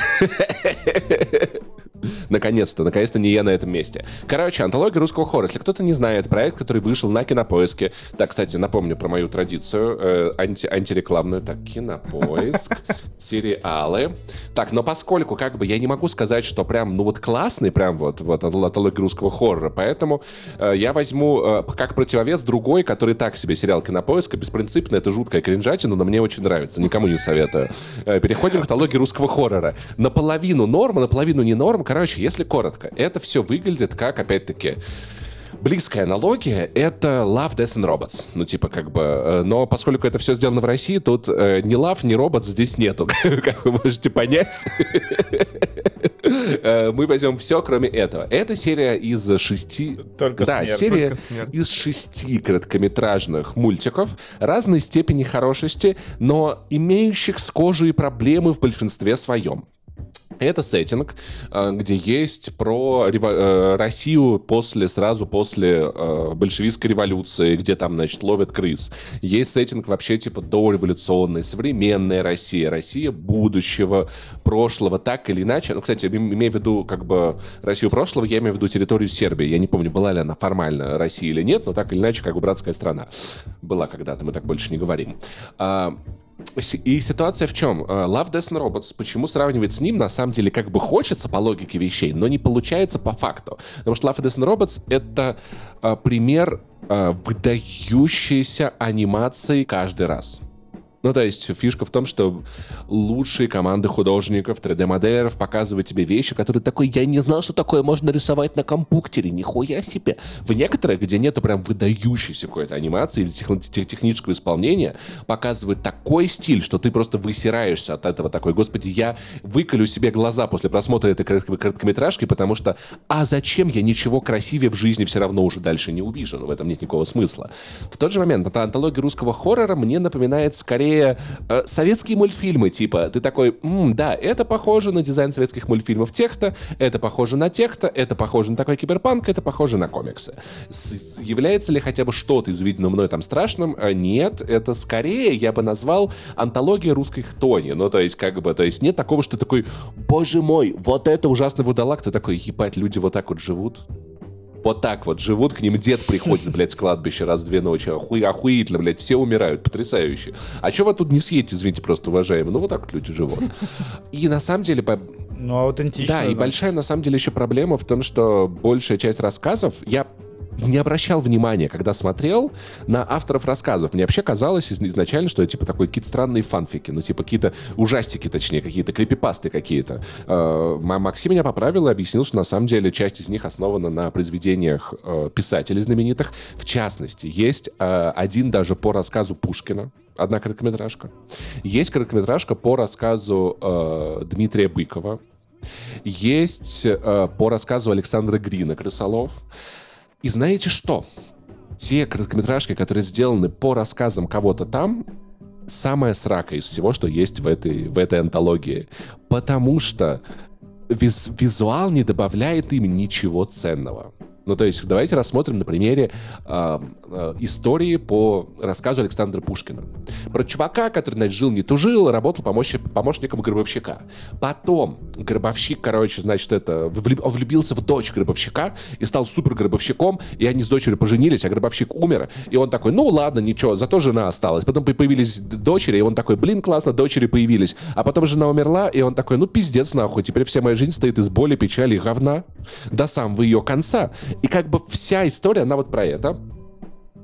Наконец-то, наконец-то не я на этом месте. Короче, антология русского хоррора. Если кто-то не знает, проект, который вышел на Кинопоиске. Так, кстати, напомню про мою традицию э, анти антирекламную. Так, Кинопоиск, сериалы. Так, но поскольку как бы я не могу сказать, что прям, ну вот классный прям вот, вот антология русского хоррора, поэтому э, я возьму э, как противовес другой, который так себе сериал Кинопоиска. Беспринципно, это жуткая кринжатина, но мне очень нравится. Никому не советую. Э, переходим к антологии русского хоррора. Наполовину норма, наполовину не норм. Короче, если коротко, это все выглядит как, опять-таки, Близкая аналогия — это Love, Death and Robots. Ну, типа, как бы... э, Но поскольку это все сделано в России, тут э, ни Love, ни Robots здесь нету, как вы можете понять. Э, Мы возьмем все, кроме этого. Это серия из шести... Только да, смерть. серия Только смерть. из шести короткометражных мультиков разной степени хорошести, но имеющих схожие проблемы в большинстве своем. Это сеттинг, э, где есть про рево- э, Россию после, сразу после э, большевистской революции, где там, значит, ловят крыс. Есть сеттинг вообще типа дореволюционный, современная Россия, Россия будущего, прошлого, так или иначе. Ну, кстати, им- имея в виду как бы Россию прошлого, я имею в виду территорию Сербии. Я не помню, была ли она формально Россия или нет, но так или иначе как бы братская страна. Была когда-то, мы так больше не говорим. И ситуация в чем? Э, Love, Death and Robots, почему сравнивать с ним, на самом деле, как бы хочется по логике вещей, но не получается по факту. Потому что Love, Death and Robots — это э, пример э, выдающейся анимации каждый раз. Ну, то есть фишка в том, что лучшие команды художников, 3D-моделеров показывают тебе вещи, которые такой, я не знал, что такое можно рисовать на компьютере, нихуя себе. В некоторых, где нету прям выдающейся какой-то анимации или техни- тех- технического исполнения, показывают такой стиль, что ты просто высираешься от этого такой, господи, я выколю себе глаза после просмотра этой коротко- короткометражки, потому что, а зачем я ничего красивее в жизни все равно уже дальше не увижу, ну, в этом нет никакого смысла. В тот же момент, эта антология русского хоррора мне напоминает скорее э, советские мультфильмы, типа, ты такой, «М, да, это похоже на дизайн советских мультфильмов тех-то, это похоже на тех-то, это похоже на такой киберпанк, это похоже на комиксы. С- является ли хотя бы что-то из увиденного мной там страшным? Э, Нет, это скорее я бы назвал антология русской хтони. Ну, то есть, как бы, то есть нет такого, что ты такой, боже мой, вот это ужасный вудалак, ты такой, ебать, люди вот так вот живут. Вот так вот живут, к ним дед приходит, блядь, с кладбища раз в две ночи. Охуе, охуительно, блядь, все умирают, потрясающе. А что вы тут не съедете, извините, просто, уважаемые? Ну, вот так вот люди живут. И на самом деле, по- Ну, аутентично. да, и значит. большая на самом деле еще проблема в том, что большая часть рассказов я не обращал внимания, когда смотрел на авторов рассказов. Мне вообще казалось из- изначально, что это типа такой какие-то странные фанфики, ну типа какие-то ужастики, точнее, какие-то крипипасты какие-то. Э, Максим меня поправил и объяснил, что на самом деле часть из них основана на произведениях э, писателей знаменитых. В частности, есть э, один даже по рассказу Пушкина, одна короткометражка. Есть короткометражка по рассказу э, Дмитрия Быкова. Есть э, по рассказу Александра Грина «Крысолов». И знаете что? Те короткометражки, которые сделаны по рассказам кого-то там, самая срака из всего, что есть в этой, в этой антологии. Потому что виз- визуал не добавляет им ничего ценного. Ну, то есть, давайте рассмотрим на примере э, э, истории по рассказу Александра Пушкина. Про чувака, который, значит, жил не тужил, работал помощ- помощником гробовщика. Потом гробовщик, короче, значит, это влюбился в дочь гробовщика и стал супер гробовщиком, и они с дочерью поженились, а гробовщик умер, и он такой, ну ладно, ничего, зато жена осталась. Потом по- появились дочери, и он такой, блин, классно, дочери появились. А потом жена умерла, и он такой, ну пиздец нахуй, теперь вся моя жизнь стоит из боли, печали и говна до самого ее конца. И как бы вся история, она вот про это.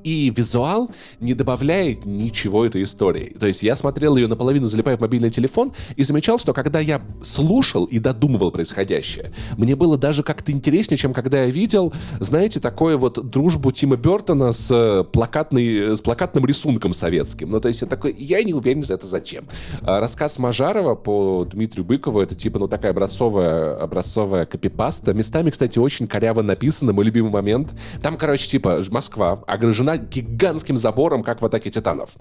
И визуал не добавляет ничего этой истории. То есть я смотрел ее наполовину, залипая в мобильный телефон, и замечал, что когда я слушал и додумывал происходящее, мне было даже как-то интереснее, чем когда я видел, знаете, такое вот дружбу Тима Бертона с, э, плакатной, с плакатным рисунком советским. Ну, то есть я такой, я не уверен, это зачем. А рассказ Мажарова по Дмитрию Быкову, это типа, ну, такая образцовая, образцовая копипаста. Местами, кстати, очень коряво написано, мой любимый момент. Там, короче, типа, Москва огражена гигантским забором, как в «Атаке титанов».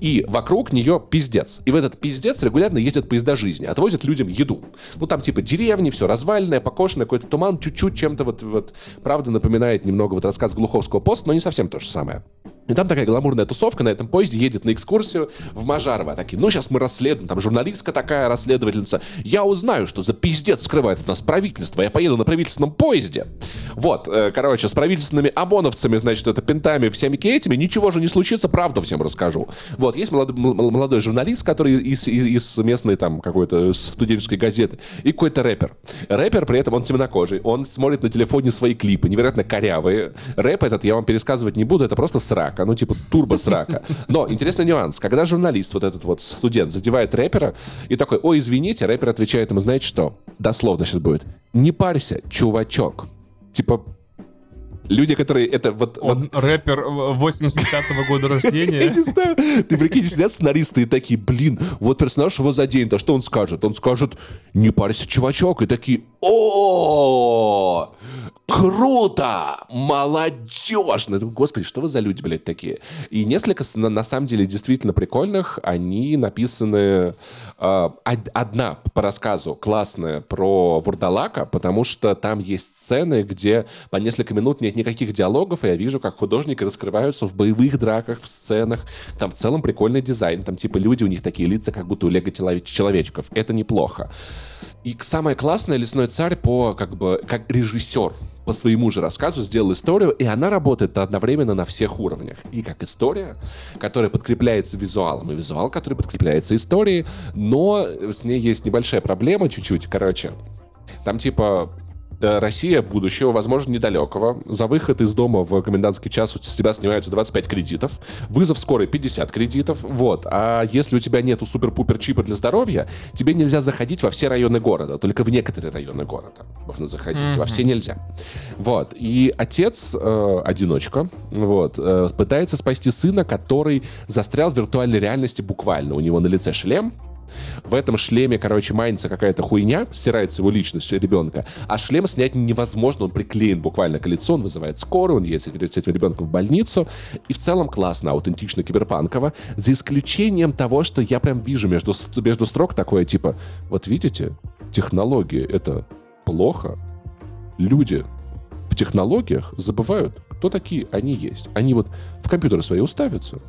И вокруг нее пиздец. И в этот пиздец регулярно ездят поезда жизни, отвозят людям еду. Ну, там типа деревни, все разваленное, покошенное, какой-то туман, чуть-чуть чем-то вот, вот, правда, напоминает немного вот рассказ Глуховского поста, но не совсем то же самое. И там такая гламурная тусовка на этом поезде едет на экскурсию в Мажарово. Такие, ну сейчас мы расследуем, там журналистка такая, расследовательница. Я узнаю, что за пиздец скрывает от нас правительство. Я поеду на правительственном поезде. Вот, э, короче, с правительственными ОМОНовцами, значит, это пентами, всеми этими, ничего же не случится, правду всем расскажу. Вот, есть молодой, молодой журналист, который из, из, из местной там какой-то студенческой газеты, и какой-то рэпер. Рэпер, при этом он темнокожий, он смотрит на телефоне свои клипы, невероятно корявые. Рэп этот я вам пересказывать не буду, это просто срак, ну типа турбо срака. Но интересный нюанс, когда журналист, вот этот вот студент, задевает рэпера и такой, ой, извините, рэпер отвечает ему, знаете что? Дословно сейчас будет. Не парься, чувачок типа люди, которые это вот... Он вот... рэпер 85-го года рождения. Я не знаю. Ты прикинь, сидят сценаристы и такие, блин, вот персонаж его заденет, а что он скажет? Он скажет, не парься, чувачок, и такие, о Круто! Молодежно! Господи, что вы за люди, блядь, такие? И несколько, на, на самом деле, действительно прикольных. Они написаны... Э, одна по рассказу классная про Вурдалака, потому что там есть сцены, где по несколько минут нет никаких диалогов, и я вижу, как художники раскрываются в боевых драках, в сценах. Там в целом прикольный дизайн. Там типа люди, у них такие лица, как будто у лего-человечков. Это неплохо. И самое классное «Лесной царь» по, как бы, как режиссер по своему же рассказу сделал историю, и она работает одновременно на всех уровнях. И как история, которая подкрепляется визуалом, и визуал, который подкрепляется историей, но с ней есть небольшая проблема чуть-чуть, короче. Там типа Россия будущего, возможно, недалекого. За выход из дома в комендантский час у тебя снимаются 25 кредитов. Вызов скорой 50 кредитов. Вот. А если у тебя нету супер-пупер чипа для здоровья, тебе нельзя заходить во все районы города. Только в некоторые районы города можно заходить. Mm-hmm. Во все нельзя. Вот. И отец, э, одиночка, вот, э, пытается спасти сына, который застрял в виртуальной реальности буквально. У него на лице шлем, в этом шлеме, короче, майнится какая-то хуйня, стирается его личность ребенка, а шлем снять невозможно, он приклеен буквально к лицу, он вызывает скорую, он едет с этим ребенком в больницу, и в целом классно, аутентично, киберпанково, за исключением того, что я прям вижу между, между строк такое, типа, вот видите, технологии — это плохо, люди в технологиях забывают, кто такие они есть. Они вот в компьютеры свои уставятся,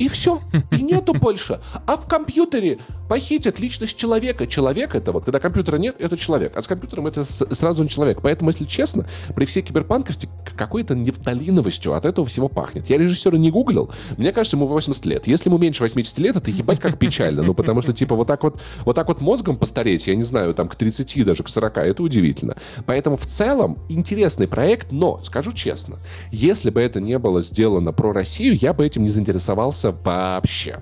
и все. И нету больше. А в компьютере похитят личность человека. Человек это вот, когда компьютера нет, это человек. А с компьютером это сразу не человек. Поэтому, если честно, при всей киберпанковости какой-то нефталиновостью от этого всего пахнет. Я режиссера не гуглил. Мне кажется, ему 80 лет. Если ему меньше 80 лет, это ебать как печально. Ну, потому что, типа, вот так вот, вот так вот мозгом постареть, я не знаю, там, к 30, даже к 40, это удивительно. Поэтому, в целом, интересный проект, но, скажу честно, если бы это не было сделано про Россию, я бы этим не заинтересовался вообще.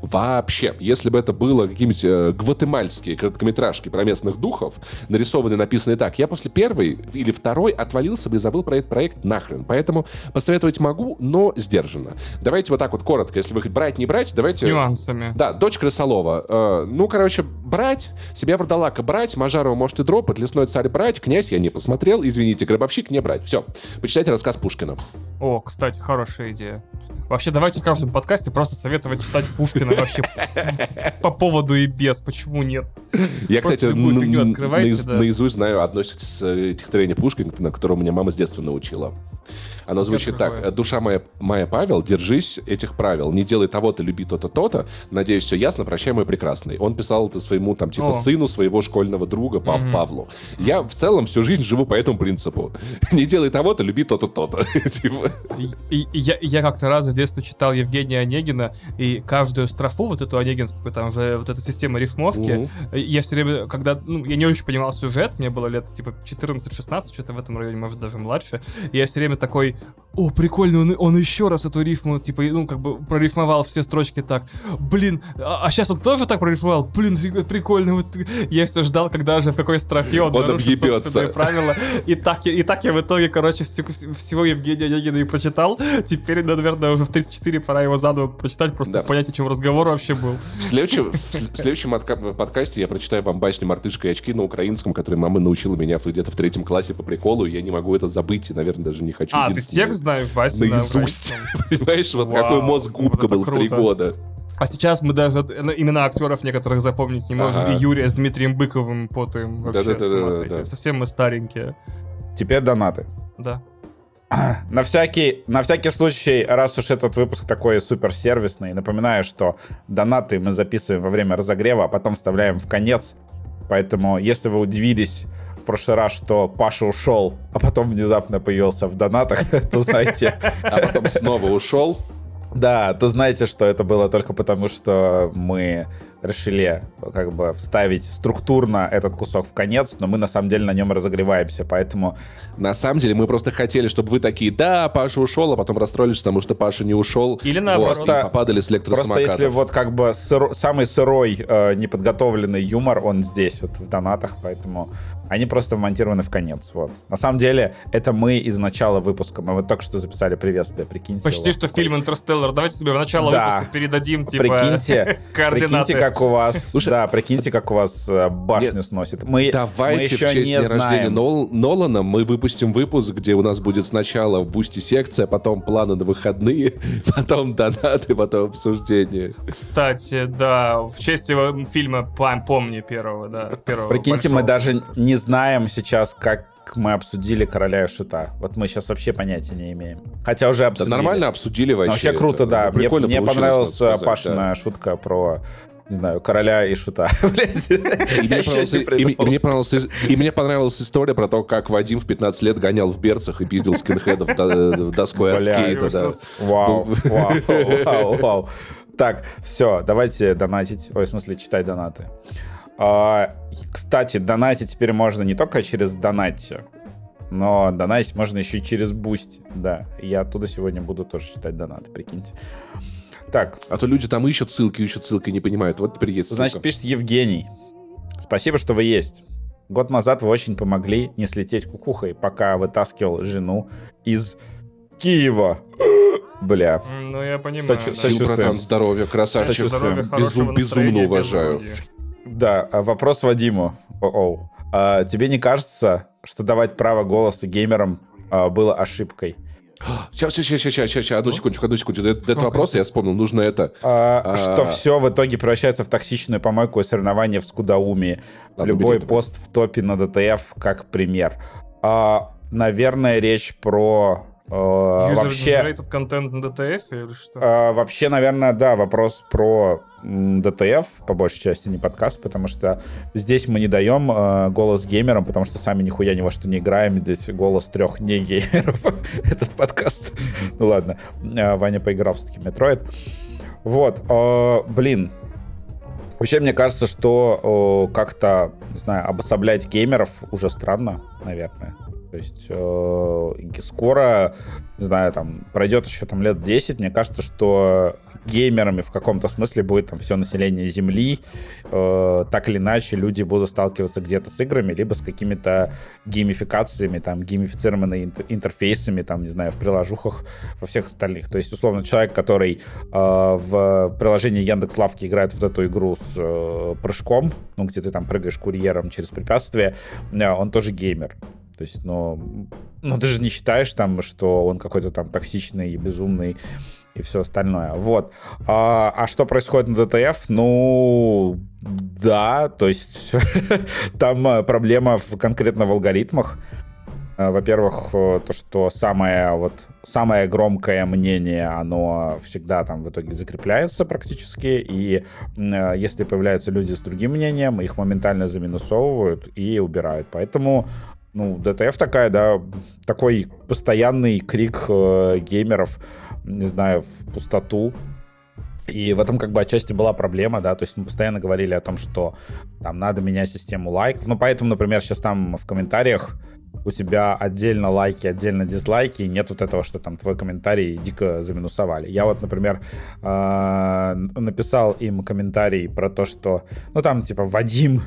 Вообще, если бы это было какие-нибудь э, гватемальские короткометражки про местных духов, нарисованные, написанные так, я после первой или второй отвалился бы и забыл про этот проект нахрен. Поэтому посоветовать могу, но сдержанно. Давайте вот так вот коротко, если вы брать, не брать, давайте... С нюансами. Да, дочь Крысолова. Э, ну, короче, брать, себя Вардалака брать, Мажарова может и дропать, Лесной царь брать, князь я не посмотрел, извините, Гробовщик не брать. Все, почитайте рассказ Пушкина. О, кстати, хорошая идея. Вообще, давайте в каждом подкасте просто советовать читать Пушкина вообще по поводу и без. Почему нет? Я, кстати, наизусть знаю одно стихотворение Пушкина, на которое меня мама с детства научила. Оно звучит так. Душа моя, моя Павел, держись этих правил. Не делай того-то, люби то-то, то-то. Надеюсь, все ясно. Прощай, мой прекрасный. Он писал это своему, там, типа, О. сыну своего школьного друга, Пав mm-hmm. Павлу. Я в целом всю жизнь живу по этому принципу. Не делай того-то, люби то-то, то-то. Типа. Я как-то раз в детстве читал Евгения Онегина, и каждую строфу, вот эту онегинскую, там же вот эта система рифмовки, я все время, когда, ну, я не очень понимал сюжет, мне было лет, типа, 14-16, что-то в этом районе, может, даже младше, я все время такой такой, о, прикольно, он, он еще раз эту рифму, типа, ну, как бы прорифмовал все строчки так. Блин, а, а сейчас он тоже так прорифмовал? Блин, прикольно. Вот я все ждал, когда же в какой строфе он, Он объебется. правила. И так, и так я в итоге, короче, всю- всего Евгения Онегина и прочитал. Теперь, наверное, уже в 34 пора его заново прочитать, просто Да. понять, о чем разговор вообще был. В следующем, в сл- в следующем подкасте я прочитаю вам басню «Мартышка и очки» на украинском, которую мама научила меня в- где-то в третьем классе по приколу, и я не могу это забыть, и, наверное, даже не хочу. А, ты текст знаешь, Вася, на Наизусть. Понимаешь, вот какой мозг губка был в три года. А сейчас мы даже имена актеров некоторых запомнить не можем. Ага. И Юрия с Дмитрием Быковым потаем. Вообще, с ума сойти. да. Совсем мы старенькие. Теперь донаты. Да. На всякий, на всякий случай, раз уж этот выпуск такой суперсервисный, напоминаю, что донаты мы записываем во время разогрева, а потом вставляем в конец. Поэтому, если вы удивились в прошлый раз, что Паша ушел, а потом внезапно появился в донатах, то знаете, А потом снова ушел. да, то знаете, что это было только потому, что мы решили как бы вставить структурно этот кусок в конец, но мы на самом деле на нем разогреваемся, поэтому На самом деле мы просто хотели, чтобы вы такие, да, Паша ушел, а потом расстроились, потому что Паша не ушел. Или наоборот. Вот, и попадали с Просто электросамокатов. если вот как бы сыро- самый сырой, э, неподготовленный юмор, он здесь, вот в донатах, поэтому они просто вмонтированы в конец, вот. На самом деле, это мы из начала выпуска, мы вот только что записали приветствие, прикиньте. Почти вас что такой- фильм «Интерстеллар». Давайте себе в начало Да. выпуска передадим, типа, Прикиньте, координаты. прикиньте, как у вас, Слушай, да, прикиньте, как у вас э, башню Нет, сносит. Мы, мы Давайте в еще честь не дня рождения знаем. Нол- Нолана мы выпустим выпуск, где у нас будет сначала в бусте секция, потом планы на выходные, потом донаты, потом обсуждение. Кстати, да, в честь его фильма «Пам- «Помни» первого, да. Первого Прикиньте, большого. мы даже не знаем сейчас, как мы обсудили короля и шута. Вот мы сейчас вообще понятия не имеем. Хотя уже Да обсудили. нормально обсудили вообще. Ну, вообще круто, это. да. Мне, Прикольно мне понравилась Пашина да. шутка про, не знаю, короля и шута. И мне, и- и мне понравилась, и мне понравилась история про то, как Вадим в 15 лет гонял в берцах и пиздил скинхедов до- доской от скейта. Вау, Ну, вау, вау, вау. Так, все, давайте донатить. Ой, в смысле, читать донаты. А, кстати, донатить теперь можно не только через Donatty, но донатить можно еще и через Boosty. Да, я оттуда сегодня буду тоже читать донаты, прикиньте. Так, А то люди там ищут ссылки, ищут ссылки, не понимают. Вот теперь есть ссылка. Значит, пишет Евгений. Спасибо, что вы есть. Год назад вы очень помогли не слететь кукухой, пока вытаскивал жену из Киева. Бля. Ну, я понимаю. Сочу- да. Сочувствуем. братан, здоровья, красавчик. Сочувствуем. Безум- безумно без уважаю. Да, а вопрос Вадиму. О-оу. А, тебе не кажется, что давать право голоса геймерам а, было ошибкой? Сейчас, сейчас, сейчас, сейчас, сейчас, одну секундочку, одну секундочку. До, до этого вопроса я вспомнил, нужно это. А, А. Что все в итоге превращается в токсичную помойку и соревнования в скудоумии. Ладно, Любой убери это. пост в топе на ДТФ как пример. А, наверное, речь про э, вообще... Контент на DTF или что? А, вообще, наверное, да, вопрос про DTF, по большей части, не подкаст, потому что здесь мы не даем э, голос геймерам, потому что сами нихуя ни во что не играем. Здесь голос трех не геймеров, этот подкаст. Ну ладно, Ваня поиграл все-таки Метроид. Вот, блин, Вообще, мне кажется, что как-то, не знаю, обособлять геймеров уже странно, наверное. То есть э, скоро, не знаю, там пройдет еще там лет 10, мне кажется, что геймерами в каком-то смысле будет там все население Земли. Э, так или иначе, люди будут сталкиваться где-то с играми, либо с какими-то геймификациями, там, геймифицированными интер- интерфейсами, там, не знаю, в приложухах, во всех остальных. То есть, условно, человек, который э, в приложении Яндекс Лавки играет вот эту игру с э, прыжком, ну, где ты там прыгаешь курьером через препятствия, э, он тоже геймер. То есть, ну, ну, ты же не считаешь там, что он какой-то там токсичный, безумный и все остальное. Вот. А, а что происходит на ДТФ? Ну, да, то есть там э, проблема в, конкретно в алгоритмах. Э, Во-первых, э, то, что самое вот самое громкое мнение, оно всегда там в итоге закрепляется практически, и э, если появляются люди с другим мнением, их моментально заминусовывают и убирают. Поэтому ну, ДТФ такая, да, такой постоянный крик э, геймеров, не знаю, в пустоту. И в этом как бы отчасти была проблема, да, то есть мы постоянно говорили о том, что там надо менять систему лайков. Ну, поэтому, например, сейчас там в комментариях у тебя отдельно лайки, отдельно дизлайки, и нет вот этого, что там твой комментарий дико заминусовали. Я вот, например, э, написал им комментарий про то, что, ну там типа Вадим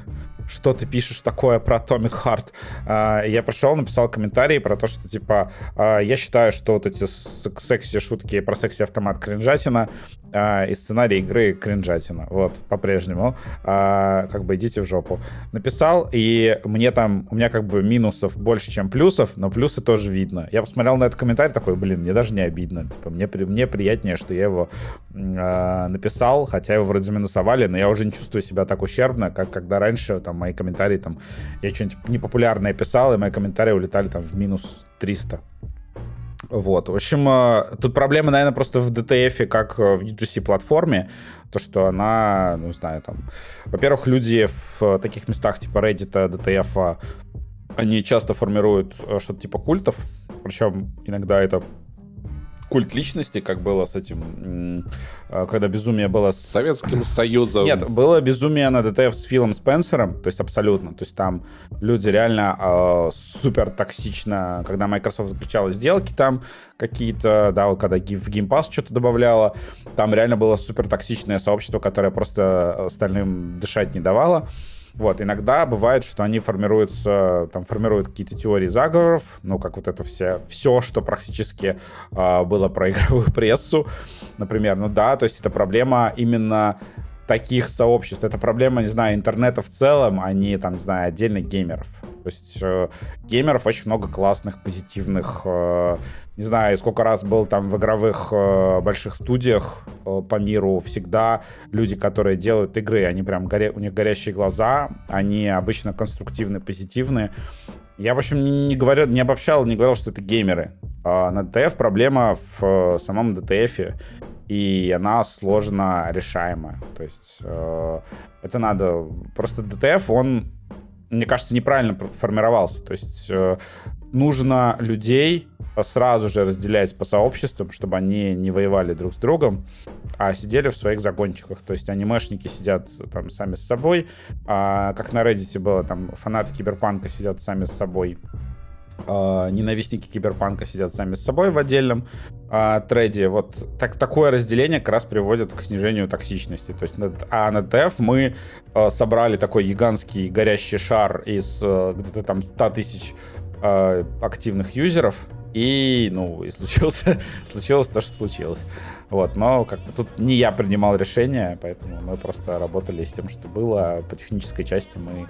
что ты пишешь такое про Atomic Heart. А, я пришел, написал комментарий про то, что, типа, а, я считаю, что вот эти секси-шутки про секси-автомат кринжатина а, и сценарий игры кринжатина. Вот, по-прежнему. Как бы идите в жопу. Написал, и мне там, у меня как бы минусов больше, чем плюсов, но плюсы тоже видно. Я посмотрел на этот комментарий, такой, блин, мне даже не обидно. Типа, мне, мне приятнее, что я его написал, хотя его вроде заминусовали, но я уже не чувствую себя так ущербно, как когда раньше там мои комментарии там, я что-нибудь непопулярное писал, и мои комментарии улетали там в минус 300. Вот, в общем, э, тут проблема, наверное, просто в DTF, как в UGC-платформе, то, что она, ну, знаю, там, во-первых, люди в таких местах типа Reddit, DTF, они часто формируют э, что-то типа культов, причем иногда это культ личности, как было с этим, а, когда безумие было с... Советским Союзом. Нет, было безумие на ДТФ с Филом Спенсером, то есть абсолютно. То есть там люди реально э, супер токсично, когда Microsoft заключала сделки там какие-то, да, вот когда в Game Pass что-то добавляла, там реально было супер токсичное сообщество, которое просто остальным дышать не давало. Вот, иногда бывает, что они формируются, там формируют какие-то теории заговоров, ну, как вот это все, все, что практически э, было про игровую прессу, например, ну да, то есть это проблема именно таких сообществ. Это проблема, не знаю, интернета в целом, а не, там, не знаю, отдельных геймеров. То есть э, геймеров очень много классных, позитивных. Э, не знаю, сколько раз был там в игровых э, больших студиях э, по миру. Всегда люди, которые делают игры, они прям горе, у них горящие глаза, они обычно конструктивны, позитивны. Я, в общем, не, не говорил, не обобщал, не говорил, что это геймеры. А на DTF проблема в э, самом DTF и она сложно решаемая. То есть э, это надо... Просто DTF, он, мне кажется, неправильно формировался. То есть э, нужно людей сразу же разделять по сообществам, чтобы они не воевали друг с другом, а сидели в своих загончиках. То есть анимешники сидят там сами с собой, а, как на Reddit было, там фанаты киберпанка сидят сами с собой, э, ненавистники киберпанка сидят сами с собой в отдельном э, треде. Вот так, такое разделение как раз приводит к снижению токсичности. То есть, а на TF мы э, собрали такой гигантский горящий шар из э, где-то там 100 тысяч э, активных юзеров, и, ну, и случился, случилось то, что случилось. Вот, но как бы тут не я принимал решение, поэтому мы просто работали с тем, что было. По технической части мы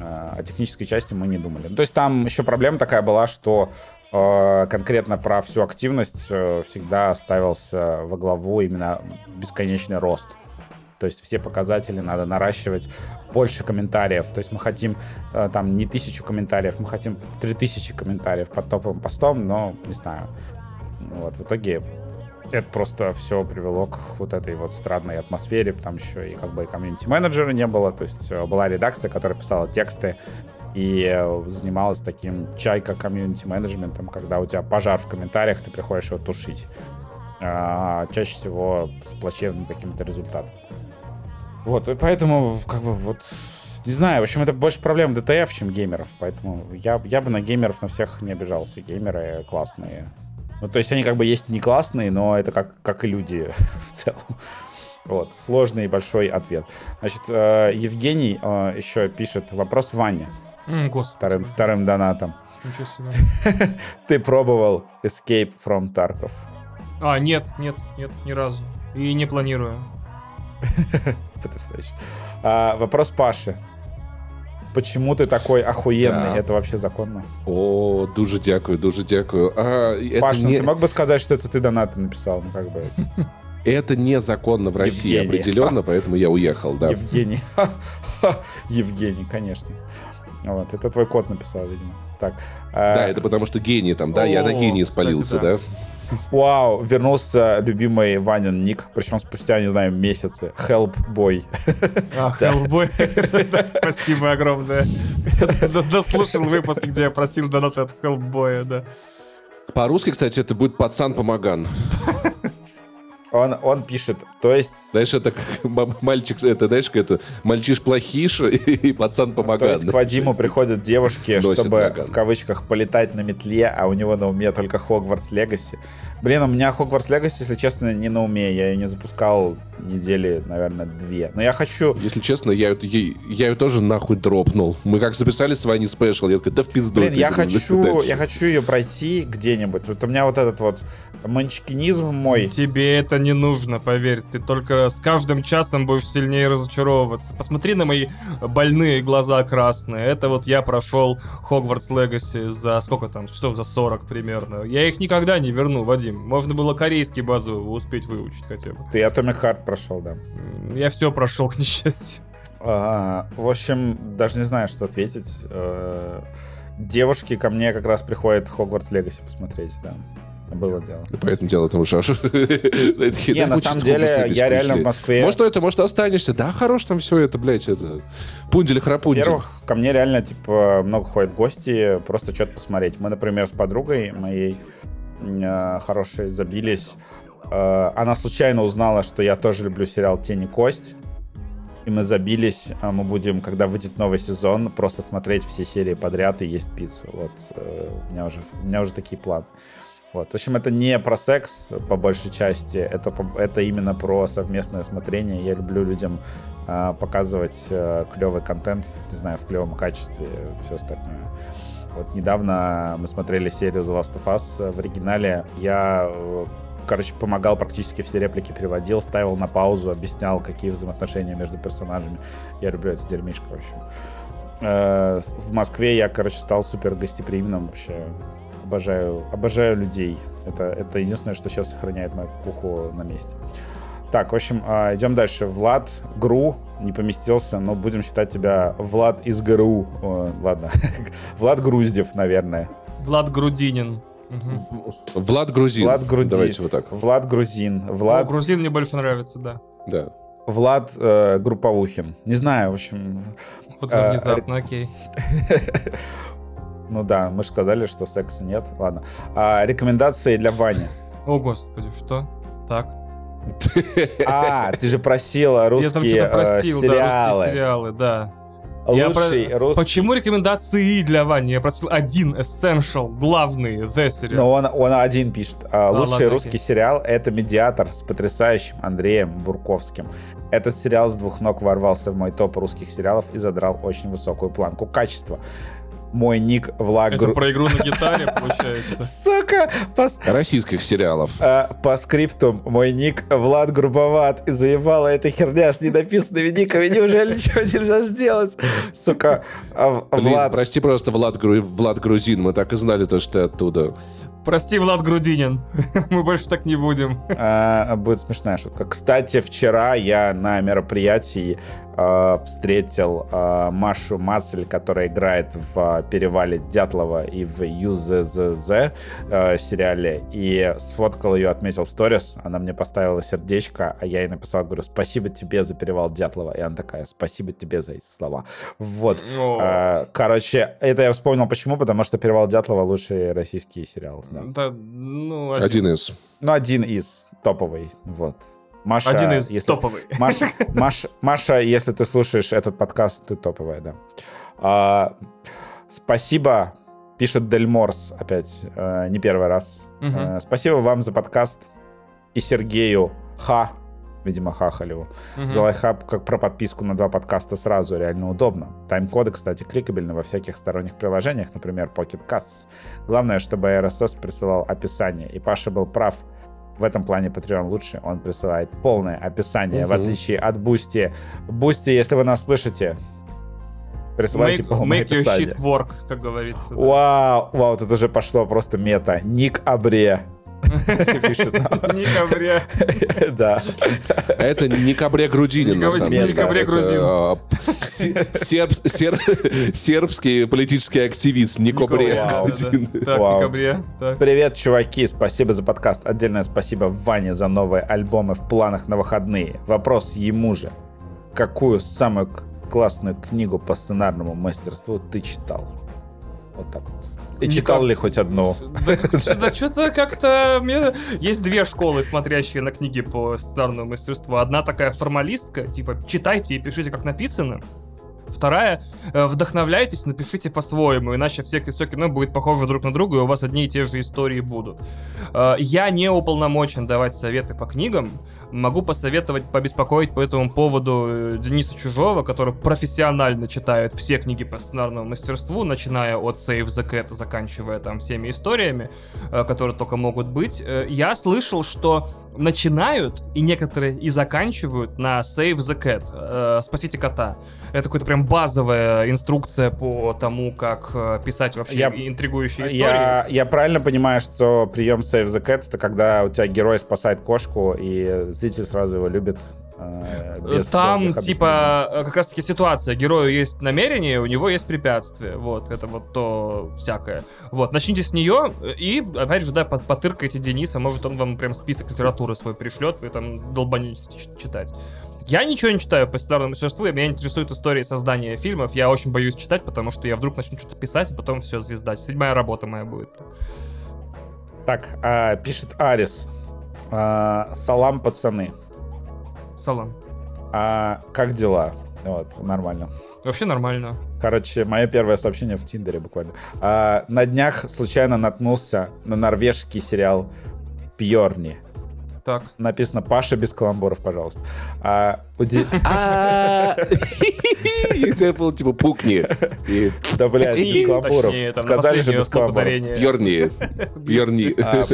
о технической части мы не думали. То есть там еще проблема такая была, что э, конкретно про всю активность э, всегда ставился во главу именно бесконечный рост. То есть все показатели надо наращивать, больше комментариев. То есть мы хотим э, там не тысячу комментариев, мы хотим три тысячи комментариев под топовым постом, но не знаю. Вот, в итоге это просто все привело к вот этой вот странной атмосфере, там еще и как бы комьюнити-менеджера не было, то есть э, была редакция, которая писала тексты и э, занималась таким чайка комьюнити-менеджментом, когда у тебя пожар в комментариях, ты приходишь его тушить. А, чаще всего с плачевным каким-то результатом. Вот, и поэтому, как бы, вот, не знаю, в общем, это больше проблем ДТФ, чем геймеров, поэтому я, я бы на геймеров на всех не обижался. Геймеры классные, ну, то есть они как бы есть и не классные, но это как, как и люди в целом. Вот, сложный и большой ответ. Значит, э, Евгений э, еще пишет вопрос Ване. Mm, господи. Вторым, вторым донатом. Ты пробовал Escape from Tarkov? А, нет, нет, нет, ни разу. И не планирую. Потрясающе. А, вопрос Паши. Почему ты такой охуенный? Да. Это вообще законно? О, дуже дякую, дуже дякую. А, Паш, ну не... ты мог бы сказать, что это ты донаты написал? Ну, как бы... Это незаконно в России Евгений. определенно, поэтому я уехал, да. Евгений. Евгений, конечно. Вот, это твой кот написал, видимо. Так. Да, это потому что гений там, да, я на гений спалился, да. Вау, вернулся любимый Ванин ник, причем спустя, не знаю, месяцы. Hellboy. А, Hellboy. Спасибо огромное. Дослушал выпуск, где я просил донат от Hellboy, да. По-русски, кстати, это будет пацан помоган. Он, он пишет, то есть... Знаешь, это как мальчик, это, знаешь, как это мальчиш плохиш и пацан То помогает. есть к Вадиму приходят девушки, чтобы наган. в кавычках полетать на метле, а у него на уме только Хогвартс Легаси. Блин, у меня Хогвартс Легаси, если честно, не на уме. Я ее не запускал недели, наверное, две. Но я хочу... Если честно, я, это- я, я ее тоже нахуй дропнул. Мы как записали с Ваней спешл, я такой, да в пизду. Блин, ты, я блин, хочу, дальше. я хочу ее пройти где-нибудь. Вот у меня вот этот вот манчкинизм мой. Тебе это не нужно, поверь. Ты только с каждым часом будешь сильнее разочаровываться. Посмотри на мои больные глаза красные. Это вот я прошел Хогвартс Легаси за сколько там, часов за 40 примерно. Я их никогда не верну, Вадим. Можно было корейский базу успеть выучить хотя бы. Ты Atomic Heart прошел, да. Я все прошел, к несчастью. А, в общем, даже не знаю, что ответить. Э, Девушки ко мне как раз приходят Хогвартс Легаси посмотреть, да. Было дело. Поэтому дело там Шаша. Не, на самом деле, я реально в Москве... Может, это, может, останешься. Да, хорош там все это, блядь, это... Пундель храпундель. Во-первых, ко мне реально, типа, много ходят гости, просто что-то посмотреть. Мы, например, с подругой моей э, хорошей забились. Э, она случайно узнала, что я тоже люблю сериал «Тень и кость». И мы забились, а мы будем, когда выйдет новый сезон, просто смотреть все серии подряд и есть пиццу. Вот, э, у, меня уже, у меня уже такие планы. Вот. В общем, это не про секс, по большей части, это, это именно про совместное смотрение. Я люблю людям а, показывать клевый контент, не знаю, в клевом качестве, все остальное. Вот недавно мы смотрели серию The Last of Us в оригинале. Я, э, короче, помогал практически все реплики переводил, ставил на паузу, объяснял, какие взаимоотношения между персонажами. Я люблю это дерьмишко, в общем. Э, В Москве я, короче, стал супер гостеприимным вообще. Обожаю, обожаю людей. Это, это единственное, что сейчас сохраняет мою куху на месте. Так, в общем, а, идем дальше. Влад Гру не поместился, но будем считать тебя Влад из ГРУ. О, ладно. Влад Груздев, наверное. Влад Грудинин. Влад Грузин. Влад Груди. Давайте вот так. Влад Грузин. О, Влад, грузин мне больше нравится, да. Да. Влад э, Групповухин. Не знаю, в общем. Вот А, внезапно, окей. Ну да, мы же сказали, что секса нет. Ладно. А, рекомендации для Вани. О, господи, что? Так. А, ты же просила Я там русские что-то э, просил, да, русские сериалы, да. Лучший про- русский. Почему рекомендации для Вани? Я просил один essential, главный, the сериал. Но он, он один пишет. А, Лучший ладно, русский окей. сериал — это «Медиатор» с потрясающим Андреем Бурковским. Этот сериал с двух ног ворвался в мой топ русских сериалов и задрал очень высокую планку качества. Мой ник Влад Это про игру на гитаре, получается. Сука! По, с- Российских сериалов. а, по скриптум мой ник Влад грубоват и заебала эта херня с недописанными никами. Неужели ничего нельзя сделать? Сука, а, Блин, Влад... прости просто, Влад, Гру- Влад Грузин. Мы так и знали, то, что ты оттуда. Прости, Влад Грудинин. Мы больше так не будем. А, будет смешная шутка. Кстати, вчера я на мероприятии а, встретил а, Машу Мацель, которая играет в а, «Перевале Дятлова» и в «ЮЗЗЗ» а, сериале, и сфоткал ее, отметил в сторис. Она мне поставила сердечко, а я ей написал, говорю, спасибо тебе за «Перевал Дятлова». И она такая, спасибо тебе за эти слова. Вот. О. А, Короче, это я вспомнил почему, потому что «Перевал Дятлова» лучший российский сериал. да. Да, ну, Один из. Ну, один из топовый, вот. Маша, Один из если- топовый. Маша, Маша, Маша, если ты слушаешь этот подкаст, ты топовая, да. А, спасибо, пишет Дель Морс опять, э, не первый раз. Мгм. Э, спасибо вам за подкаст и Сергею Ха, видимо, Хахалеву, за лайфхак как про подписку на два подкаста сразу, реально удобно. Тайм-коды, кстати, кликабельны во всяких сторонних приложениях, например, Pocket Casts. Главное, чтобы RSS присылал описание. И Паша был прав. В этом плане Patreon лучше. Он присылает полное описание, в Мгм. отличие от Boosty. Boosty, если вы нас слышите, присылайте Make, полное make your описание. shit work, как говорится. да. Вау, вау, вот это уже пошло просто мета. Ник Абре. Пишет нам. Да. А Это Никабре Грудинин, на самом деле. Никабре Это, Грузин. а, се- серб- сер- Сербский политический активист Никабре Вау. Грузин. Так. Так. Привет, чуваки, спасибо за подкаст. Отдельное спасибо Ване за новые альбомы в планах на выходные. Вопрос ему же. Какую самую классную книгу по сценарному мастерству ты читал? Вот так вот. И читал ли хоть одну? Да, что-то как-то... мне- Есть две школы, смотрящие на книги по сценарному мастерству. Одна такая формалистка, типа, читайте и пишите, как написано. Вторая, э, вдохновляйтесь, напишите по-своему, иначе все, все кино будет похоже друг на друга, и у вас одни и те же истории будут. Э, Я не уполномочен давать советы по книгам, могу посоветовать, побеспокоить по этому поводу э, Дениса Чужого, который профессионально читает все книги по сценарному мастерству, начиная от Save the Cat, заканчивая там всеми историями, э, которые только могут быть. Э, Я слышал, что начинают, и некоторые и заканчивают на Save the Cat, Спасите кота. Это какая-то прям базовая инструкция по тому, как писать вообще Я- интригующие истории. Я, я правильно понимаю, что прием Save the Cat это когда у тебя герой спасает кошку, и зритель сразу его любит. э, без Там, типа, э, как раз-таки ситуация. Герою есть намерение, у него есть препятствие. Вот, это вот то всякое. Вот, начните с нее, и, опять же, да, по- потыркайте Дениса, может, он вам прям список литературы свой пришлет, вы там долбанетесь читать. Я ничего не читаю по сценарному мастерству, и меня интересует история создания фильмов. Я очень боюсь читать, потому что я вдруг начну что-то писать, а потом все, звезда. Седьмая работа моя будет. Так, а, пишет Арис. А, Салам, пацаны. Салам. А как дела? Вот, нормально. Вообще нормально. Короче, мое первое сообщение в Тиндере буквально. А, на днях случайно наткнулся на норвежский сериал Пьорни. Так. Написано Паша без каламбуров, пожалуйста. А, уди- А, Я был типа пукни. Да, блядь, без каламбуров. Сказали же без каламбуров. ударение. Бьерни. Бьерни. А,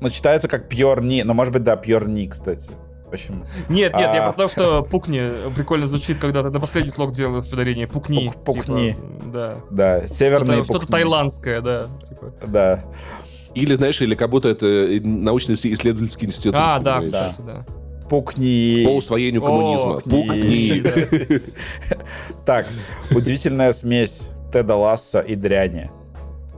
Ну, читается как Пьорни, но может быть, да, Пьорни, кстати. В общем, Нет, нет, я А. про то, что пукни прикольно звучит, когда ты на последний слог делаешь ударение. Пукни. Пук- пукни. типа, да. да, северные Что-то, что-то пукни. тайландское, да. типа. Да. Или, знаешь, или как будто это научно-исследовательский институт. А, да, кстати, да. Пукни. По усвоению коммунизма. О, Пукни. да. Так, удивительная смесь Теда Ласса и дряни.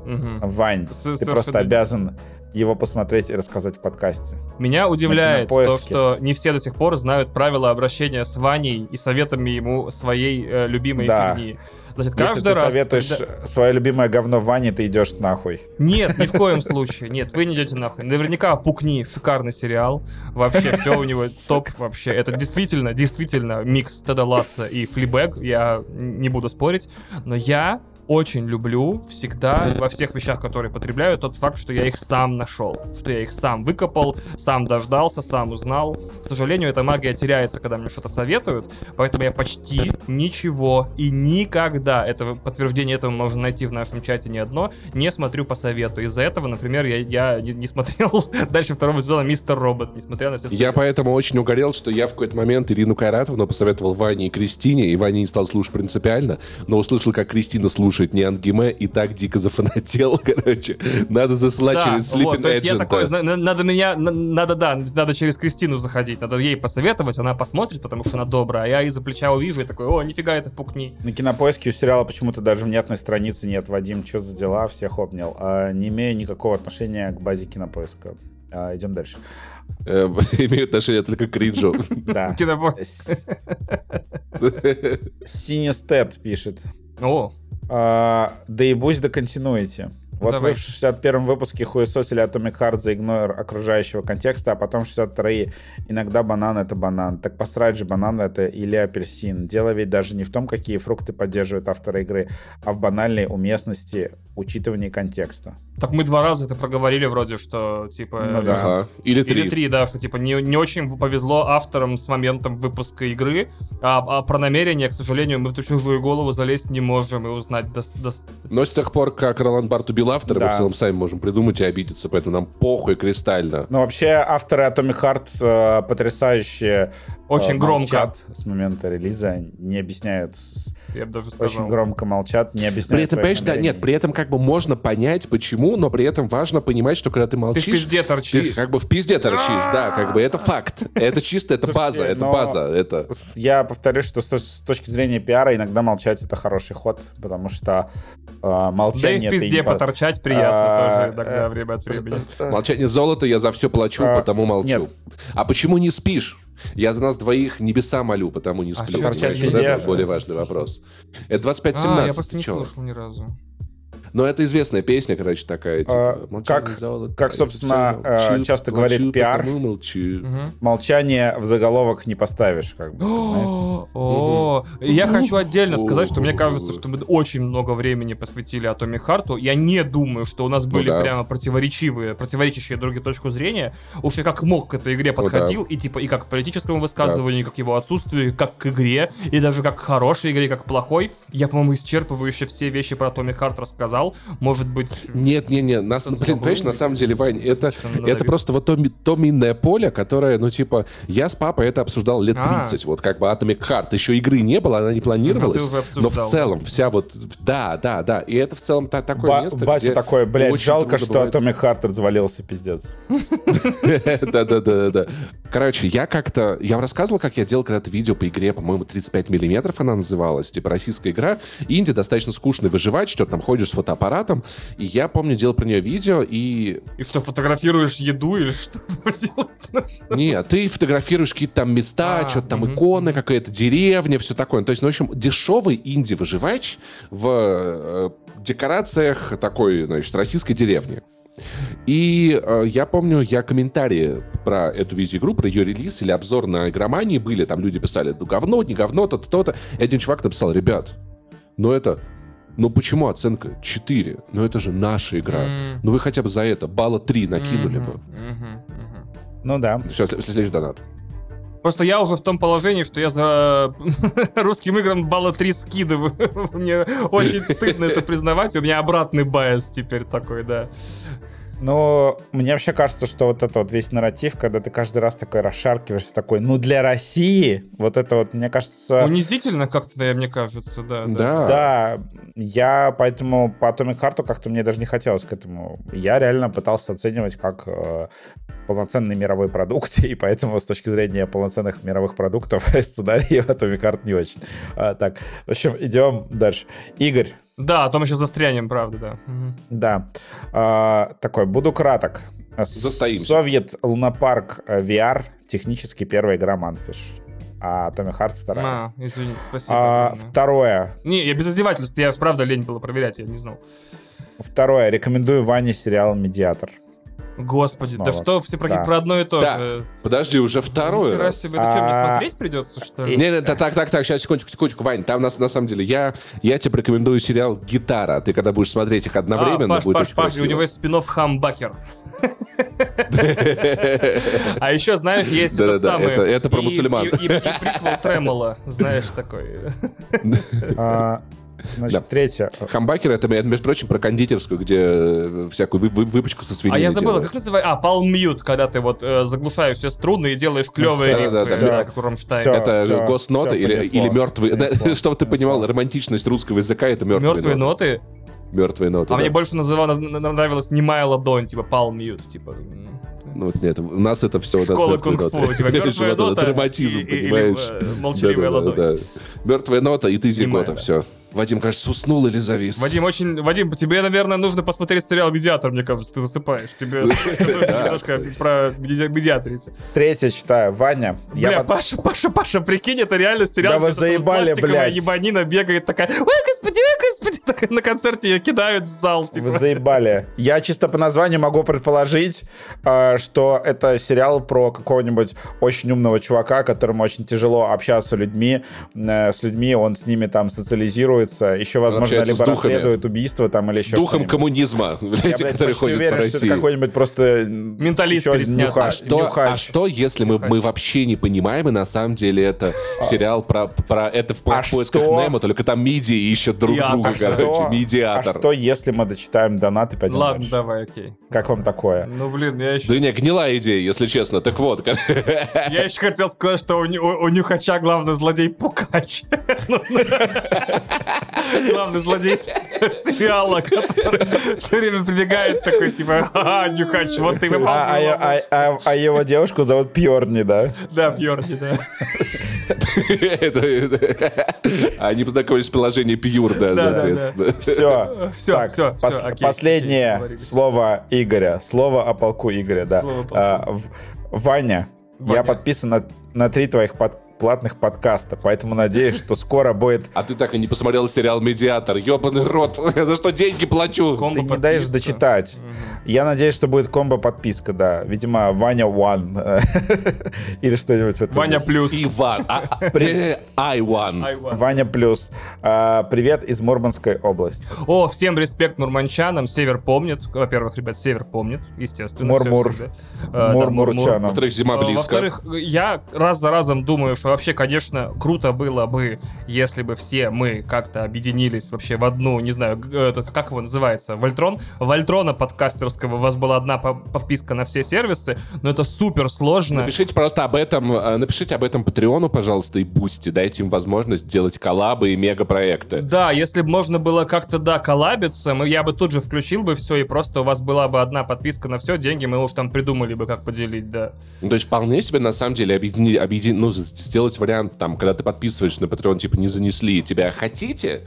Вань, ты просто обязан его посмотреть и рассказать в подкасте. Меня удивляет то, что не все до сих пор знают правила обращения с Ваней и советами ему своей э, любимой Да. фигни. Значит, Если каждый ты раз... советуешь когда- свое любимое говно Ване, ты идешь нахуй. Нет, ни в коем случае. Нет, вы не идете нахуй. Наверняка Пукни шикарный сериал. Вообще, все у него топ вообще. Это действительно, действительно микс Теда Ласса и Флибэг. Я не буду спорить. Но я очень люблю всегда во всех вещах, которые потребляю, тот факт, что я их сам нашел, что я их сам выкопал, сам дождался, сам узнал. К сожалению, эта магия теряется, когда мне что-то советуют, поэтому я почти ничего и никогда, этого подтверждение этого можно найти в нашем чате не одно, не смотрю по совету. Из-за этого, например, я, я не, не смотрел дальше второго сезона Мистер Робот, несмотря на все Я советы. поэтому очень угорел, что я в какой-то момент Ирину Кайратовну посоветовал Ване и Кристине, и Ваня не стал слушать принципиально, но услышал, как Кристина слушает не ангиме, и так дико зафанател, короче. Надо засылать Да, через вот, Sleeping то есть я Agent. такой, надо меня, на- надо, да, надо через Кристину заходить, надо ей посоветовать, она посмотрит, потому что она добрая, а я из-за плеча увижу и такой, о, нифига это пукни. На кинопоиске у сериала почему-то даже внятной страницы нет. Вадим, что за дела? Всех обнял. А, не имею никакого отношения к базе кинопоиска. А, идем дальше. Э, Имеют отношение только к кринжу. Да. Кинопо- С- Синестет пишет. О, да и будь до континуити. Вот Давай. вы в 61-м выпуске хуесосили Atomic Heart за игнор окружающего контекста, а потом 62-е иногда банан это банан. Так посрать же, банан это или апельсин. Дело ведь даже не в том, какие фрукты поддерживают авторы игры, а в банальной уместности учитывания контекста. так мы два раза это проговорили вроде, что, типа... Ну да. Ага. Или Или три. три, да, что типа не, не очень повезло авторам с моментом выпуска игры, а, а про намерение, к сожалению, мы в эту чужую голову залезть не можем и узнать дос- дос- Но с тех пор, как Ролан Барт убил автора, мы Да. в целом сами можем придумать и обидеться, поэтому нам похуй кристально. Но вообще авторы Atomic Heart э, потрясающие Очень э, громко. молчат с момента релиза, не объясняют, я бы даже сказал. очень громко молчат, не объясняют При этом, понимаешь, да, нет, при этом как бы можно понять, почему, но при этом важно понимать, что когда ты Ты в молчишь, пизде ты торчишь. как бы в пизде торчишь, да, как бы это факт. Это чисто, это база, это база, это... Я повторюсь, что с точки зрения пиара иногда молчать это хороший ход, потому что э, Да и молчание в пизде не по- поторчать приятно А, тоже иногда э, время от времени. Молчание золото, я за все плачу, А, потому молчу. нет. А почему не спишь? Я за нас двоих небеса молю, потому не сплю. чё понимаешь? торчать Вот это более важный вопрос. Это 25-17, А, я просто не слушал ни разу. Но это известная песня, короче, такая, А, типа... «Молчание как- золото, как, собственно, э, молчу, часто молчу, говорит пиар. молчу». Молчание в заголовок не поставишь, как бы. О, я хочу отдельно сказать, что мне кажется, что мы очень много времени посвятили Atomic Heart. Я не думаю, что у нас Ну были прямо противоречивые, противоречащие друг точку зрения. Уж я как мог к этой игре Ну подходил, и типа и как к политическому высказыванию, и как его отсутствию, как к игре, и даже как к хорошей игре, как к плохой. Я, по-моему, исчерпывающе все вещи про Atomic Heart рассказал. Может быть... Нет, не, не, нас, блин, забыл понимаешь, на самом деле, Вань, это, это просто вот то, то минное поле, которое, ну, типа, я с папой это обсуждал лет А. 30, вот как бы Atomic Heart, еще игры не было, она не планировалась, уже но в обсуждал. целом вся вот, да, да, да, и это в целом та- такое Ба- место, Батя где такой, блядь, очень жалко, что бывает- Atomic Heart развалился, пиздец. Да-да-да-да. Короче, я как-то... Я вам рассказывал, как я делал когда-то видео по игре, по-моему, 35 миллиметров она называлась. Типа российская игра. Инди достаточно скучный выживать, что там ходишь с фотоаппаратом. И я помню, делал про нее видео, и... И что, фотографируешь еду или что? Нет, ты фотографируешь какие-то там места, А, что-то там мгм, иконы, какая-то деревня, все такое. То есть, ну, в общем, дешевый инди-выживач в э, декорациях такой, значит, российской деревни. И э, я помню, я комментарии про эту видеоигру, про ее релиз или обзор на игромании были, там люди писали, ну говно, не говно, то-то, то-то. И один чувак написал, ребят, ну это... Ну почему оценка 4? Ну это же наша игра. М. Ну вы хотя бы за это балла 3 накинули бы. Мгм, мгм. Ну да. Все, следующий донат. Просто я уже в том положении, что я за русским играм балла 3 скидываю. Мне очень стыдно это признавать. У меня обратный байс теперь такой, да. Но мне вообще кажется, что вот это вот весь нарратив, когда ты каждый раз такой расшаркиваешься, такой, ну для России, вот это вот, мне кажется... Унизительно как-то, да, мне кажется, да. Да. Да, я поэтому по Atomic Heart как-то мне даже не хотелось к этому. Я реально пытался оценивать как э, полноценный мировой продукт, и поэтому с точки зрения полноценных мировых продуктов сценарий Atomic Heart не очень. А, так, в общем, идем дальше. Игорь, Да, а то мы сейчас застрянем, правда, да. Мгм. да, А, такой, буду краток. Застоимся. Совет Лунопарк э, VR, технически первая игра Манфиш. А Atomic Heart вторая. А, извините, спасибо. А, второе. Не, я без издевательств, я правда лень было проверять, я не знал. Второе. Рекомендую Ване сериал «Медиатор». Господи, да Снова. что, все про, Да. про одно и то Да. же. Подожди, уже второй Нихера раз. себе, это что, мне А, смотреть придется, что ли? Не, не, так, так, так, сейчас, секундочку, секундочку, Вань, там нас, на самом деле, я, я тебе порекомендую сериал «Гитара». Ты когда будешь смотреть их одновременно, а, Паш, будет Паш, очень Паш, красиво. у него есть спин Хамбакер. А еще, знаешь, есть этот самый... это- про и- мусульман. И приквел Тремоло, знаешь, такой. А, Значит, Да. третье. Хамбакер это, между прочим, про кондитерскую, где э, всякую вы- вы- выпечку со А свининой я забыл, делают. как называется? А, Mute, когда ты вот э, заглушаешь все струны и делаешь клевые всё, рифы, да-да-да. да, как у Рамштайна. Всё. Это госноты всё или, понесло, или мертвые... да, чтобы ты понимал, романтичность русского языка это мертвые, Мертвые ноты. ноты. Мертвые ноты, А да. мне больше называла, наз- нравилась немая ладонь, типа Mute, типа. Ну, вот нет, у нас это все... Школа кунг-фу, типа мертвая нота Драматизм, понимаешь? молчаливая ладонь. Мертвая нота и ты да. все. Вадим, кажется, уснул или завис. Вадим, очень... Вадим, тебе, наверное, нужно посмотреть сериал «Медиатор», мне кажется, ты засыпаешь. Тебе немножко про меди- медиатрите. Третье читаю. Ваня. я Бля, Паша, Паша, Паша, прикинь, это реально сериал, Да вы заебали, блядь. ебанина бегает такая, ой, господи, ой, господи, на концерте ее кидают в зал, типа. Вы заебали. Я чисто по названию могу предположить, э, что это сериал про какого-нибудь очень умного чувака, которому очень тяжело общаться с людьми, э, с людьми, он с ними там социализируется, еще, возможно, общается либо расследует убийство там или С еще духом что-нибудь. коммунизма, Я, блядь, блядь, который ходит по уверен, что это России. какой-нибудь просто Менталист еще один переснят. нюхач. А Что, нюхач. а что, если мы, мы вообще не понимаем, и на самом деле это сериал про, про это в, А в поисках что? Немо, только там мидии ищут друг Медиатор. друга, А короче, Что? А медиатор. что, если мы дочитаем донат и пойдем Ладно, дальше? давай, окей. Как вам такое? Ну, блин, я еще... Да не, гнилая идея, если честно. Так вот, Я еще хотел сказать, что у, у- у Нюхача главный злодей Пукач. Главный злодей сериала, который все время прибегает такой, типа, ага, Нюхач, вот ты. А, в а- ловушку». а- а- а его девушку зовут Пьорни, да? Да, Бьорни, да. Это- это- Они познакомились в приложении Пьюр, да, соответственно. Все. Пос- окей, последнее слово Игоря. Слово о полку Игоря, да. А, Ваня, я подписан на, на три твоих под- платных подкаста, поэтому надеюсь, что скоро будет... А ты так и не посмотрел сериал «Медиатор». Ёбаный рот. Я за что деньги плачу? Комбо Ты не даешь дочитать. Я надеюсь, что будет комбо-подписка, да. Видимо, Ваня One. Или что-нибудь в этом. Ваня плюс. Иван. А, а, э, Айван. Айван. Ваня Плюс. А, Привет из Мурманской области. О, всем респект мурманчанам. Север помнит. Во-первых, ребят, Север помнит, естественно. Мур-мур. Э, Мур-мурчанам. Во-вторых, зима Э, близко. Во-вторых, я раз за разом думаю, что вообще, конечно, круто было бы, если бы все мы как-то объединились вообще в одну, не знаю, это, как его называется, Вольтрон? Вольтрона подкастерского, у вас была одна по- подписка на все сервисы, но это супер сложно. Напишите просто об этом, э, напишите об этом Патреону, пожалуйста, и Boosty. Дайте им возможность делать коллабы и мегапроекты. Да, если бы можно было как-то, да, коллабиться, мы, я бы тут же включил бы все, и просто у вас была бы одна подписка на все, деньги мы уж там придумали бы, как поделить, да. Ну, то есть вполне себе, на самом деле, объединить, объедин... ну, с- сделать вариант, там, когда ты подписываешь на Patreon, типа, не занесли, тебя хотите?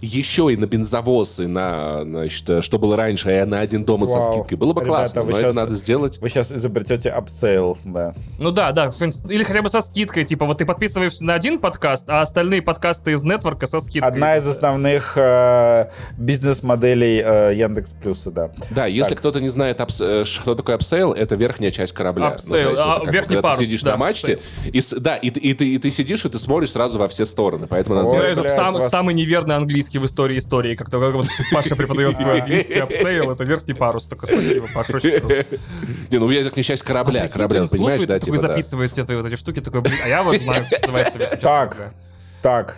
Еще и на бензовоз, и на, значит, э, что было раньше, и на один дома со Вау. скидкой. Было бы Ребята, классно, вы но щас- это надо сделать. Вы сейчас изобретете апсейл, да. Ну да, да, или хотя бы со скидкой, типа вот ты подписываешься на один подкаст, а остальные подкасты из нетворка со скидкой. Одна из основных э, бизнес-моделей э, Яндекс Плюса, да. Да, если Так. кто-то не знает, апс- э, что такое апсейл, это верхняя часть корабля. Апсейл, Ну, то есть а, верхний парус, ты сидишь да, на мачте, и, да, и, и ты, и ты сидишь, и ты смотришь сразу во все стороны. Поэтому надо Ой, Ну, это сам- вас- самый неверный английский в истории истории. Как-то как вот Паша преподает свой английский апсейл, это верхний парус. Такой, спасибо, Паша, очень круто. Не, ну это часть корабля, корабля, понимаешь, да, такой типа, да. записывает все твои вот эти штуки, такой, блин, а я вот знаю, как называется Так, так.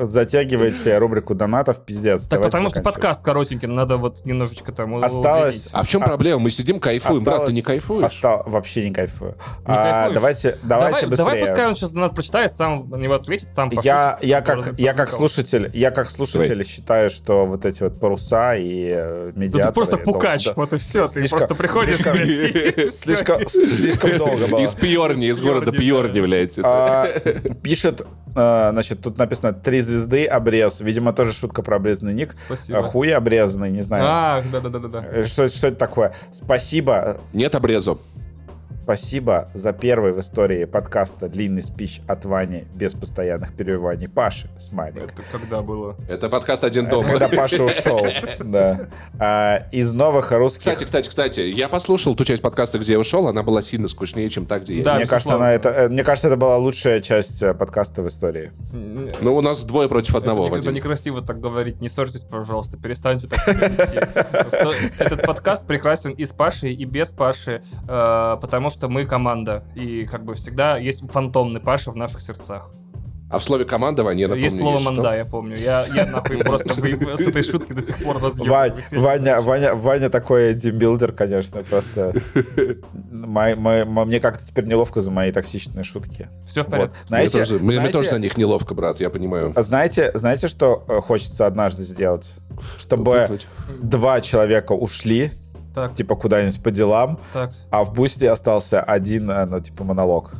Затягивайте рубрику донатов, пиздец. Так потому что подкаст коротенький, надо вот немножечко там Осталось-. А в чем А- проблема? Мы сидим, кайфуем. Брат, ты не кайфуешь? остал- Вообще не кайфую. Не А, кайфуешь? давайте, давайте давай, быстрее. давай пускай он сейчас донат прочитает, сам на него ответит, сам пошутит, я, как, я как слушатель, я как слушатель считаю, что вот эти вот паруса и э, Да медиаторы... ты просто пукач, да, вот и все. Ты просто приходишь, слишком- долго было. Из Пьорни, из города Пьорни, это. А, пишет, значит, тут написано три звезды обрез. Видимо, тоже шутка про обрезанный ник. Спасибо. А, Хуй обрезанный, не знаю. А, да-да-да-да. Э, Что, что это такое? Спасибо, Нет обрезу. Спасибо за первый в истории подкаста длинный спич от Вани без постоянных перебиваний Паши. Смайлик. Это когда было? Это подкаст «Один Это дом». когда Паша ушел. Да. А, из новых русских... Кстати, кстати, кстати, я послушал ту часть подкаста, где я ушел, она была сильно скучнее, чем та, где я. Да, мне, кажется, она, это, э, мне кажется, это была лучшая часть э, подкаста в истории. Ну, у нас двое против одного, это, это Вадим. некрасиво так говорить. Не ссорьтесь, пожалуйста, перестаньте так себя вести. Этот подкаст прекрасен и с Пашей, и без Паши, э, потому что мы команда. И как бы всегда есть фантомный Паша в наших сердцах. А в слове командование, напомню, есть слово что? «манда», я помню. Я, я нахуй просто с этой шутки до сих пор разъебываюсь. Ваня, Ваня, Ваня такой димбилдер, конечно, просто. Мне как-то теперь неловко за мои токсичные шутки. Все в порядке. Мне Знаете, тоже, мне- тоже за них неловко, брат, я понимаю. а знаете, знаете, что э, хочется однажды сделать? Чтобы два человека ушли, Так, типа куда-нибудь по делам, так. а в бусте остался один, э, ну, типа, монолог.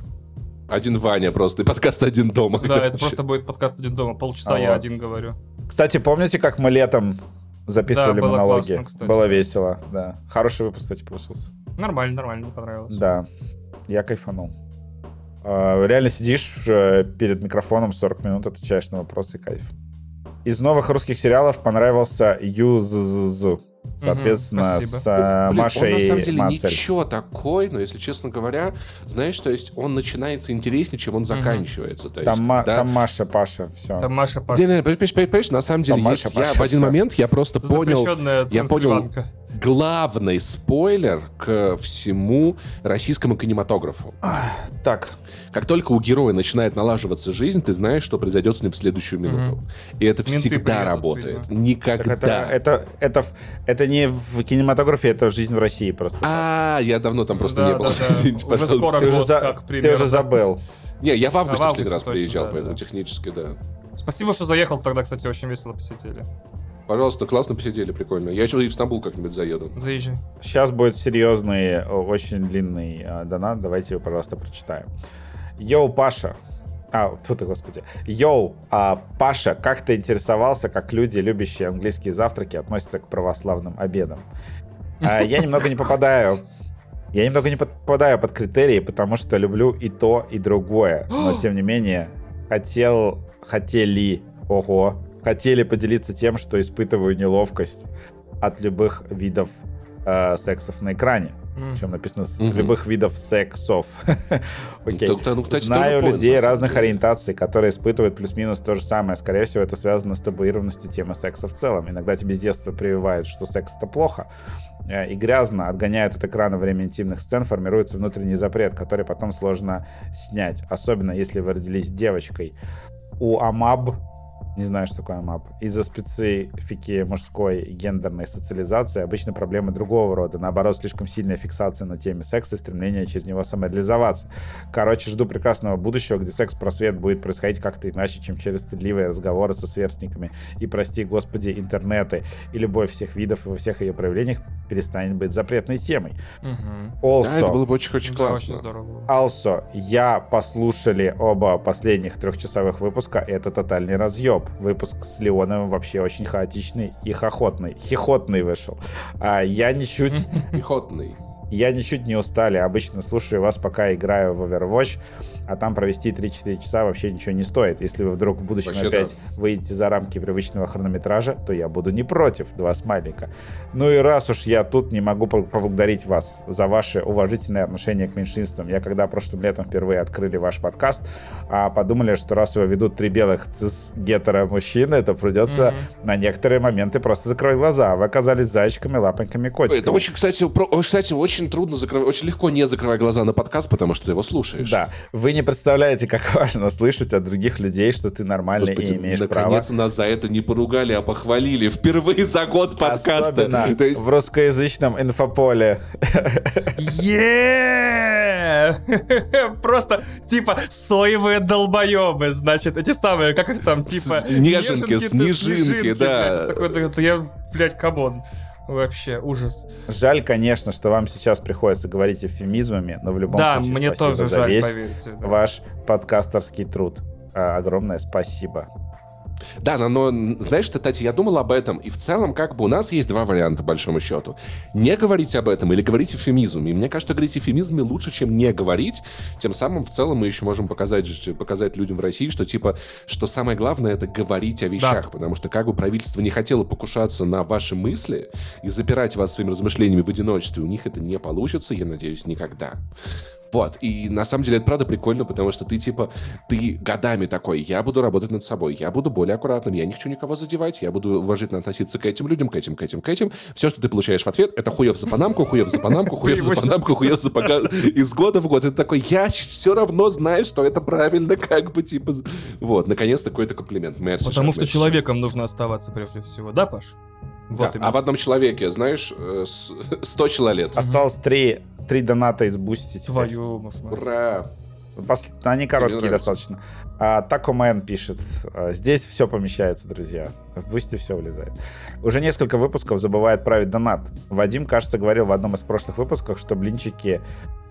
Один Ваня просто, и подкаст «Один дома». Да, это просто будет подкаст «Один дома». Полчаса А я вот. один говорю. Кстати, помните, как мы летом записывали Да, было монологи? классно, кстати. Было весело, да. Хороший выпуск, кстати, получился. Нормально, нормально, мне понравилось. Да, я кайфанул. А, Реально сидишь перед микрофоном 40 минут, отвечаешь на вопросы, кайф. Из новых русских сериалов понравился ЮЗЗ. Соответственно, спасибо. с э, Блин, Машей он на самом деле Мацель. ничего такой, но если честно говоря, знаешь, то есть он начинается интереснее, чем он заканчивается. То есть, Там, да. там Маша, Паша, все. Там Маша Паша. Не, не, понимаешь, понимаешь, на самом деле Там есть, Маша, я Паша, в один всё. момент я просто понял, я понял главный спойлер к всему российскому кинематографу. Так, Как только у героя начинает налаживаться жизнь, ты знаешь, что произойдет с ним в следующую минуту. И это Менты всегда приедут, работает. видимо. так Никогда. это, это, это, это не в кинематографе, это жизнь в России просто. А, я давно там просто Да, не был. да, да. Извините, Уже пожалуйста. скоро ты, уже год, за- как ты примерно. уже забыл. Не, я в августе А, в последний раз августе приезжал, да, поэтому да. технически, да. Спасибо, что заехал тогда, кстати, очень весело посидели. Пожалуйста, классно посидели, прикольно. Я еще и в Стамбул как-нибудь заеду. Заезжай. Сейчас будет серьезный, о, очень длинный э, донат. Давайте его, пожалуйста, прочитаем. Йоу, Паша. А, тут ты, господи. Йоу, а, Паша, как ты интересовался, как люди, любящие английские завтраки, относятся к православным обедам? А, я немного не попадаю Я немного не подпадаю под критерии, потому что люблю и то, и другое. Но, тем не менее, хотел, хотели, ого, хотели поделиться тем, что испытываю неловкость от любых видов э, сексов на экране. Причем написано с любых видов сексов. Окей. Ну, ну, Знаю людей разных ориентаций, которые испытывают плюс-минус то же самое. Скорее всего, это связано с табуированностью темы секса в целом. Иногда тебе с детства прививают, что секс это плохо э, и грязно, отгоняют от экрана время интимных сцен, формируется внутренний запрет, который потом сложно снять. Особенно если вы родились девочкой. У АМАБ не знаю, что такое АМАП. Из-за специфики мужской гендерной социализации обычно проблемы другого рода. Наоборот, слишком сильная фиксация на теме секса и стремление через него самореализоваться. Короче, жду прекрасного будущего, где секс-просвет будет происходить как-то иначе, чем через стыдливые разговоры со сверстниками. И, прости господи, интернеты и любовь всех видов и во всех ее проявлениях перестанет быть запретной темой. Мгм. Also, Да, это было бы очень, очень Да, классно. очень здорово. Also, я послушали оба последних трехчасовых выпуска, и это тотальный разъеб. Выпуск с Леоновым вообще очень хаотичный и хохотный. Хихотный вышел. А я ничуть, Пехотный. я ничуть не устали. Обычно слушаю вас, пока играю в Overwatch, а там провести 3-4 часа вообще ничего не стоит. Если вы вдруг в будущем Вообще опять выйдете за рамки привычного хронометража, то я буду не против. Два смайлика. Ну и раз уж я тут, не могу по- поблагодарить вас за ваше уважительное отношение к меньшинствам. Я когда прошлым летом впервые открыли ваш подкаст, а подумали, что раз его ведут три белых цис гетера мужчины, то придется на некоторые моменты просто закрыть глаза. Вы оказались зайчиками, лапоньками, котиками. Это очень, кстати, про- кстати, очень трудно закрывать, очень легко не закрывать глаза на подкаст, потому что ты его слушаешь. Да, вы не представляете, как важно слышать от других людей, что ты нормальный Господи, и имеешь право. наконец нас за это не поругали, а похвалили впервые за год подкаста. Особенно есть- в русскоязычном инфополе. Е! Просто, типа, соевые долбоебы, значит, эти самые, как их там, типа... Неженки, снежинки, да я, блядь, come on. Вообще, ужас. Жаль, конечно, что вам сейчас приходится говорить эвфемизмами, но в любом Да, случае мне спасибо тоже за жаль, весь поверьте. да. ваш подкастерский труд. А, Огромное спасибо. Да, но, знаешь, Тати, я думал об этом, и в целом, как бы, у нас есть два варианта, по большому счету. Не говорить об этом или говорить эфемизмами. И мне кажется, говорить эфемизмами лучше, чем не говорить. Тем самым, в целом, мы еще можем показать, показать людям в России, что, типа, что самое главное — это говорить о вещах. Потому что, как бы, правительство не хотело покушаться на ваши мысли и запирать вас своими размышлениями в одиночестве, у них это не получится, я надеюсь, никогда. Вот, и на самом деле это правда прикольно, потому что ты, типа, ты годами такой, я буду работать над собой, я буду более аккуратным, я не хочу никого задевать, я буду уважительно относиться к этим людям, к этим, к этим, к этим. Все, что ты получаешь в ответ, это хуев за панамку, хуев за панамку, хуев за панамку, хуев за пока... Из года в год. Ты такой, я все равно знаю, что это правильно, как бы, типа... Вот, наконец-то какой-то комплимент. Мерси, Потому что человеком нужно оставаться прежде всего, да, Паш? Вот Да, именно. а в одном человеке, знаешь, э, с- 100 человек. Осталось три, три доната из бусти. Твою, мать. Ура! Пос- Они короткие достаточно. А, Такомен пишет. а, Здесь все помещается, друзья. В бусте все влезает. Уже несколько выпусков забывает править донат. Вадим, кажется, говорил в одном из прошлых выпусков, что блинчики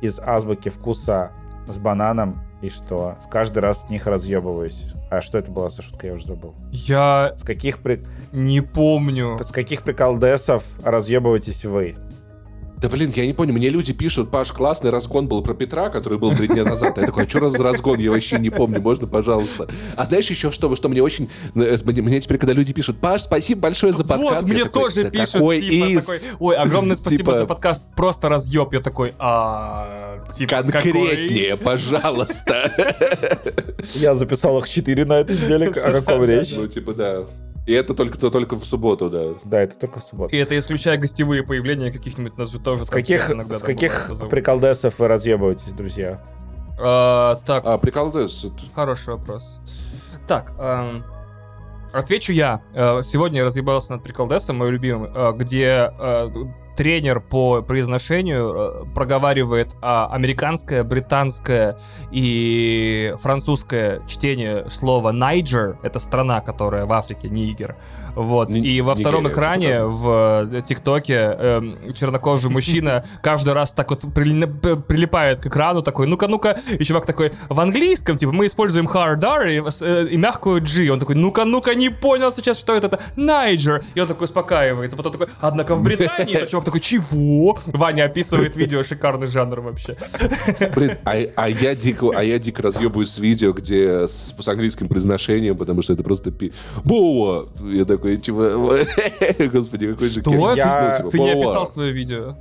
из азбуки вкуса с бананом и что с каждый раз с них разъебываюсь. А что это была за шутка, я уже забыл. Я С каких, при... не помню. с каких приколдесов разъебываетесь вы? Да блин, я не понял, мне люди пишут, Паш, классный разгон был про Петра, который был три дня назад. Я такой, а что раз разгон? Я вообще не помню, можно, пожалуйста. А знаешь еще что, что мне очень... э, Мне, мне теперь, когда люди пишут, Паш, спасибо большое за подкаст. Вот, мне такой, тоже «Да пишут, какой типа, из?» такой, ой, огромное спасибо Типа- за подкаст, просто разъеб. Я такой, а, типа, Конкретнее, пожалуйста. Я записал их 4 на этой неделе. О каком речь? Ну, типа, да. И это только, то только в субботу, да. Да, это только в субботу. И это исключая гостевые появления каких-нибудь, нас же тоже С каких, иногда с каких бывает приколдесов вы разъебываетесь, друзья? А, так, А, прикол, да, с- хороший вопрос. Так, эм, отвечу я. Э, Сегодня я разъебался над приколдесом, мой любимый, э, где э, тренер по произношению э, проговаривает а, американское, британское и французское чтение слова Найджер. Это страна, которая в Африке, Нигер. Вот. Ни- И во втором Нигерия, экране в э, ТикТоке эм, чернокожий мужчина каждый раз так вот прилипает к экрану, такой, ну-ка, ну-ка, и чувак такой, в английском, типа, мы используем hard R и, э, и мягкую G. Он такой, ну-ка, ну-то не понял сейчас, что это, это Найджер. И он такой успокаивается. Потом такой, однако в Британии, чувак такой, чего? Ваня описывает видео, шикарный жанр вообще. Блин, а, а я дико, а я дико разъебываюсь с видео, где с, с английским произношением, потому что это просто пи... Боа! Я такой, чего? Господи, какой же... Что? кер- Я- Ты типа, не описал свое видео.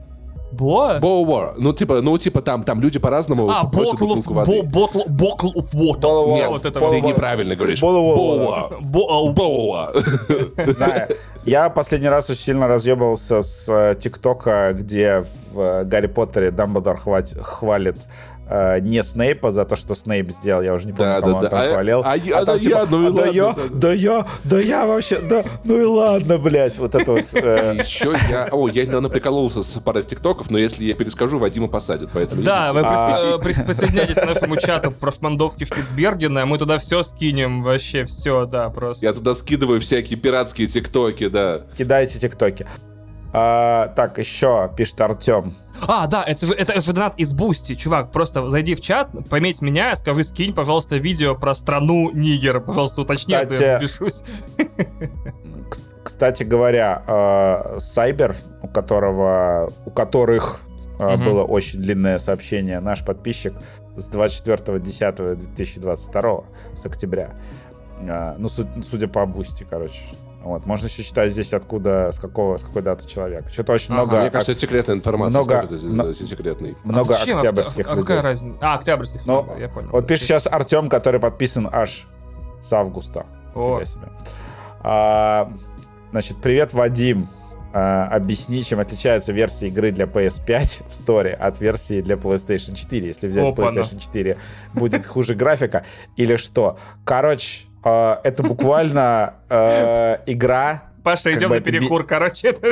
Боа? Боа. Ну, типа, ну, типа, там, там люди по-разному А, просят bottle of, бутылку воды. bo- bottle, bottle of water. Bottle of Нет, вот это Ты неправильно говоришь. Боа. Бо- Боа. Знаю. Я последний раз очень сильно разъебывался с э, ТикТока, где в э, Гарри Поттере Дамблдор хват- хвалит э, не Снейпа за то, что Снейп сделал, я уже не помню, Да, кому да, он да. там А- хвалил. а я- там да я, ну и «А да ладно, я, да, да». да я, да я вообще, да, ну и ладно, блядь, вот это вот. э, Еще я... О, я недавно прикололся с парой тиктоков, но если я перескажу, Вадима посадят, поэтому... Да, вы А. присо- при- присоединяйтесь к нашему чату про шмандовки Шпицбергена, мы туда все скинем, вообще все, да, просто. Я туда скидываю всякие пиратские тиктоки, да. Кидайте ТикТоки. А, так, еще пишет Артем. А, да, это же, это же донат из Бусти, чувак, просто зайди в чат, пометь меня, скажи, скинь, пожалуйста, видео про страну Нигер, пожалуйста, уточни, а то я Кстати, взбешусь. Кс- Кстати говоря, э, Сайбер, у которого, у которых Мгм. было очень длинное сообщение, наш подписчик с 24.10.2022, с октября. Э, Ну, су- судя по бусти, короче. Вот. Можно еще читать здесь, откуда, с какого, с какой даты человек. Что-то очень Ага. много, Мне кажется, это секретная информация. много- это но- секретной. много А зачем? октябрьских а, а людей. какая разница? А, октябрьских, Ну, да, я понял. Вот пишет сейчас Артем, который подписан аж с августа. О. Себе. А, значит, привет, Вадим. А, объясни, чем отличаются версии игры для PS5 в сторе от версии для PlayStation 4. Если взять Опа-на. PlayStation 4, будет хуже графика или что? Короче, а, это буквально а, игра. Паша, идем бы на это перекур, короче, это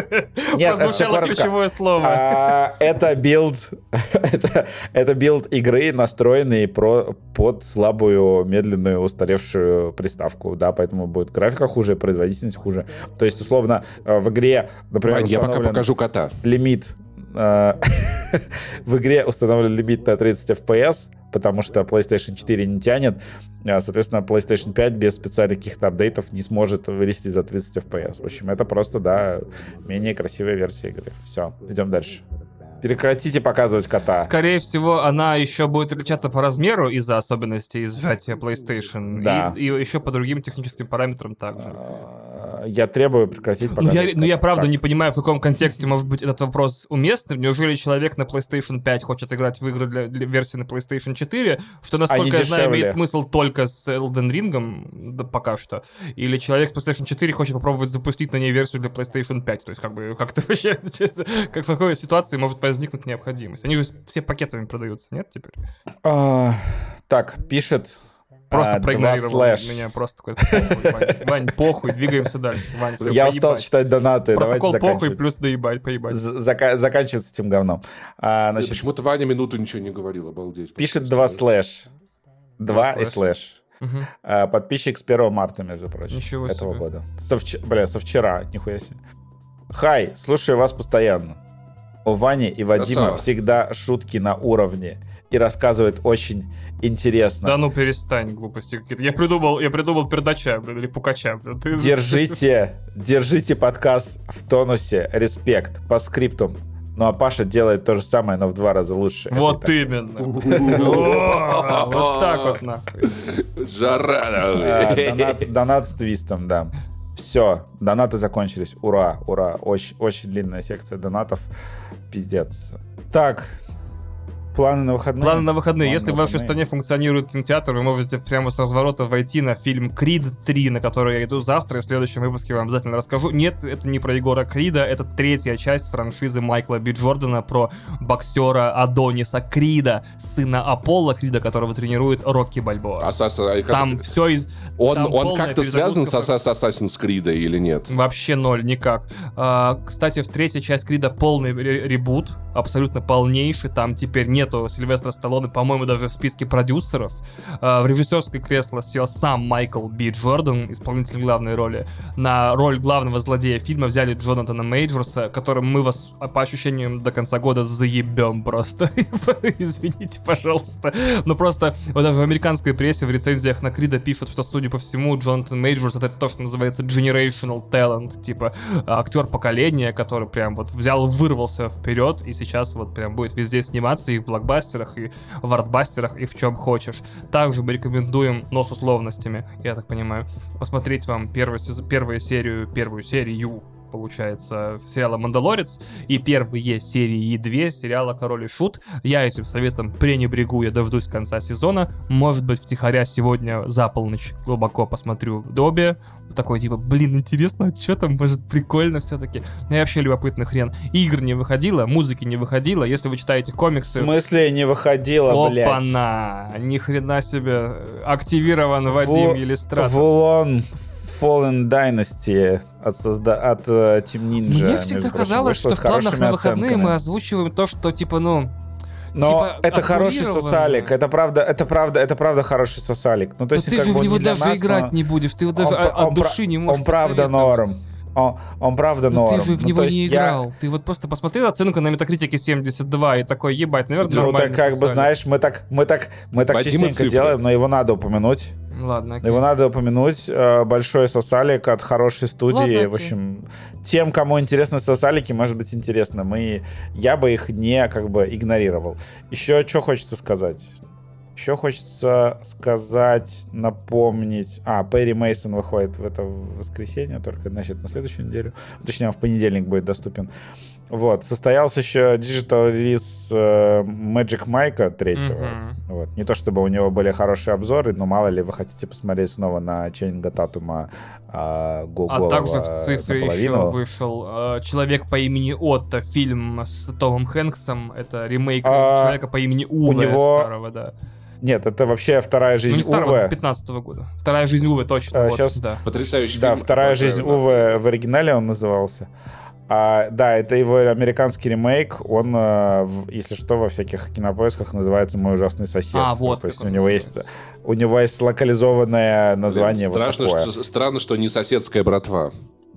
Нет, это прозвучало коротко. ключевое слово. А, это билд, это, это билд игры, настроенный про, под слабую, медленную, устаревшую приставку, да, поэтому будет графика хуже, производительность хуже. То есть, условно, э, в игре, например, Вань, я пока покажу кота. лимит э, в игре установлен лимит на 30 FPS, потому что PlayStation 4 не тянет. А, Соответственно, PlayStation 5 без специальных каких-то апдейтов не сможет вылезти за 30 FPS. В общем, это просто, да, менее красивая версия игры. Все, идем дальше. Прекратите показывать кота. Скорее всего, она еще будет отличаться по размеру из-за особенностей сжатия PlayStation. Да. И, и еще по другим техническим параметрам также. Я требую прекратить Ну я, ну, я правда Так. не понимаю, в каком контексте может быть этот вопрос уместным. Неужели человек на PlayStation 5 хочет играть в игры для, для версии на PlayStation 4, что, насколько Они я знаю, имеет смысл только с Elden Ring, да, пока что. Или человек с PlayStation 4 хочет попробовать запустить на ней версию для PlayStation 5. То есть, как бы, как-то вообще, честно, как в какой ситуации может возникнуть необходимость. Они же все пакетами продаются, нет, теперь? А, Так, пишет Просто а, проигнорировал меня, просто такой, похуй, Вань, Вань, похуй, двигаемся дальше. Вань, всё, Я устал поебать. читать донаты. Давайте Протокол похуй, заканчивать. плюс доебать, поебать. Зака- заканчивать с этим говном. А, значит, Почему-то Ваня минуту ничего не говорил, обалдеть. пишет два слэш. Два и слэш. Мгм. А, подписчик с 1 марта, между прочим, Ничего этого себе. года. Со вч- Бля, со вчера, нихуя себе. Хай, слушаю вас постоянно. У Вани и Вадима Красава. всегда шутки на уровне и рассказывают очень интересно. Да ну перестань, глупости какие-то. Я придумал, я придумал пердача, блин, или пукача. блин. Ты- Держите, держите подкаст в тонусе. Респект. По скриптум. Ну а Паша делает то же самое, но в два раза лучше. Это Вот так. именно. Вот так вот нахуй. Жара. Донат, донат с твистом, да. Все, донаты закончились. Ура, ура. Очень, очень длинная секция донатов. Пиздец. Так, планы на выходные? Планы на выходные. Планы Если на в вашей выходные. стране функционирует кинотеатр, вы можете прямо с разворота войти на фильм Крид 3, на который я иду завтра, и в следующем выпуске вам обязательно расскажу. Нет, это не про Егора Крида, это третья часть франшизы Майкла Би Джордана про боксера Адониса Крида, сына Аполло Крида, которого тренирует Рокки Бальбоа. А Саса, а как- Там все из... он, там он как-то связан с, Assassin's Creed или нет? Вообще ноль, никак. А, кстати, в третьей часть Крида полный ре- ребут, абсолютно полнейший. Там теперь нет нету Сильвестра Сталлоне, по-моему, даже в списке продюсеров. Э, в режиссерское кресло сел сам Майкл Би Джордан, исполнитель главной роли. На роль главного злодея фильма взяли Джонатана Мейджорса, которым мы вас, по ощущениям, до конца года заебем просто. Извините, пожалуйста. Но просто вот даже в американской прессе в рецензиях на Крида пишут, что, судя по всему, Джонатан Мейджорс это то, что называется generational talent, типа актер поколения, который прям вот взял, вырвался вперед и сейчас вот прям будет везде сниматься и в блокбастерах, и в артбастерах, и в чем хочешь. Также мы рекомендуем, но с условностями, я так понимаю, посмотреть вам первую, первую серию, первую серию получается, сериала «Мандалорец» и первые серии и две сериала «Король и Шут». Я этим советом пренебрегу, я дождусь конца сезона. Может быть, втихаря сегодня за полночь глубоко посмотрю Добби. Такой, типа, блин, интересно, а что там, может, прикольно все-таки. Ну, я вообще любопытный хрен. Игр не выходило, музыки не выходило. Если вы читаете В комиксы... смысле не выходила, блядь? Опа-на! Ни хрена себе. Активирован Вадим Ву- Елистратов. Вулон Fallen Dynasty от, созда... от э, Team Ninja. Мне всегда прочим, казалось, что в планах на выходные оценками. мы озвучиваем то, что типа, ну, Но типа, это хороший сосалик, это правда, это правда, это правда хороший сосалик. Ну то есть ты же в он него даже нас, играть но не будешь, ты его даже он он от пр- души не можешь Он правда норм. Он, он правда Ну норм. ты же в Ну, него не есть я- играл. Ты вот просто посмотрел оценку на метакритике 72 и такой, ебать, наверное, Ну нормально. так как бы знаешь, мы так, мы так, мы так частенько цифры. делаем, но его надо упомянуть. Ладно, окей. Его надо упомянуть. Э, Большой сосалик от хорошей студии. Ладно, окей. в общем, тем, кому интересны сосалики, может быть интересно. Мы, я бы их не как бы игнорировал. Еще что хочется сказать? Еще хочется сказать, напомнить... А, Перри Мейсон выходит в это воскресенье, только, значит, на следующую неделю. Точнее, он в понедельник будет доступен. Вот. Состоялся еще диджитал релиз э, Magic Mike третьего. Мгм. Вот. Не то чтобы у него были хорошие обзоры, но мало ли вы хотите посмотреть снова на Ченнинга Татума а, Го- А Голова также в цифре еще вышел э, «Человек по имени Отто», фильм с Томом Хэнксом. Это ремейк А, «Человека по имени Уве» него старого, да. Нет, это вообще вторая Ну, жизнь не старого, Уве. 15 года. Вторая жизнь Уве, точно. А, вот, щас- да. Потрясающий Да, фильм. вторая Обожаю, жизнь да. Уве в оригинале он назывался. А, да, это его американский ремейк. Он, э, в- если что, во всяких кинопоисках называется «Мой ужасный сосед». А, вот То есть у него есть, у него есть локализованное название вот Страшно, такое. что, странно, что не соседская братва.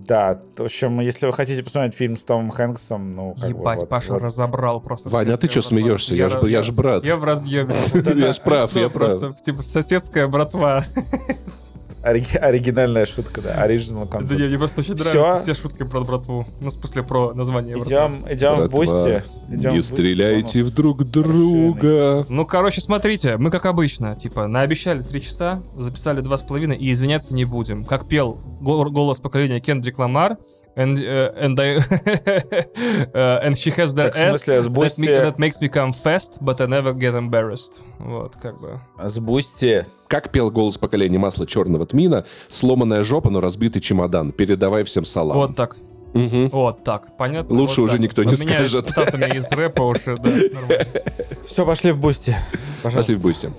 Да, в общем, если вы хотите посмотреть фильм с Томом Хэнксом, ну, как бы Ебать, вот- Паша вот. разобрал просто. Ваня, а ты что смеешься? Я ж- ра- я ж брат. Я в разъеме. Я ж прав, я прав. типа, соседская братва. Ори- оригинальная шутка, да, оригинал Да контент. не, мне просто очень нравятся все шутки про братву. Ну, в смысле, про название братвы. Идем, идем в бусти. идем в Не Бусти, стреляйте по-моему. в друг друга. Ну, короче, смотрите, мы как обычно, типа, наобещали три часа, записали два с половиной и извиняться не будем. Как пел го- голос поколения Кендрик Ламар, and, uh, and, I, uh, and she has their Так, ass смысле, с that, Бусти- me- that makes me come fast, but I never get embarrassed. Вот, как бы. С Бусти. Как пел голос поколения масла черного тмина, сломанная жопа, но разбитый чемодан. Передавай всем салам. Вот так. Мгм. Вот так. Понятно? Лучше Вот уже так. никто не скажет. цитатами из рэпа уже, да, нормально. Все, пошли в Бусти. Пожалуйста. Пошли в бусте.